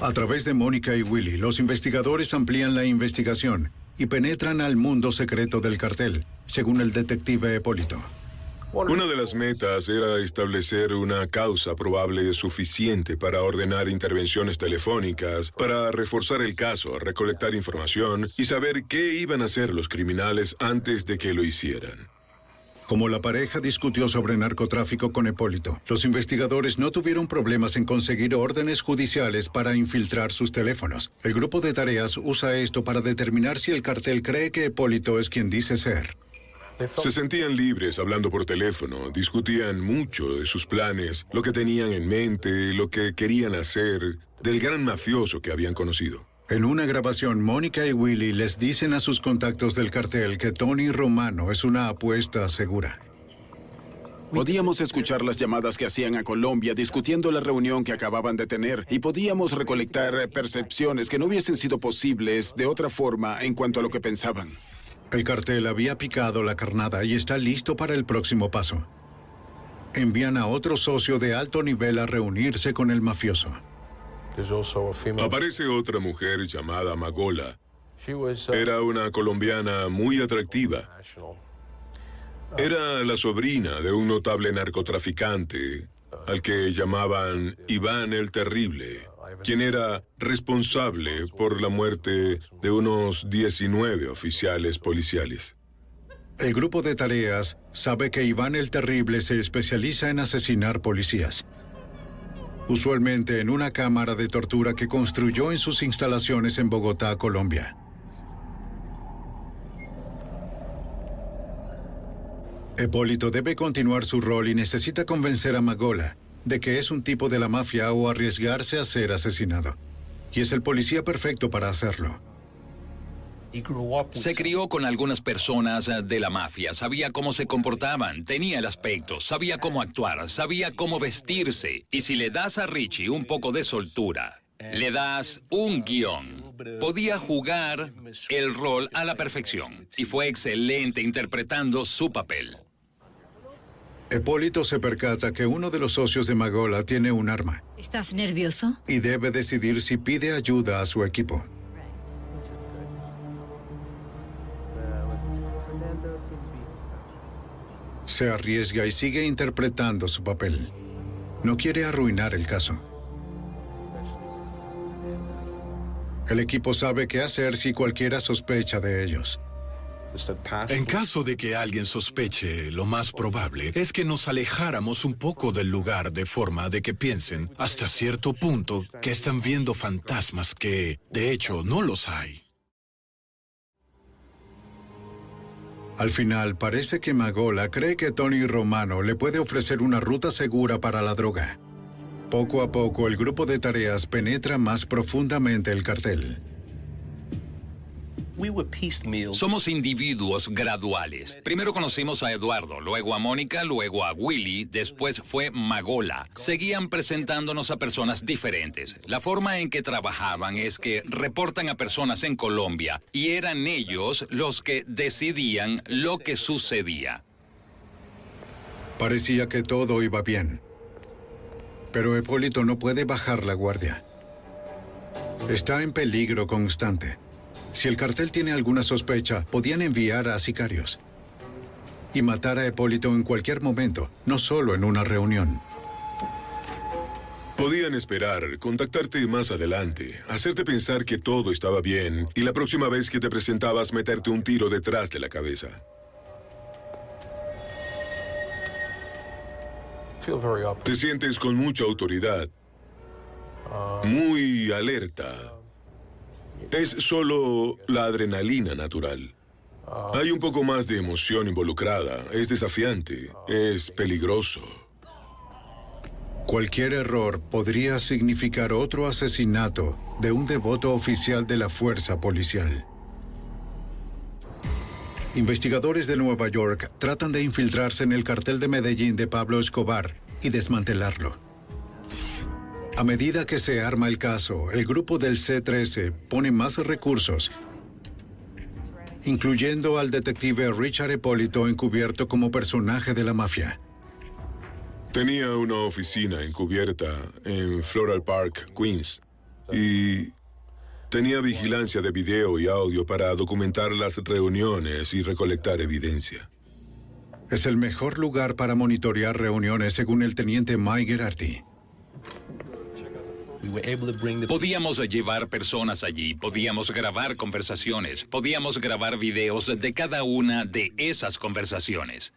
A través de Mónica y Willy, los investigadores amplían la investigación y penetran al mundo secreto del cartel, según el detective Hipólito. Una de las metas era establecer una causa probable suficiente para ordenar intervenciones telefónicas, para reforzar el caso, recolectar información y saber qué iban a hacer los criminales antes de que lo hicieran. Como la pareja discutió sobre narcotráfico con Hipólito, los investigadores no tuvieron problemas en conseguir órdenes judiciales para infiltrar sus teléfonos. El grupo de tareas usa esto para determinar si el cartel cree que Hipólito es quien dice ser. Se sentían libres hablando por teléfono, discutían mucho de sus planes, lo que tenían en mente, lo que querían hacer, del gran mafioso que habían conocido. En una grabación, Mónica y Willy les dicen a sus contactos del cartel que Tony Romano es una apuesta segura. Podíamos escuchar las llamadas que hacían a Colombia discutiendo la reunión que acababan de tener y podíamos recolectar percepciones que no hubiesen sido posibles de otra forma en cuanto a lo que pensaban. El cartel había picado la carnada y está listo para el próximo paso. Envían a otro socio de alto nivel a reunirse con el mafioso. Aparece otra mujer llamada Magola. Era una colombiana muy atractiva. Era la sobrina de un notable narcotraficante al que llamaban Iván el Terrible, quien era responsable por la muerte de unos 19 oficiales policiales. El grupo de tareas sabe que Iván el Terrible se especializa en asesinar policías. Usualmente en una cámara de tortura que construyó en sus instalaciones en Bogotá, Colombia. Hipólito debe continuar su rol y necesita convencer a Magola de que es un tipo de la mafia o arriesgarse a ser asesinado. Y es el policía perfecto para hacerlo. Se crió con algunas personas eh, de la mafia, sabía cómo se comportaban, tenía el aspecto, sabía cómo actuar, sabía cómo vestirse. Y si le das a Richie un poco de soltura, le das un guion, podía jugar el rol a la perfección. Y fue excelente interpretando su papel. Hipólito se percata que uno de los socios de Magola tiene un arma ¿Estás nervioso? y debe decidir si pide ayuda a su equipo. Se arriesga y sigue interpretando su papel. No quiere arruinar el caso. El equipo sabe qué hacer si cualquiera sospecha de ellos. En caso de que alguien sospeche, lo más probable es que nos alejáramos un poco del lugar de forma de que piensen, hasta cierto punto, que están viendo fantasmas que, de hecho, no los hay. Al final, parece que Magola cree que Tony Romano le puede ofrecer una ruta segura para la droga. Poco a poco, el grupo de tareas penetra más profundamente el cartel. Somos individuos graduales. Primero conocimos a Eduardo, luego a Mónica, luego a Willy, después fue Magola. Seguían presentándonos a personas diferentes. La forma en que trabajaban es que reportan a personas en Colombia y eran ellos los que decidían lo que sucedía. Parecía que todo iba bien. Pero Hipólito no puede bajar la guardia. Está en peligro constante. Si el cartel tiene alguna sospecha, podían enviar a sicarios y matar a Hipólito en cualquier momento, no solo en una reunión. Podían esperar, contactarte más adelante, hacerte pensar que todo estaba bien y la próxima vez que te presentabas meterte un tiro detrás de la cabeza. Te sientes con mucha autoridad, muy alerta. Es solo la adrenalina natural. Hay un poco más de emoción involucrada. Es desafiante. Es peligroso. Cualquier error podría significar otro asesinato de un devoto oficial de la fuerza policial. Investigadores de Nueva York tratan de infiltrarse en el cartel de Medellín de Pablo Escobar y desmantelarlo. A medida que se arma el caso, el grupo del C-13 pone más recursos, incluyendo al detective Richard Hipólito encubierto como personaje de la mafia. Tenía una oficina encubierta en Floral Park, Queens, y tenía vigilancia de video y audio para documentar las reuniones y recolectar evidencia. Es el mejor lugar para monitorear reuniones según el teniente Mike Gerardi. Podíamos llevar personas allí, podíamos grabar conversaciones, podíamos grabar videos de cada una de esas conversaciones.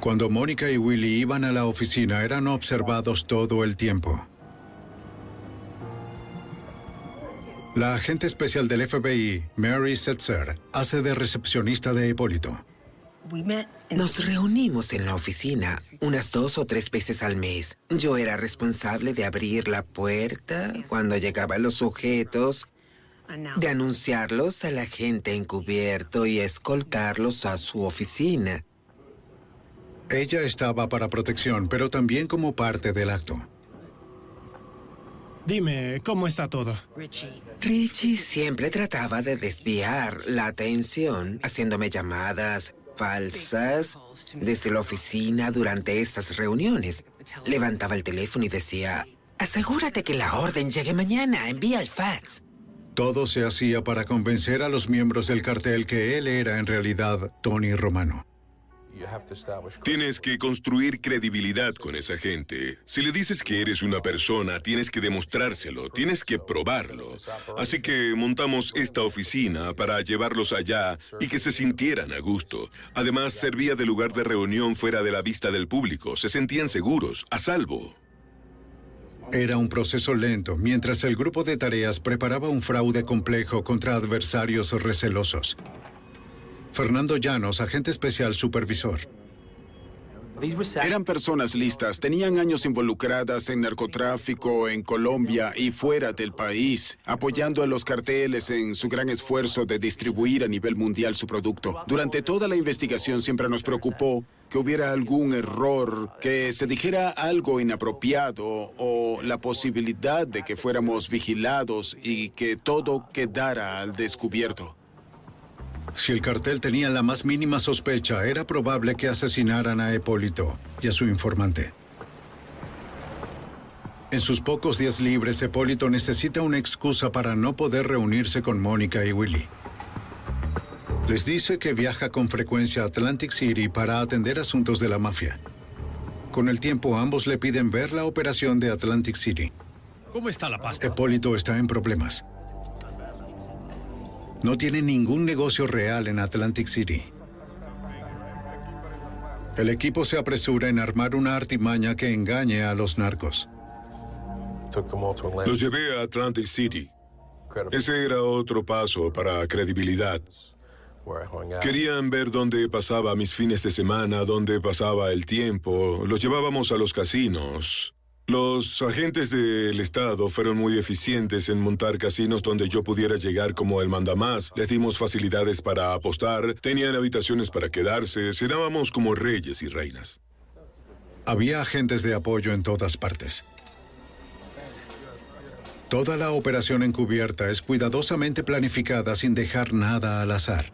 Cuando Mónica y Willy iban a la oficina, eran observados todo el tiempo. La agente especial del FBI, Mary Setzer, hace de recepcionista de Hipólito. Nos reunimos en la oficina unas dos o tres veces al mes. Yo era responsable de abrir la puerta cuando llegaban los sujetos, de anunciarlos a la gente encubierto y escoltarlos a su oficina. Ella estaba para protección, pero también como parte del acto. Dime, ¿cómo está todo? Richie siempre trataba de desviar la atención, haciéndome llamadas falsas desde la oficina durante estas reuniones. Levantaba el teléfono y decía, asegúrate que la orden llegue mañana, envía el fax. Todo se hacía para convencer a los miembros del cartel que él era en realidad Tony Romano. Tienes que construir credibilidad con esa gente. Si le dices que eres una persona, tienes que demostrárselo, tienes que probarlo. Así que montamos esta oficina para llevarlos allá y que se sintieran a gusto. Además, servía de lugar de reunión fuera de la vista del público. Se sentían seguros, a salvo. Era un proceso lento, mientras el grupo de tareas preparaba un fraude complejo contra adversarios recelosos. Fernando Llanos, agente especial supervisor. Eran personas listas, tenían años involucradas en narcotráfico en Colombia y fuera del país, apoyando a los carteles en su gran esfuerzo de distribuir a nivel mundial su producto. Durante toda la investigación siempre nos preocupó que hubiera algún error, que se dijera algo inapropiado o la posibilidad de que fuéramos vigilados y que todo quedara al descubierto. Si el cartel tenía la más mínima sospecha, era probable que asesinaran a Hipólito y a su informante. En sus pocos días libres, Hipólito necesita una excusa para no poder reunirse con Mónica y Willy. Les dice que viaja con frecuencia a Atlantic City para atender asuntos de la mafia. Con el tiempo, ambos le piden ver la operación de Atlantic City. ¿Cómo está la pasta? Hipólito está en problemas. No tiene ningún negocio real en Atlantic City. El equipo se apresura en armar una artimaña que engañe a los narcos. Los llevé a Atlantic City. Ese era otro paso para credibilidad. Querían ver dónde pasaba mis fines de semana, dónde pasaba el tiempo. Los llevábamos a los casinos. Los agentes del Estado fueron muy eficientes en montar casinos donde yo pudiera llegar como el mandamás. Les dimos facilidades para apostar, tenían habitaciones para quedarse, cenábamos como reyes y reinas. Había agentes de apoyo en todas partes. Toda la operación encubierta es cuidadosamente planificada sin dejar nada al azar.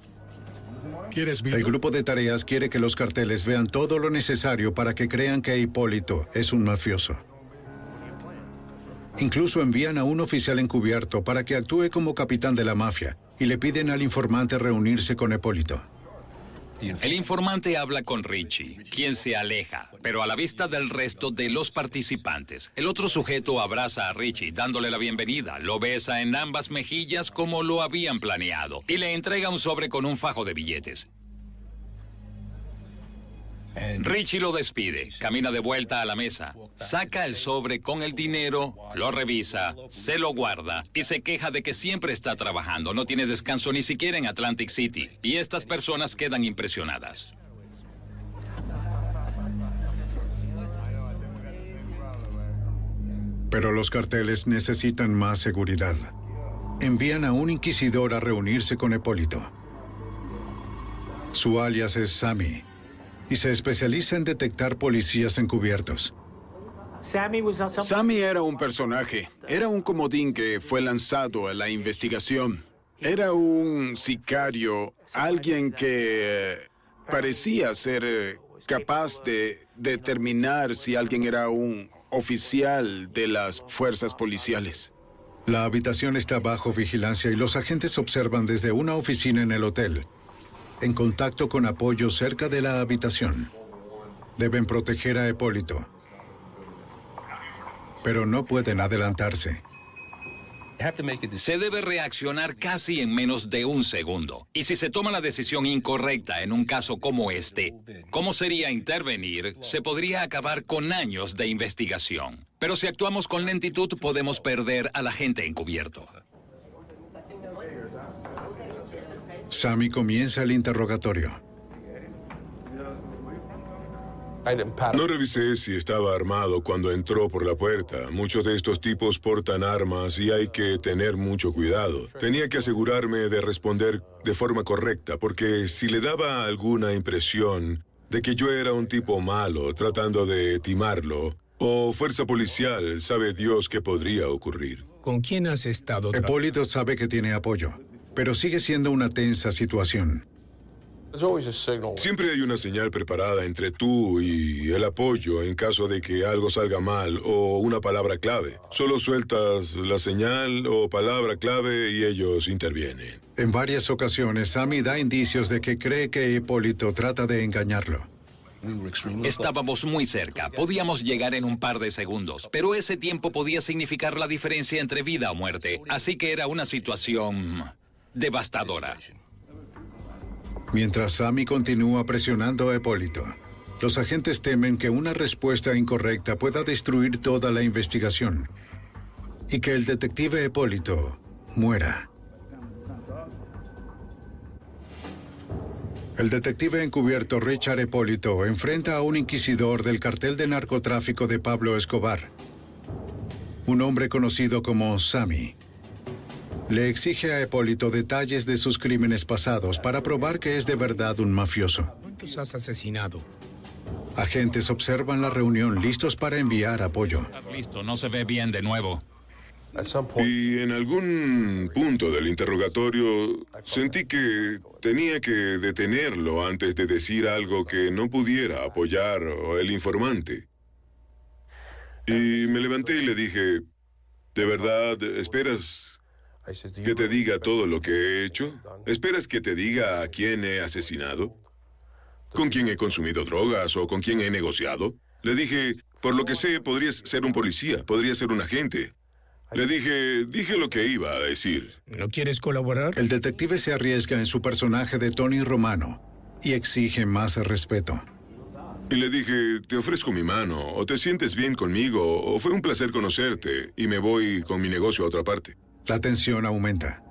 ¿Quieres El grupo de tareas quiere que los carteles vean todo lo necesario para que crean que Hipólito es un mafioso. Incluso envían a un oficial encubierto para que actúe como capitán de la mafia y le piden al informante reunirse con Hipólito. El informante habla con Richie, quien se aleja, pero a la vista del resto de los participantes. El otro sujeto abraza a Richie, dándole la bienvenida, lo besa en ambas mejillas como lo habían planeado, y le entrega un sobre con un fajo de billetes. Richie lo despide, camina de vuelta a la mesa, saca el sobre con el dinero, lo revisa, se lo guarda y se queja de que siempre está trabajando, no tiene descanso ni siquiera en Atlantic City. Y estas personas quedan impresionadas. Pero los carteles necesitan más seguridad. Envían a un inquisidor a reunirse con Hipólito. Su alias es Sammy y se especializa en detectar policías encubiertos. Sammy era un personaje. Era un comodín que fue lanzado a la investigación. Era un sicario, alguien que eh, parecía ser eh, capaz de determinar si alguien era un oficial de las fuerzas policiales. La habitación está bajo vigilancia y los agentes observan desde una oficina en el hotel, en contacto con apoyo cerca de la habitación. Deben proteger a Hipólito, pero no pueden adelantarse. Se debe reaccionar casi en menos de un segundo. Y si se toma la decisión incorrecta en un caso como este, ¿cómo sería intervenir? Se podría acabar con años de investigación. Pero si actuamos con lentitud, podemos perder a la gente encubierto. Sammy comienza el interrogatorio. No revisé si estaba armado cuando entró por la puerta. Muchos de estos tipos portan armas y hay que tener mucho cuidado. Tenía que asegurarme de responder de forma correcta, porque si le daba alguna impresión de que yo era un tipo malo tratando de timarlo, o fuerza policial, sabe Dios qué podría ocurrir. ¿Con quién has estado? Hipólito sabe que tiene apoyo, pero sigue siendo una tensa situación. Siempre hay una señal preparada entre tú y el apoyo en caso de que algo salga mal o una palabra clave. Solo sueltas la señal o palabra clave y ellos intervienen. En varias ocasiones, Sammy da indicios de que cree que Hipólito trata de engañarlo. Estábamos muy cerca, podíamos llegar en un par de segundos, pero ese tiempo podía significar la diferencia entre vida o muerte, así que era una situación devastadora. Mientras Sammy continúa presionando a Hipólito, los agentes temen que una respuesta incorrecta pueda destruir toda la investigación y que el detective Hipólito muera. El detective encubierto Richard Hipólito enfrenta a un inquisidor del cartel de narcotráfico de Pablo Escobar, un hombre conocido como Sammy. Le exige a Hipólito detalles de sus crímenes pasados para probar que es de verdad un mafioso. ¿Cuántos has asesinado? Agentes observan la reunión listos para enviar apoyo. Listo, no se ve bien de nuevo. Y en algún punto del interrogatorio sentí que tenía que detenerlo antes de decir algo que no pudiera apoyar el informante. Y me levanté y le dije, ¿de verdad esperas que te diga todo lo que he hecho? ¿Esperas que te diga a quién he asesinado? ¿Con quién he consumido drogas o con quién he negociado? Le dije, por lo que sé, podrías ser un policía, podría ser un agente. Le dije, dije lo que iba a decir. ¿No quieres colaborar? El detective se arriesga en su personaje de Tony Romano y exige más respeto. Y le dije, te ofrezco mi mano, o te sientes bien conmigo, o fue un placer conocerte, y me voy con mi negocio a otra parte. La tensión aumenta.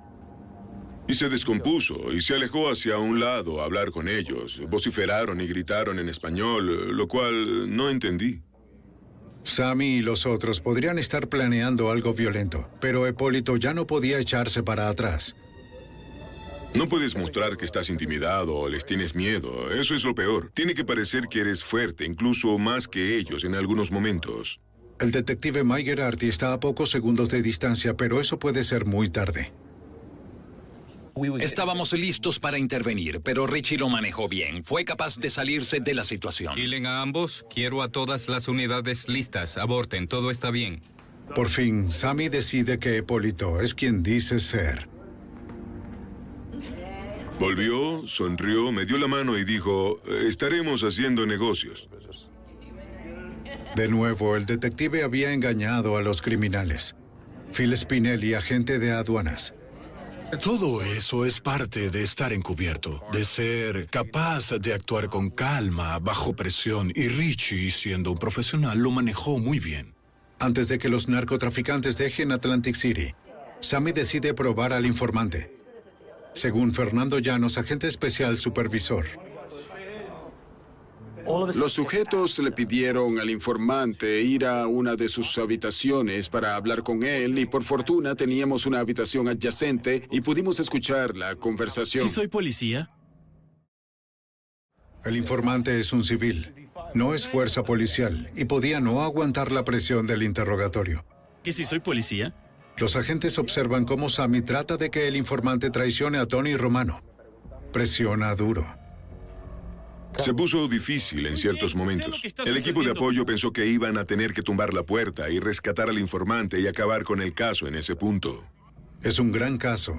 Y se descompuso y se alejó hacia un lado a hablar con ellos. Vociferaron y gritaron en español, lo cual no entendí. Sammy y los otros podrían estar planeando algo violento, pero Hipólito ya no podía echarse para atrás. No puedes mostrar que estás intimidado o les tienes miedo. Eso es lo peor. Tiene que parecer que eres fuerte, incluso más que ellos en algunos momentos. El detective Mike Gerardi está a pocos segundos de distancia, pero eso puede ser muy tarde. Estábamos listos para intervenir, pero Richie lo manejó bien. Fue capaz de salirse de la situación. Kilen a ambos. Quiero a todas las unidades listas. Aborten. Todo está bien. Por fin, Sammy decide que Hipólito es quien dice ser. Volvió, sonrió, me dio la mano y dijo, estaremos haciendo negocios. De nuevo, el detective había engañado a los criminales. Phil Spinelli, agente de aduanas. Todo eso es parte de estar encubierto, de ser capaz de actuar con calma, bajo presión, y Richie, siendo un profesional, lo manejó muy bien. Antes de que los narcotraficantes dejen Atlantic City, Sammy decide probar al informante. Según Fernando Llanos, agente especial supervisor. Los sujetos le pidieron al informante ir a una de sus habitaciones para hablar con él y por fortuna teníamos una habitación adyacente y pudimos escuchar la conversación. ¿Sí soy policía? El informante es un civil, no es fuerza policial y podía no aguantar la presión del interrogatorio. ¿Que si soy policía? Los agentes observan cómo Sammy trata de que el informante traicione a Tony Romano. Presiona duro. Se puso difícil en ciertos momentos. El equipo de apoyo pensó que iban a tener que tumbar la puerta y rescatar al informante y acabar con el caso en ese punto. Es un gran caso,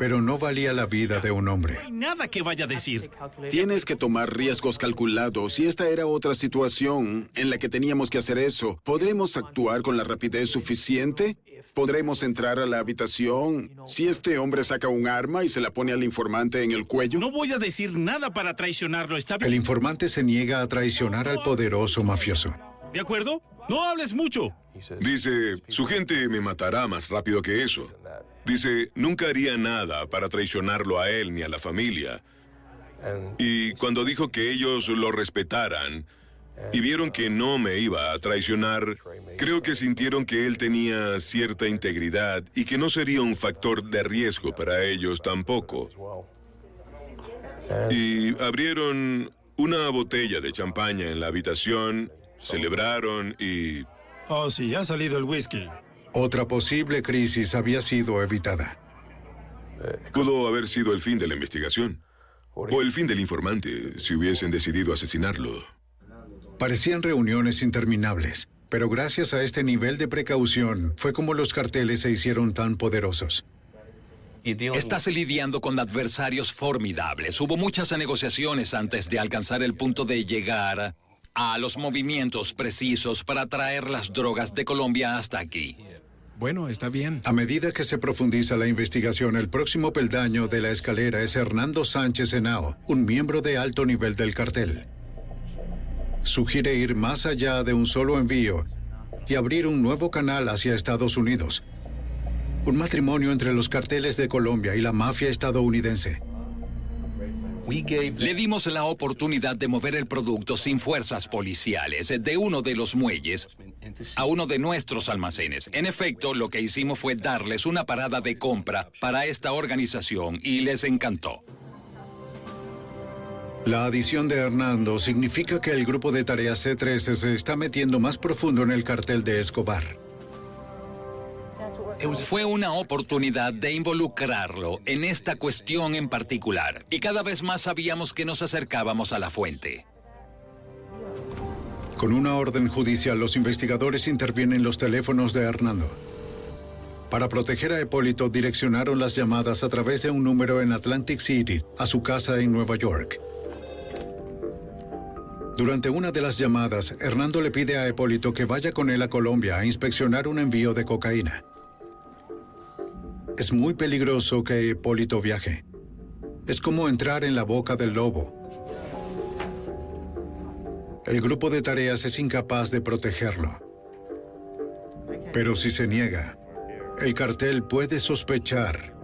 pero no valía la vida de un hombre. No hay nada que vaya a decir. Tienes que tomar riesgos calculados y esta era otra situación en la que teníamos que hacer eso. ¿Podremos actuar con la rapidez suficiente? ¿Podremos entrar a la habitación si este hombre saca un arma y se la pone al informante en el cuello? No voy a decir nada para traicionarlo, ¿está bien? El informante se niega a traicionar al poderoso mafioso. ¿De acuerdo? No hables mucho. Dice, su gente me matará más rápido que eso. Dice, nunca haría nada para traicionarlo a él ni a la familia. Y cuando dijo que ellos lo respetaran y vieron que no me iba a traicionar, creo que sintieron que él tenía cierta integridad y que no sería un factor de riesgo para ellos tampoco. Y abrieron una botella de champaña en la habitación, celebraron y... Oh, sí, ha salido el whisky. Otra posible crisis había sido evitada. Pudo haber sido el fin de la investigación. O el fin del informante, si hubiesen decidido asesinarlo. Parecían reuniones interminables, pero gracias a este nivel de precaución fue como los carteles se hicieron tan poderosos. Estás lidiando con adversarios formidables. Hubo muchas negociaciones antes de alcanzar el punto de llegar a los movimientos precisos para traer las drogas de Colombia hasta aquí. Bueno, está bien. A medida que se profundiza la investigación, el próximo peldaño de la escalera es Hernando Sánchez Henao, un miembro de alto nivel del cartel. Sugiere ir más allá de un solo envío y abrir un nuevo canal hacia Estados Unidos. Un matrimonio entre los carteles de Colombia y la mafia estadounidense. Le dimos la oportunidad de mover el producto sin fuerzas policiales de uno de los muelles a uno de nuestros almacenes. En efecto, lo que hicimos fue darles una parada de compra para esta organización y les encantó. La adición de Hernando significa que el grupo de tareas C13 se está metiendo más profundo en el cartel de Escobar. Fue una oportunidad de involucrarlo en esta cuestión en particular y cada vez más sabíamos que nos acercábamos a la fuente. Con una orden judicial, los investigadores intervienen los teléfonos de Hernando. Para proteger a Hipólito, direccionaron las llamadas a través de un número en Atlantic City, a su casa en Nueva York. Durante una de las llamadas, Hernando le pide a Hipólito que vaya con él a Colombia a inspeccionar un envío de cocaína. Es muy peligroso que Hipólito viaje. Es como entrar en la boca del lobo. El grupo de tareas es incapaz de protegerlo. Pero si se niega, el cartel puede sospechar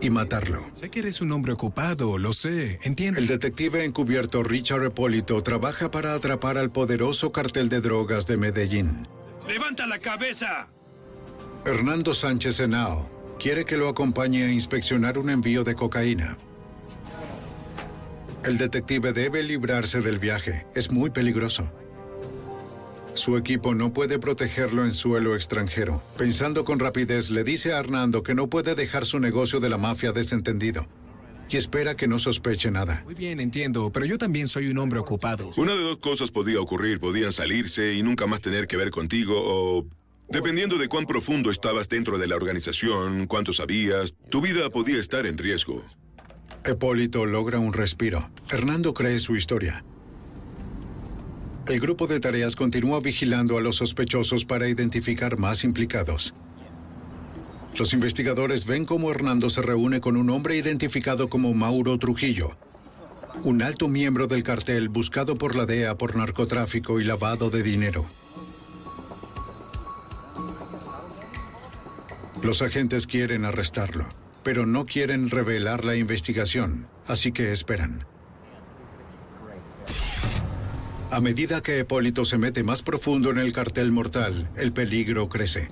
y matarlo. Sé que eres un hombre ocupado, lo sé, entiendo. El detective encubierto Richard Hipólito trabaja para atrapar al poderoso cartel de drogas de Medellín. ¡Levanta la cabeza! Hernando Sánchez Henao quiere que lo acompañe a inspeccionar un envío de cocaína. El detective debe librarse del viaje. Es muy peligroso. Su equipo no puede protegerlo en suelo extranjero. Pensando con rapidez, le dice a Hernando que no puede dejar su negocio de la mafia desentendido. Y espera que no sospeche nada. Muy bien, entiendo, pero yo también soy un hombre ocupado. Una de dos cosas podía ocurrir. Podían salirse y nunca más tener que ver contigo o... Dependiendo de cuán profundo estabas dentro de la organización, cuánto sabías, tu vida podía estar en riesgo. Hipólito logra un respiro. Hernando cree su historia. El grupo de tareas continúa vigilando a los sospechosos para identificar más implicados. Los investigadores ven cómo Hernando se reúne con un hombre identificado como Mauro Trujillo, un alto miembro del cartel buscado por la DEA por narcotráfico y lavado de dinero. Los agentes quieren arrestarlo, pero no quieren revelar la investigación, así que esperan. A medida que Hipólito se mete más profundo en el cartel mortal, el peligro crece.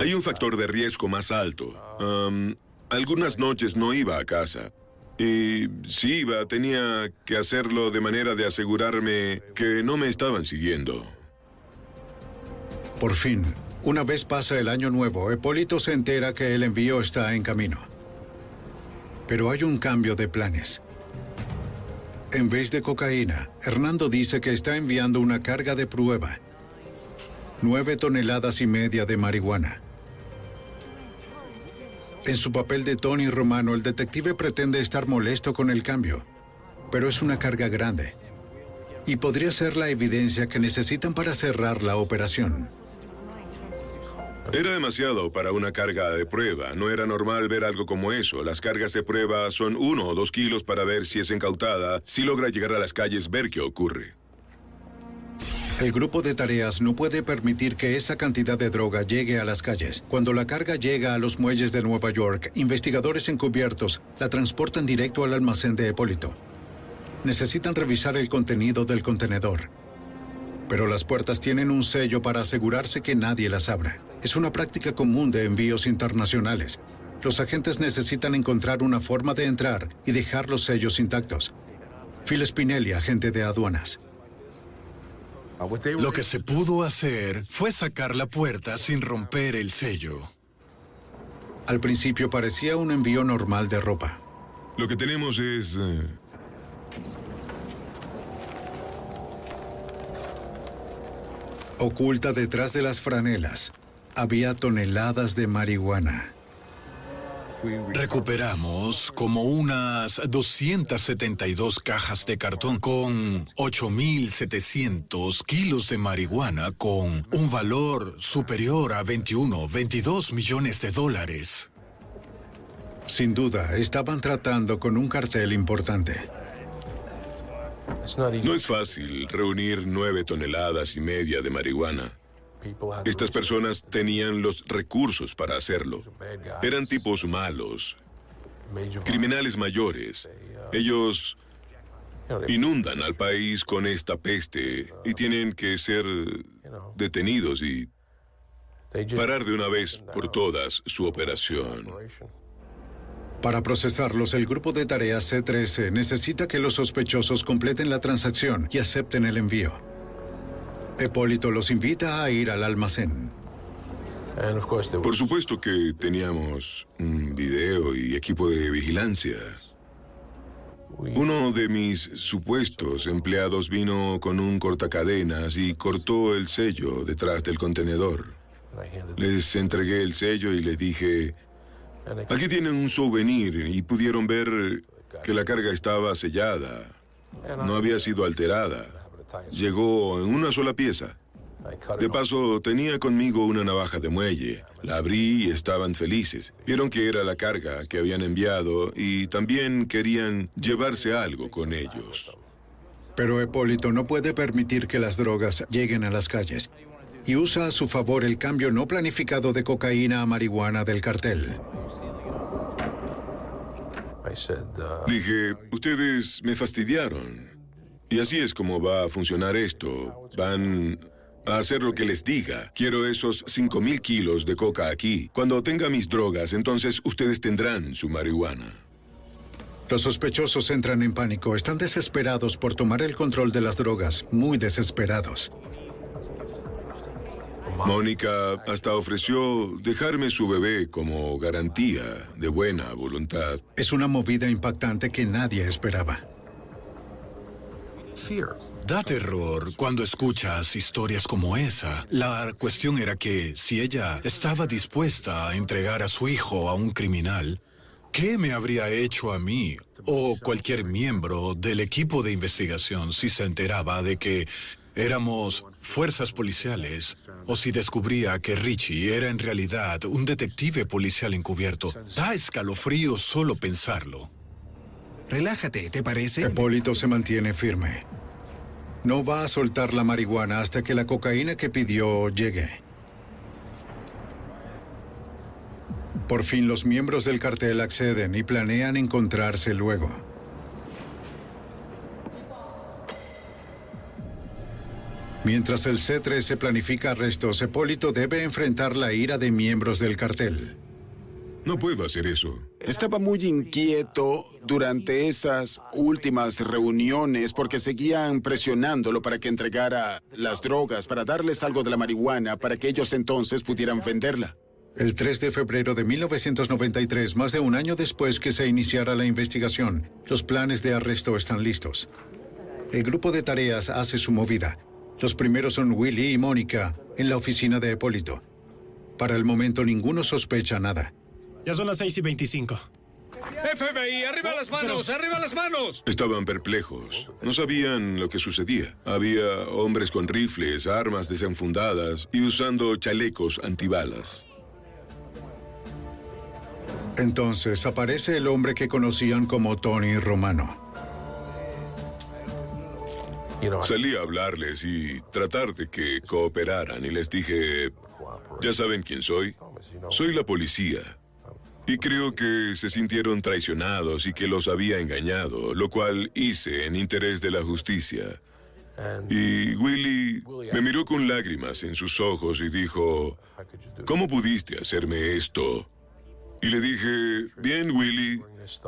Hay un factor de riesgo más alto. Um, algunas noches no iba a casa. Y si iba, tenía que hacerlo de manera de asegurarme que no me estaban siguiendo. Por fin, una vez pasa el año nuevo, Hipólito se entera que el envío está en camino. Pero hay un cambio de planes. En vez de cocaína, Hernando dice que está enviando una carga de prueba. Nueve toneladas y media de marihuana. En su papel de Tony Romano, el detective pretende estar molesto con el cambio, pero es una carga grande. Y podría ser la evidencia que necesitan para cerrar la operación. Era demasiado para una carga de prueba. No era normal ver algo como eso. Las cargas de prueba son uno o dos kilos para ver si es incautada. Si logra llegar a las calles, ver qué ocurre. El grupo de tareas no puede permitir que esa cantidad de droga llegue a las calles. Cuando la carga llega a los muelles de Nueva York, investigadores encubiertos la transportan directo al almacén de Hipólito. Necesitan revisar el contenido del contenedor. Pero las puertas tienen un sello para asegurarse que nadie las abra. Es una práctica común de envíos internacionales. Los agentes necesitan encontrar una forma de entrar y dejar los sellos intactos. Phil Spinelli, agente de aduanas. Lo que se pudo hacer fue sacar la puerta sin romper el sello. Al principio parecía un envío normal de ropa. Lo que tenemos es... eh, Oculta detrás de las franelas, había toneladas de marihuana. Recuperamos como unas 272 cajas de cartón con 8.700 kilos de marihuana con un valor superior a 21, 22 millones de dólares. Sin duda, estaban tratando con un cartel importante. No es fácil reunir nueve toneladas y media de marihuana. Estas personas tenían los recursos para hacerlo. Eran tipos malos, criminales mayores. Ellos inundan al país con esta peste y tienen que ser detenidos y parar de una vez por todas su operación. Para procesarlos, el grupo de tareas C13 necesita que los sospechosos completen la transacción y acepten el envío. Hipólito los invita a ir al almacén. Por supuesto que teníamos un video y equipo de vigilancia. Uno de mis supuestos empleados vino con un cortacadenas y cortó el sello detrás del contenedor. Les entregué el sello y les dije, aquí tienen un souvenir y pudieron ver que la carga estaba sellada. No había sido alterada. Llegó en una sola pieza. De paso, tenía conmigo una navaja de muelle. La abrí y estaban felices. Vieron que era la carga que habían enviado y también querían llevarse algo con ellos. Pero Hipólito no puede permitir que las drogas lleguen a las calles y usa a su favor el cambio no planificado de cocaína a marihuana del cartel. Dije, ustedes me fastidiaron. Y así es como va a funcionar esto. Van a hacer lo que les diga. Quiero esos 5.000 kilos de coca aquí. Cuando tenga mis drogas, entonces ustedes tendrán su marihuana. Los sospechosos entran en pánico. Están desesperados por tomar el control de las drogas. Muy desesperados. Mónica hasta ofreció dejarme su bebé como garantía de buena voluntad. Es una movida impactante que nadie esperaba. Da terror cuando escuchas historias como esa. La cuestión era que si ella estaba dispuesta a entregar a su hijo a un criminal, ¿qué me habría hecho a mí o cualquier miembro del equipo de investigación si se enteraba de que éramos fuerzas policiales o si descubría que Richie era en realidad un detective policial encubierto? Da escalofrío solo pensarlo. Relájate, ¿te parece? Hipólito se mantiene firme. No va a soltar la marihuana hasta que la cocaína que pidió llegue. Por fin los miembros del cartel acceden y planean encontrarse luego. Mientras el C-13 planifica arrestos, Hipólito debe enfrentar la ira de miembros del cartel. No puedo hacer eso. Estaba muy inquieto durante esas últimas reuniones porque seguían presionándolo para que entregara las drogas, para darles algo de la marihuana, para que ellos entonces pudieran venderla. El 3 de febrero de 1993, más de un año después que se iniciara la investigación, los planes de arresto están listos. El grupo de tareas hace su movida. Los primeros son Willy y Mónica en la oficina de Hipólito. Para el momento ninguno sospecha nada. Ya son las 6 y 25. FBI, arriba las manos, arriba las manos. Estaban perplejos. No sabían lo que sucedía. Había hombres con rifles, armas desenfundadas y usando chalecos antibalas. Entonces aparece el hombre que conocían como Tony Romano. Salí a hablarles y tratar de que cooperaran y les dije, ya saben quién soy. Soy la policía. Y creo que se sintieron traicionados y que los había engañado, lo cual hice en interés de la justicia. Y Willy me miró con lágrimas en sus ojos y dijo, ¿cómo pudiste hacerme esto? Y le dije, bien Willy,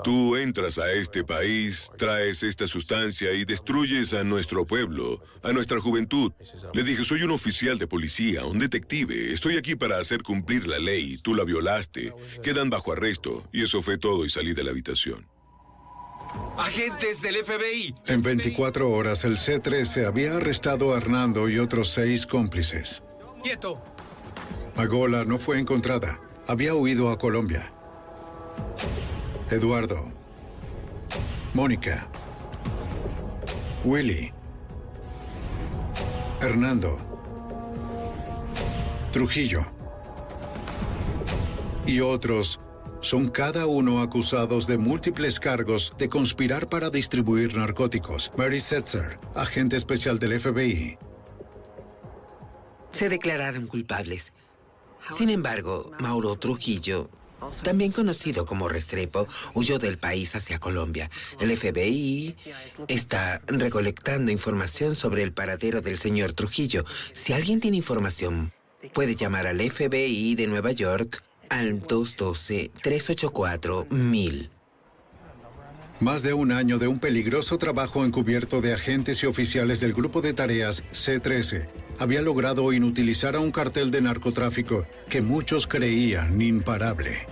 tú entras a este país, traes esta sustancia y destruyes a nuestro pueblo, a nuestra juventud. Le dije, soy un oficial de policía, un detective, estoy aquí para hacer cumplir la ley, tú la violaste, quedan bajo arresto. Y eso fue todo y salí de la habitación. Agentes del FBI. En 24 horas, el C-13 había arrestado a Hernando y otros seis cómplices. Quieto. Magola no fue encontrada. Había huido a Colombia. Eduardo. Mónica. Willy. Hernando. Trujillo. Y otros son cada uno acusados de múltiples cargos de conspirar para distribuir narcóticos. Mary Setzer, agente especial del FBI. Se declararon culpables. Sin embargo, Mauro Trujillo, también conocido como Restrepo, huyó del país hacia Colombia. El FBI está recolectando información sobre el paradero del señor Trujillo. Si alguien tiene información, puede llamar al FBI de Nueva York al 212-384-1000. Más de un año de un peligroso trabajo encubierto de agentes y oficiales del grupo de tareas C-13 había logrado inutilizar a un cartel de narcotráfico que muchos creían imparable.